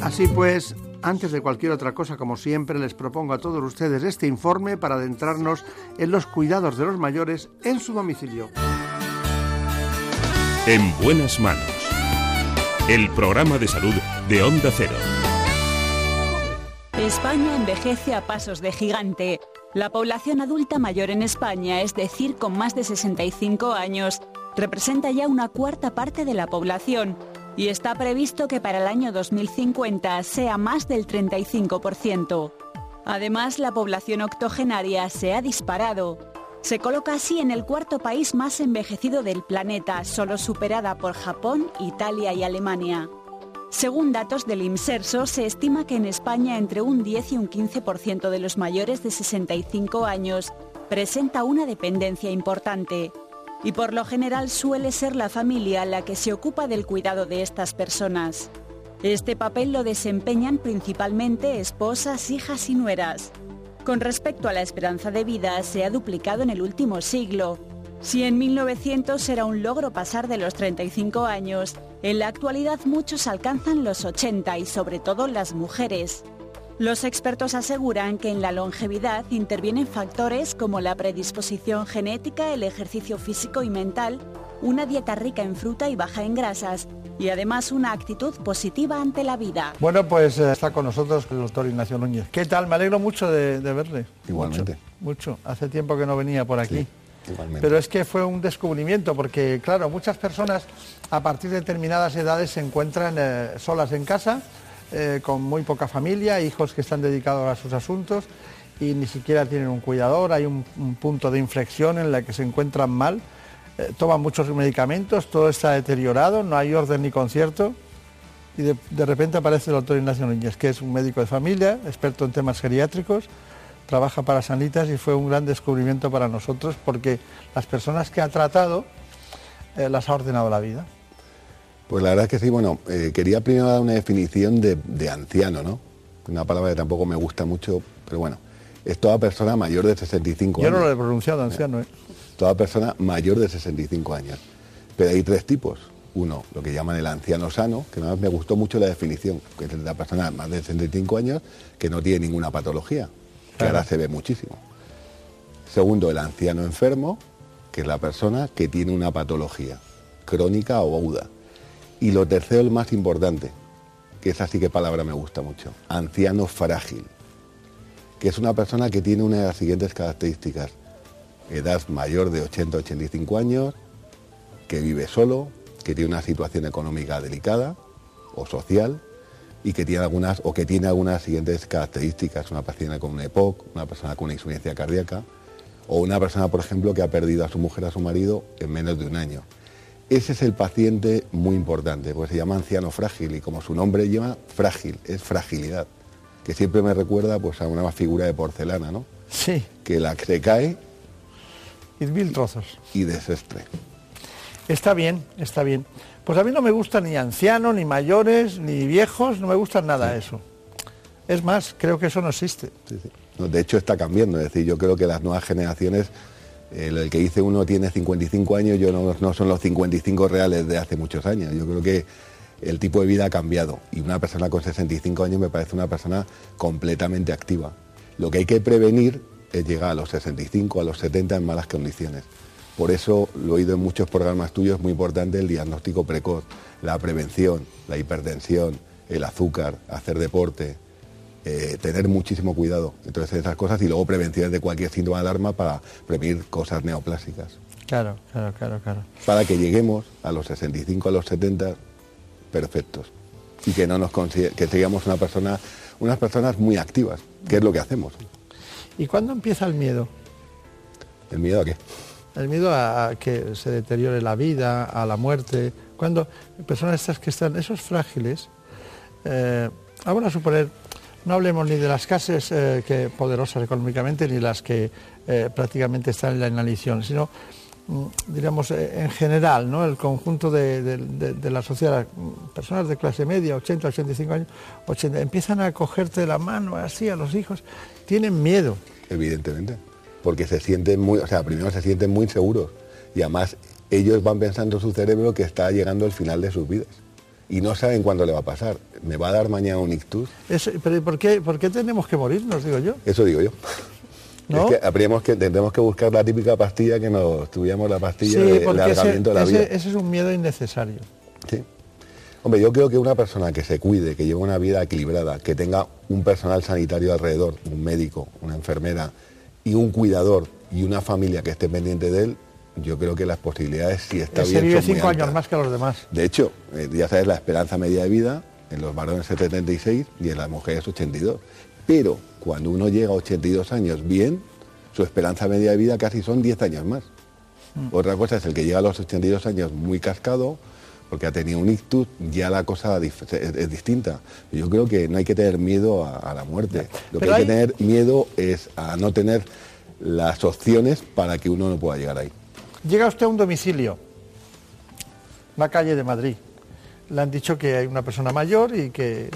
Así pues, antes de cualquier otra cosa, como siempre, les propongo a todos ustedes este informe para adentrarnos en los cuidados de los mayores en su domicilio. En buenas manos. El programa de salud de Onda Cero. España envejece a pasos de gigante. La población adulta mayor en España, es decir, con más de 65 años, representa ya una cuarta parte de la población y está previsto que para el año 2050 sea más del 35%. Además, la población octogenaria se ha disparado. Se coloca así en el cuarto país más envejecido del planeta, solo superada por Japón, Italia y Alemania. Según datos del IMSERSO, se estima que en España entre un 10 y un 15% de los mayores de 65 años presenta una dependencia importante y por lo general suele ser la familia la que se ocupa del cuidado de estas personas. Este papel lo desempeñan principalmente esposas, hijas y nueras. Con respecto a la esperanza de vida, se ha duplicado en el último siglo. Si en 1900 era un logro pasar de los 35 años, en la actualidad muchos alcanzan los 80 y sobre todo las mujeres. Los expertos aseguran que en la longevidad intervienen factores como la predisposición genética, el ejercicio físico y mental, una dieta rica en fruta y baja en grasas y además una actitud positiva ante la vida. Bueno, pues eh, está con nosotros el doctor Ignacio Núñez. ¿Qué tal? Me alegro mucho de, de verle. Igualmente. Mucho, mucho. Hace tiempo que no venía por aquí. Sí, igualmente. Pero es que fue un descubrimiento, porque claro, muchas personas a partir de determinadas edades se encuentran eh, solas en casa, eh, con muy poca familia, hijos que están dedicados a sus asuntos y ni siquiera tienen un cuidador, hay un, un punto de inflexión en la que se encuentran mal, eh, toman muchos medicamentos, todo está deteriorado, no hay orden ni concierto y de, de repente aparece el doctor Ignacio Núñez, que es un médico de familia, experto en temas geriátricos, trabaja para Sanitas y fue un gran descubrimiento para nosotros porque las personas que ha tratado eh, las ha ordenado la vida. Pues la verdad es que sí, bueno, eh, quería primero dar una definición de, de anciano, ¿no? Una palabra que tampoco me gusta mucho, pero bueno, es toda persona mayor de 65 Yo años. no lo he pronunciado anciano, ¿eh? Toda persona mayor de 65 años. Pero hay tres tipos. Uno, lo que llaman el anciano sano, que nada más me gustó mucho la definición, que es la persona más de 65 años que no tiene ninguna patología, que Claro. ahora se ve muchísimo. Segundo, el anciano enfermo, que es la persona que tiene una patología crónica o aguda. Y lo tercero, el más importante, que esa sí que palabra me gusta mucho, anciano frágil, que es una persona que tiene una de las siguientes características. Edad mayor de 80-85 años, que vive solo, que tiene una situación económica delicada o social y que tiene algunas o que tiene algunas siguientes características, una persona con un EPOC, una persona con una insuficiencia cardíaca o una persona, por ejemplo, que ha perdido a su mujer, a su marido en menos de un año. Ese es el paciente muy importante, porque se llama anciano frágil y como su nombre lleva frágil, es fragilidad, que siempre me recuerda pues a una figura de porcelana, ¿no? Sí. Que la que se cae y mil trozos. Y desastre. Está bien, está bien. Pues a mí no me gustan ni ancianos, ni mayores, ni viejos, no me gustan nada eso. Es más, creo que eso no existe. No, de hecho está cambiando, es decir, yo creo que las nuevas generaciones, el que dice uno tiene 55 años, yo no, son los 55 reales de hace muchos años. Yo creo que el tipo de vida ha cambiado y una persona con 65 años me parece una persona completamente activa. Lo que hay que prevenir es llegar a los 65, a los 70 en malas condiciones. Por eso lo he oído en muchos programas tuyos, es muy importante el diagnóstico precoz, la prevención, la hipertensión, el azúcar, hacer deporte, eh, tener muchísimo cuidado. Entonces esas cosas y luego prevenciones de cualquier síntoma de alarma para prevenir cosas neoplásicas. Claro, claro, claro, claro. Para que lleguemos a los 65, a los 70 perfectos y que no nos que seamos una persona, unas personas muy activas, que es lo que hacemos. ¿Y cuándo empieza el miedo? ¿El miedo a qué? El miedo a, que se deteriore la vida, a la muerte. Cuando personas estas que están, esos frágiles, eh, vamos a suponer, no hablemos ni de las casas eh, que poderosas económicamente, ni las que eh, prácticamente están en la inanición, sino, mm, digamos, en general, ¿no? el conjunto de, la sociedad, personas de clase media, 80, 85 años, 80, empiezan a cogerte la mano así a los hijos, tienen miedo. Evidentemente porque se sienten muy, o sea, primero se sienten muy seguros y además ellos van pensando en su cerebro que está llegando el final de sus vidas y no saben cuándo le va a pasar. ¿Me va a dar mañana un ictus? pero ¿por qué, ¿por qué tenemos que morirnos, digo yo? Eso digo yo. ¿No? Es que, habríamos que tendremos que buscar la típica pastilla que nos tuviéramos la pastilla de alargamiento de la vida. Ese es un miedo innecesario. Sí. Hombre, yo creo que una persona que se cuide, que lleve una vida equilibrada, que tenga un personal sanitario alrededor, un médico, una enfermera, y un cuidador y una familia que esté pendiente de él, yo creo que las posibilidades, si está bien, vive cinco años más que los demás. De hecho, eh, ya sabes, la esperanza media de vida en los varones es 76 y en las mujeres 82. Pero cuando uno llega a 82 años bien, su esperanza media de vida casi son 10 años más. Mm. Otra cosa es el que llega a los 82 años muy cascado, porque ha tenido un ictus, ya la cosa es, distinta. Yo creo que no hay que tener miedo a, la muerte. Lo que hay, que tener miedo es a no tener las opciones para que uno no pueda llegar ahí. Llega usted a un domicilio, una calle de Madrid. Le han dicho que hay una persona mayor y que,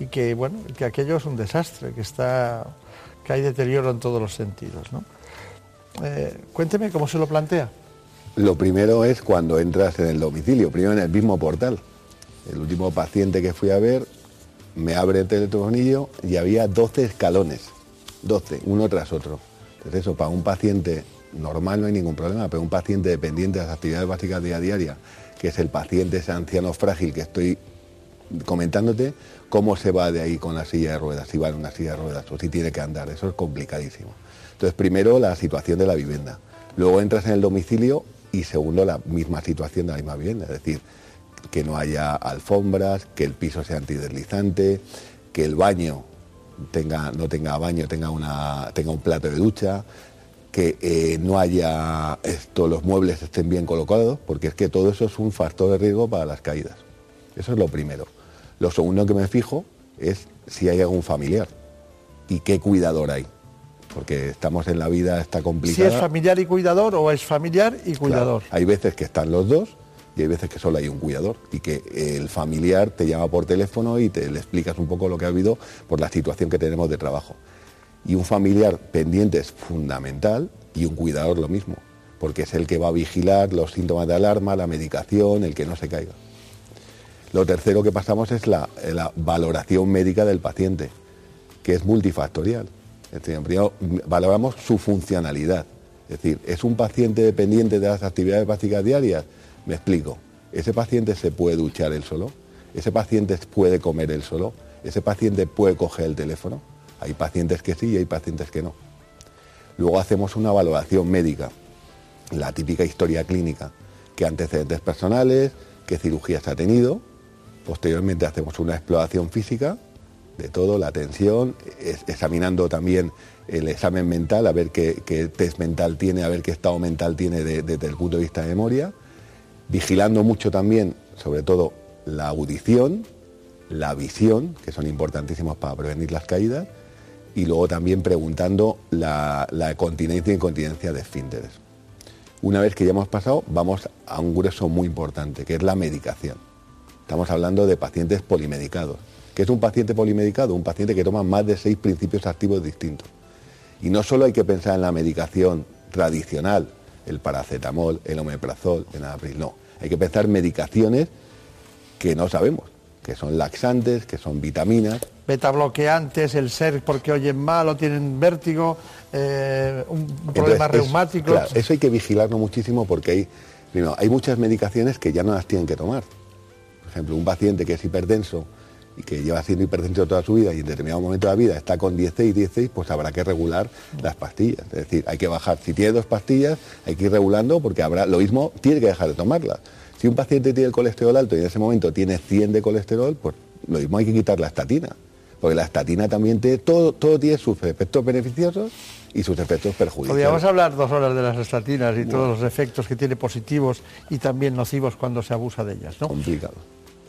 y que bueno, que aquello es un desastre, que está, que hay deterioro en todos los sentidos. ¿no? Eh, cuénteme cómo se lo plantea. Lo primero es cuando entras en el domicilio, primero en el mismo portal. El último paciente que fui a ver me abre el telefonillo y había 12 escalones, 12, uno tras otro. Entonces eso, para un paciente normal no hay ningún problema, pero un paciente dependiente de las actividades básicas día a día, que es el paciente, ese anciano frágil que estoy comentándote, cómo se va de ahí con la silla de ruedas, si va en una silla de ruedas o si tiene que andar, eso es complicadísimo. Entonces, primero la situación de la vivienda. Luego entras en el domicilio y segundo la misma situación de la misma vivienda, es decir, que no haya alfombras, que el piso sea antideslizante, que el baño tenga, no tenga baño, tenga, una, tenga un plato de ducha, que eh, no haya esto, los muebles estén bien colocados, porque es que todo eso es un factor de riesgo para las caídas. Eso es lo primero. Lo segundo que me fijo es si hay algún familiar y qué cuidador hay porque estamos en la vida, está complicada. Si es familiar y cuidador o es familiar y cuidador. hay veces que están los dos y hay veces que solo hay un cuidador y que el familiar te llama por teléfono y te le explicas un poco lo que ha habido por la situación que tenemos de trabajo. Y un familiar pendiente es fundamental y un cuidador lo mismo, porque es el que va a vigilar los síntomas de alarma, la medicación, el que no se caiga. Lo tercero que pasamos es la, valoración médica del paciente, que es multifactorial primero valoramos su funcionalidad. Es decir, ¿es un paciente dependiente de las actividades básicas diarias? Me explico. ¿Ese paciente se puede duchar él solo? ¿Ese paciente puede comer él solo? ¿Ese paciente puede coger el teléfono? Hay pacientes que sí y hay pacientes que no. Luego hacemos una valoración médica, la típica historia clínica, qué antecedentes personales, qué cirugías ha tenido. Posteriormente hacemos una exploración física de todo, la atención, examinando también el examen mental, a ver qué, test mental tiene, a ver qué estado mental tiene desde el punto de vista de memoria, vigilando mucho también, sobre todo, la audición, la visión, que son importantísimos para prevenir las caídas, y luego también preguntando la, continencia e incontinencia de esfínteres. Una vez que ya hemos pasado, vamos a un grueso muy importante, que es la medicación. Estamos hablando de pacientes polimedicados. ¿Qué es un paciente polimedicado? Un paciente que toma más de seis principios activos distintos. Y no solo hay que pensar en la medicación tradicional, el paracetamol, el omeprazol, el anapril, no. Hay que pensar en medicaciones que no sabemos, que son laxantes, que son vitaminas. Beta bloqueantes, el ser porque oyen mal o tienen vértigo, eh, un problema reumático. Claro, eso hay que vigilarlo muchísimo porque hay, primero, hay muchas medicaciones que ya no las tienen que tomar. Por ejemplo, un paciente que es hipertenso y que lleva siendo hipertenso toda su vida y en determinado momento de la vida está con 16, 16, pues habrá que regular las pastillas. Es decir, hay que bajar, si tiene dos pastillas, hay que ir regulando porque habrá, lo mismo tiene que dejar de tomarlas. Si un paciente tiene el colesterol alto y en ese momento tiene 100 de colesterol, pues lo mismo hay que quitar la estatina. Porque la estatina también tiene, todo, todo tiene sus efectos beneficiosos y sus efectos perjudiciales. Podríamos hablar dos horas de las estatinas y todos los efectos que tiene positivos y también nocivos cuando se abusa de ellas, ¿no? Complicado.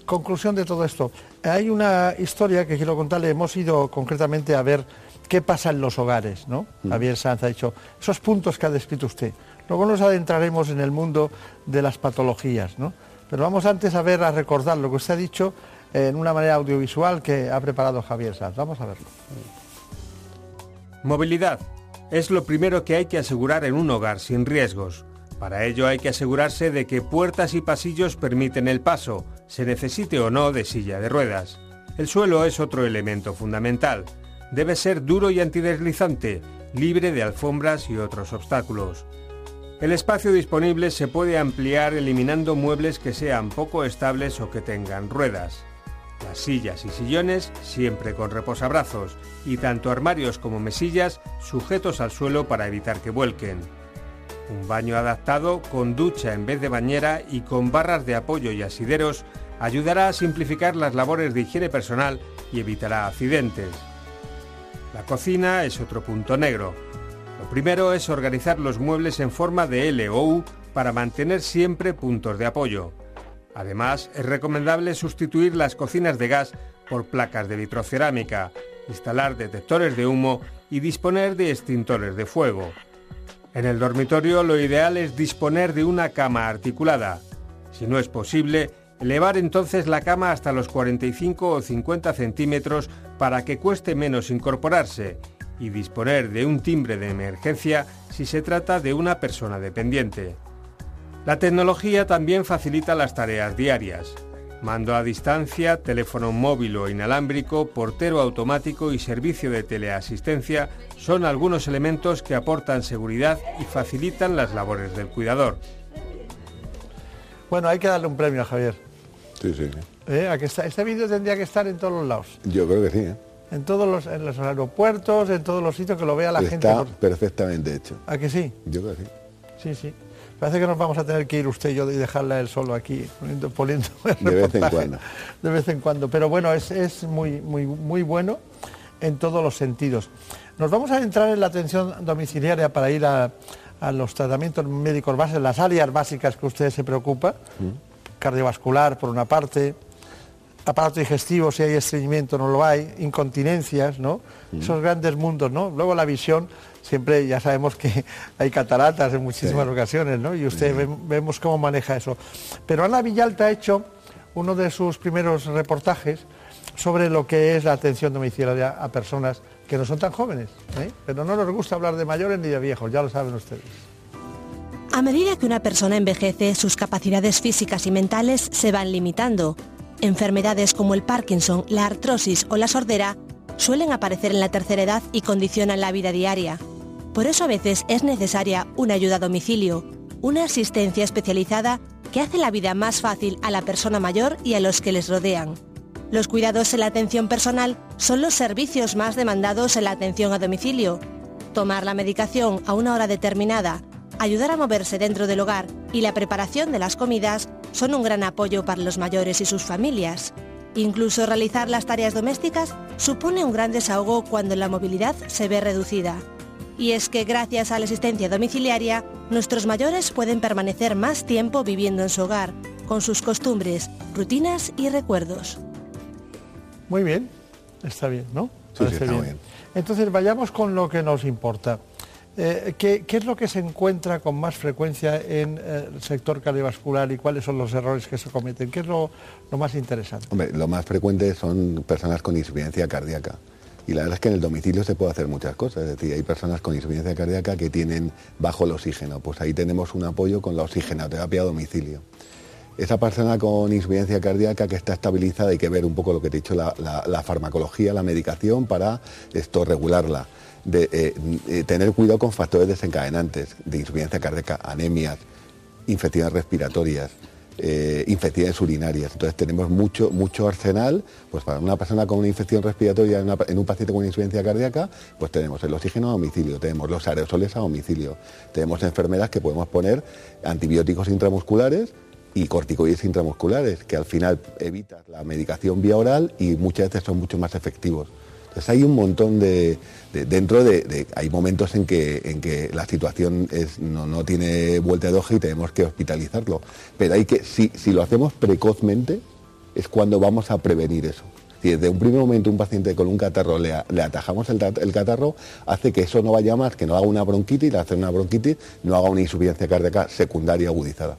Conclusión de todo esto. Hay una historia que quiero contarle. Hemos ido concretamente a ver qué pasa en los hogares, ¿no? Mm. Javier Sanz ha dicho esos puntos que ha descrito usted. Luego nos adentraremos en el mundo de las patologías, ¿no? Pero vamos antes a ver, a recordar lo que usted ha dicho en una manera audiovisual que ha preparado Javier Sanz. Vamos a verlo. Movilidad. Es lo primero que hay que asegurar en un hogar sin riesgos. Para ello hay que asegurarse de que puertas y pasillos permiten el paso, se necesite o no de silla de ruedas. El suelo es otro elemento fundamental. Debe ser duro y antideslizante, libre de alfombras y otros obstáculos. El espacio disponible se puede ampliar eliminando muebles que sean poco estables o que tengan ruedas. Las sillas y sillones siempre con reposabrazos y tanto armarios como mesillas sujetos al suelo para evitar que vuelquen. Un baño adaptado con ducha en vez de bañera y con barras de apoyo y asideros ayudará a simplificar las labores de higiene personal y evitará accidentes. La cocina es otro punto negro. Lo primero es organizar los muebles en forma de L o U para mantener siempre puntos de apoyo. Además, es recomendable sustituir las cocinas de gas por placas de vitrocerámica, instalar detectores de humo y disponer de extintores de fuego. En el dormitorio lo ideal es disponer de una cama articulada. Si no es posible, elevar entonces la cama hasta los 45 o 50 centímetros para que cueste menos incorporarse y disponer de un timbre de emergencia si se trata de una persona dependiente. La tecnología también facilita las tareas diarias. Mando a distancia, teléfono móvil o inalámbrico, portero automático y servicio de teleasistencia son algunos elementos que aportan seguridad y facilitan las labores del cuidador. Bueno, hay que darle un premio a Javier. Sí, sí. ¿Eh? ¿A que está- este vídeo tendría que estar en todos los lados. Yo creo que sí. ¿eh? En todos los, en los aeropuertos, en todos los sitios que lo vea la gente. Está perfectamente hecho. ¿A que sí? Yo creo que sí. Sí, sí. Parece que nos vamos a tener que ir usted y yo y dejarla él solo aquí, poniendo, poniendo el De vez en reportaje. cuando. De vez en cuando. Pero bueno, es, es muy, muy, muy bueno en todos los sentidos. Nos vamos a entrar en la atención domiciliaria para ir a, a los tratamientos médicos básicos, las áreas básicas que usted se preocupa, cardiovascular por una parte, aparato digestivo, si hay estreñimiento no lo hay, incontinencias, ¿no? Esos grandes mundos, ¿no? Luego la visión, siempre ya sabemos que hay cataratas en muchísimas ocasiones, ¿no? Y usted ve- vemos cómo maneja eso. Pero Ana Villalta ha hecho uno de sus primeros reportajes sobre lo que es la atención domiciliaria a personas que no son tan jóvenes, ¿eh? Pero no nos gusta hablar de mayores ni de viejos, ya lo saben ustedes. A medida que una persona envejece, sus capacidades físicas y mentales se van limitando. Enfermedades como el Parkinson, la artrosis o la sordera suelen aparecer en la tercera edad y condicionan la vida diaria. Por eso a veces es necesaria una ayuda a domicilio, una asistencia especializada que hace la vida más fácil a la persona mayor y a los que les rodean. Los cuidados en la atención personal son los servicios más demandados en la atención a domicilio. Tomar la medicación a una hora determinada, ayudar a moverse dentro del hogar y la preparación de las comidas son un gran apoyo para los mayores y sus familias. Incluso realizar las tareas domésticas supone un gran desahogo cuando la movilidad se ve reducida. Y es que gracias a la asistencia domiciliaria, nuestros mayores pueden permanecer más tiempo viviendo en su hogar, con sus costumbres, rutinas y recuerdos. Muy bien, está bien, ¿no? Sí, sí, está muy bien. Entonces vayamos con lo que nos importa. Eh, ¿qué, es lo que se encuentra con más frecuencia en eh, el sector cardiovascular y cuáles son los errores que se cometen? ¿Qué es lo, más interesante? Lo más frecuente son personas con insuficiencia cardíaca. Y la verdad es que en el domicilio se puede hacer muchas cosas. Es decir, hay personas con insuficiencia cardíaca que tienen bajo el oxígeno. Pues ahí tenemos un apoyo con la oxigenoterapia a domicilio. Esa persona con insuficiencia cardíaca que está estabilizada, hay que ver un poco lo que te he dicho, la- la farmacología, la medicación para esto regularla. De, eh, eh, tener cuidado con factores desencadenantes de insuficiencia cardíaca, anemias, infecciones respiratorias, eh, infecciones urinarias. Entonces tenemos mucho, mucho arsenal, pues para una persona con una infección respiratoria en, una- un paciente con insuficiencia cardíaca, pues tenemos el oxígeno a domicilio, tenemos los aerosoles a domicilio, tenemos enfermeras que podemos poner antibióticos intramusculares y corticoides intramusculares, que al final evitan la medicación vía oral y muchas veces son mucho más efectivos. Entonces hay un montón de, de- dentro de, de- hay momentos en que, en que la situación es, no, no tiene vuelta de hoja y tenemos que hospitalizarlo. Pero hay que, si, si lo hacemos precozmente, es cuando vamos a prevenir eso. Si desde un primer momento un paciente con un catarro le, a- le atajamos el, el catarro, hace que eso no vaya más, que no haga una bronquitis, hacer una bronquitis no haga una insuficiencia cardíaca secundaria agudizada.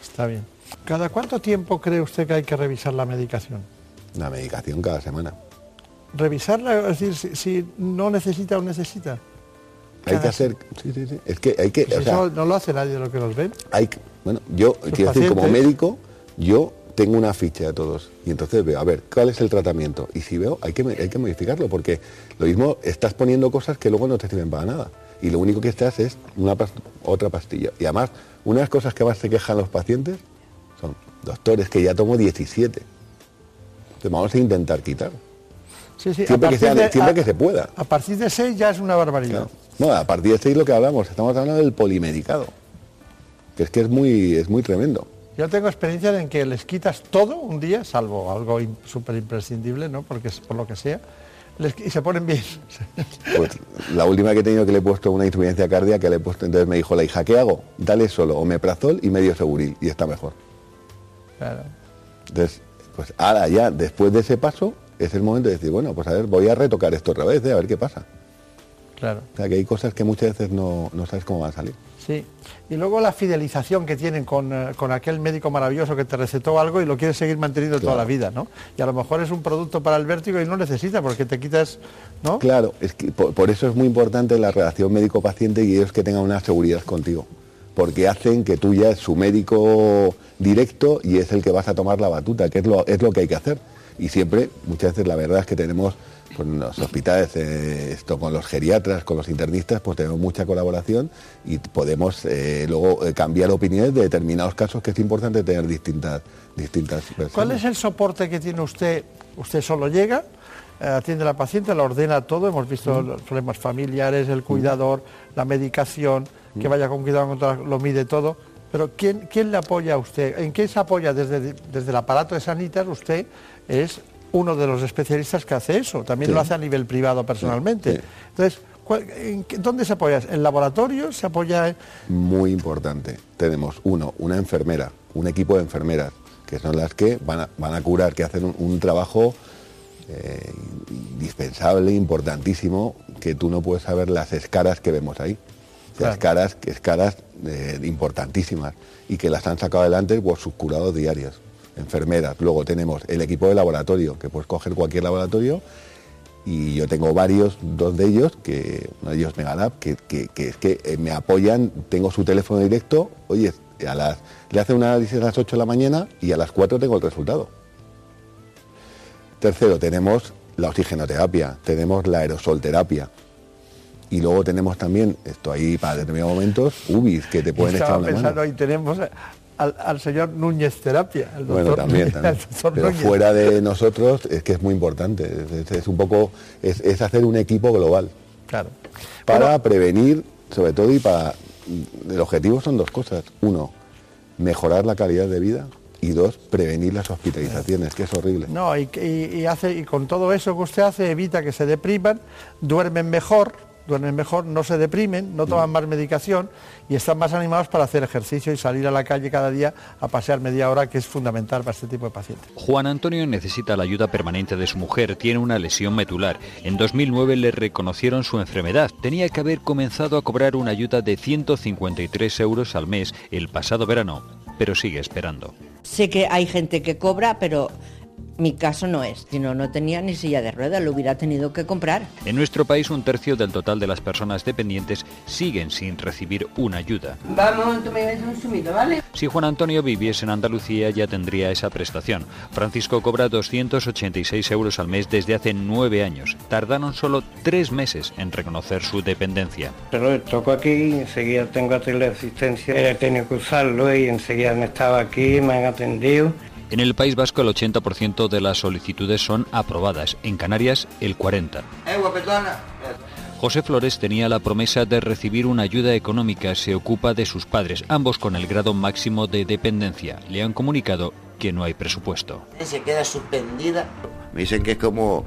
Está bien. ¿Cada cuánto tiempo cree usted que hay que revisar la medicación? La medicación cada semana. Revisarla, es decir, si, si no necesita o necesita. Hay que hacer, sí, sí, sí. Es que hay que, Pues o sea, eso no lo hace nadie de lo que nos ven. hay bueno, yo quiero decir, como médico, yo tengo una ficha de todos y entonces veo, a ver, ¿cuál es el tratamiento? Y si veo, hay que, hay que modificarlo porque lo mismo estás poniendo cosas que luego no te sirven para nada y lo único que estás es una otra pastilla. Y además, una de las cosas que más se quejan los pacientes son, doctores, que ya tomo 17. Entonces vamos a intentar quitar. Sí, Siempre, que, partir sea- de- siempre a- que se pueda. A partir de 6 ya es una barbaridad. No, a partir de 6 lo que hablamos, estamos hablando del polimedicado. Que es que es muy, es muy tremendo. Yo tengo experiencia en que les quitas todo un día, salvo algo súper imprescindible, ¿no? Porque es por lo que sea, les y se ponen bien. Pues la última que he tenido que le he puesto una insuficiencia cardíaca, que le he puesto, entonces me dijo la hija, ¿qué hago? Dale solo omeprazol y medio seguril y está mejor. Claro. Entonces, pues ahora ya, después de ese paso, es el momento de decir, bueno, pues a ver, voy a retocar esto otra vez, ¿eh? a ver qué pasa. Claro. O sea, que hay cosas que muchas veces no, no sabes cómo van a salir. Sí. Y luego la fidelización que tienen con, eh, con aquel médico maravilloso que te recetó algo y lo quieres seguir manteniendo toda la vida, ¿no? Y a lo mejor es un producto para el vértigo y no necesita porque te quitas, ¿no? Claro, es que por, por eso es muy importante la relación médico-paciente y ellos que tengan una seguridad contigo. Porque hacen que tú ya es su médico directo y es el que vas a tomar la batuta, que es lo, es lo que hay que hacer. Y siempre, muchas veces la verdad es que tenemos pues, en los hospitales, eh, esto con los geriatras, con los internistas, pues tenemos mucha colaboración y podemos eh, luego eh, cambiar opiniones de determinados casos que es importante tener distintas, distintas versiones. ¿Cuál es el soporte que tiene usted? Usted solo llega, atiende a la paciente, la ordena todo, hemos visto Mm. los problemas familiares, el cuidador, la medicación, que vaya con cuidado, lo mide todo. Pero ¿quién, ¿quién le apoya a usted? ¿En qué se apoya desde, desde el aparato de Sanitas? Usted es uno de los especialistas que hace eso, también Sí. lo hace a nivel privado personalmente. Entonces, ¿cuál- en qué- ¿dónde se apoya? ¿En laboratorio? ¿Se apoya en...? muy importante. Tenemos, uno, una enfermera, un equipo de enfermeras, que son las que van a, van a curar, que hacen un, un trabajo eh, indispensable, importantísimo, que tú no puedes saber las escaras que vemos ahí. Claro. escaras, escaras eh, importantísimas y que las han sacado adelante por sus curados diarios. Enfermeras. Luego tenemos el equipo de laboratorio, que puedes coger cualquier laboratorio y yo tengo varios, dos de ellos, que uno de ellos Megalab, que, que, que es que eh, me apoyan, tengo su teléfono directo, oye, a las, le hacen un análisis a las 8 de la mañana y a las 4 tengo el resultado. Tercero, tenemos la oxigenoterapia, tenemos la aerosolterapia. Y luego tenemos también, esto ahí para determinados momentos, UBIs que te pueden echar Estaba una pensando, mano. ahí tenemos al, al señor Núñez Terapia. Bueno, también, también. Pero Núñez. fuera de nosotros es que es muy importante. Es, un poco, es, es hacer un equipo global. Claro. Para prevenir, sobre todo, y para. El objetivo son dos cosas. Uno, mejorar la calidad de vida. Y dos, prevenir las hospitalizaciones, que es horrible. No, y, y- y hace, y con todo eso que usted hace, evita que se depriman, duermen mejor, duermen mejor, no se deprimen, no toman más medicación y están más animados para hacer ejercicio y salir a la calle cada día a pasear media hora, que es fundamental para este tipo de pacientes. Juan Antonio necesita la ayuda permanente de su mujer, tiene una lesión medular. En 2009 le reconocieron su enfermedad. Tenía que haber comenzado a cobrar una ayuda de 153 euros al mes el pasado verano, pero sigue esperando. Sé que hay gente que cobra, pero mi caso no es, si no, no tenía ni silla de ruedas, lo hubiera tenido que comprar. En nuestro país un tercio del total de las personas dependientes siguen sin recibir una ayuda. Vamos, tú me un sumido, ¿vale? Si Juan Antonio viviese en Andalucía ya tendría esa prestación. Francisco cobra 286 euros al mes desde hace nueve años. Tardaron solo tres meses en reconocer su dependencia. Pero toco aquí, enseguida tengo asistencia, he tenido que usarlo y enseguida me estaba aquí, me han atendido. En el País Vasco el 80% de las solicitudes son aprobadas, en Canarias el 40%. José Flores tenía la promesa de recibir una ayuda económica, se ocupa de sus padres, ambos con el grado máximo de dependencia. Le han comunicado que no hay presupuesto. Se queda suspendida. Me dicen que es como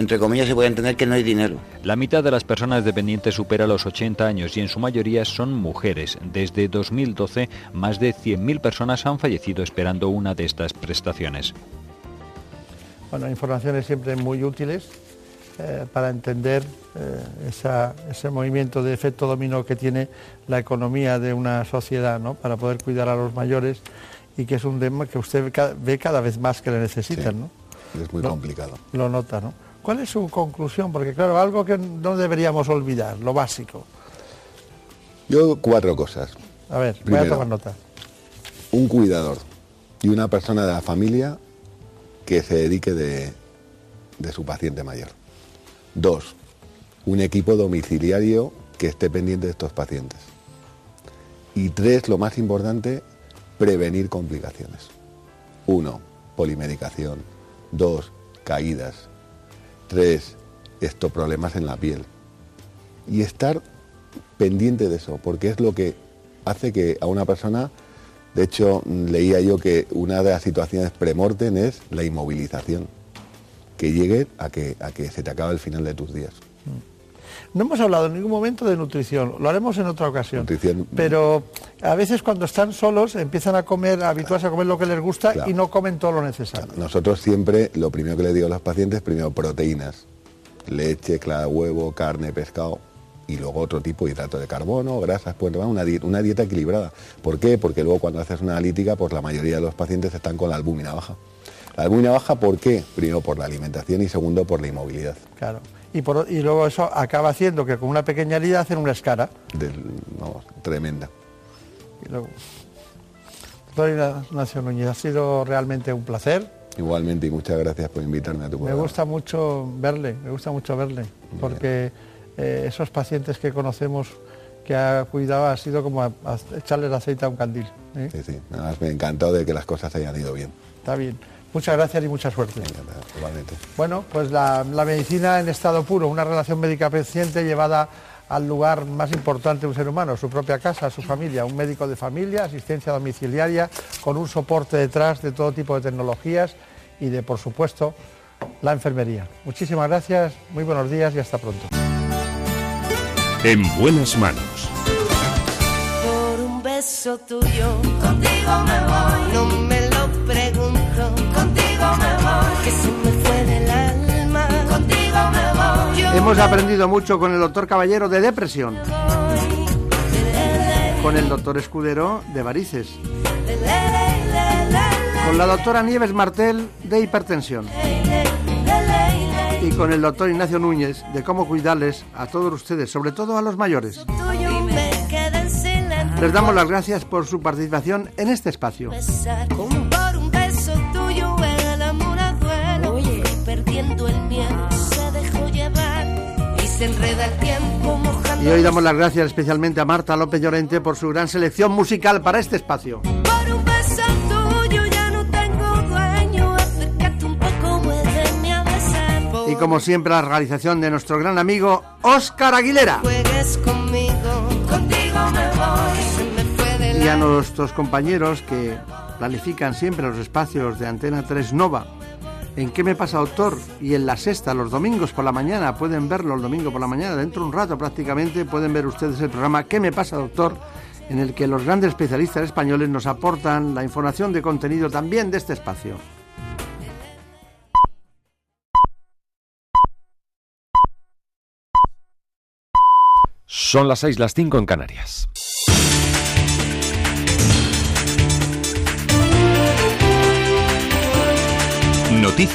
entre comillas se puede entender que no hay dinero. La mitad de las personas dependientes supera los 80 años y en su mayoría son mujeres. Desde 2012, más de 100.000 personas han fallecido esperando una de estas prestaciones. Bueno, informaciones siempre muy útiles eh, para entender eh, ese movimiento de efecto dominó que tiene la economía de una sociedad, ¿no? Para poder cuidar a los mayores y que es un tema que usted ve cada vez más que le necesitan, ¿no? Es muy complicado. Lo nota, ¿no? ¿Cuál es su conclusión? Porque claro, algo que no deberíamos olvidar, lo básico. Yo cuatro cosas. A ver, voy a tomar nota. Un cuidador y una persona de la familia que se dedique de, de su paciente mayor. Dos, un equipo domiciliario que esté pendiente de estos pacientes. Y tres, lo más importante, prevenir complicaciones. Uno, polimedicación. Dos, caídas. Tres, estos problemas en la piel. Y estar pendiente de eso, porque es lo que hace que a una persona, de hecho leía yo que una de las situaciones premorten es la inmovilización, que llegue a que, a que se te acabe el final de tus días. No hemos hablado en ningún momento de nutrición, lo haremos en otra ocasión. Pero a veces cuando están solos empiezan a comer, a habituarse a comer lo que les gusta y no comen todo lo necesario. Nosotros siempre, lo primero que le digo a los pacientes, primero proteínas, leche, clara, huevo, carne, pescado y luego otro tipo de hidrato de carbono, grasas, pues una, dieta, una dieta equilibrada. ¿Por qué? Porque luego cuando haces una analítica, pues la mayoría de los pacientes están con la albúmina baja. La albúmina baja, ¿por qué? Primero por la alimentación y segundo por la inmovilidad. Claro y, luego eso acaba haciendo que con una pequeña herida hacen una escara. vamos, tremenda. Y luego, doctor Ignacio Núñez, ha sido realmente un placer. Igualmente y muchas gracias por invitarme a tu programa. Me gusta mucho verle, me gusta mucho verle, porque eh, esos pacientes que conocemos que ha cuidado ha sido como echarle el aceite a un candil. ¿eh? Sí, sí, nada más me ha encantado de que las cosas hayan ido bien. Está bien. Muchas gracias y mucha suerte. Bueno, pues la, medicina en estado puro, una relación médica-paciente llevada al lugar más importante de un ser humano, su propia casa, su familia, un médico de familia, asistencia domiciliaria, con un soporte detrás de todo tipo de tecnologías y de, por supuesto, la enfermería. Muchísimas gracias, muy buenos días y hasta pronto. En buenas manos. Por un beso tuyo, contigo me voy, no me Hemos aprendido mucho con el doctor Caballero de depresión, con el doctor Escudero de varices, con la doctora Nieves Martel de hipertensión y con el doctor Ignacio Núñez de cómo cuidarles a todos ustedes, sobre todo a los mayores. Les damos las gracias por su participación en este espacio. Y hoy damos las gracias especialmente a Marta López Llorente por su gran selección musical para este espacio. Y como siempre la realización de nuestro gran amigo Óscar Aguilera. Y a nuestros compañeros que planifican siempre los espacios de Antena 3 Nova en ¿Qué me pasa, doctor? Y en la sexta, los domingos por la mañana, pueden verlo el domingo por la mañana, dentro de un rato prácticamente, pueden ver ustedes el programa ¿Qué me pasa, doctor? en el que los grandes especialistas españoles nos aportan la información de contenido también de este espacio. Son las seis, las cinco en Canarias. Noticias.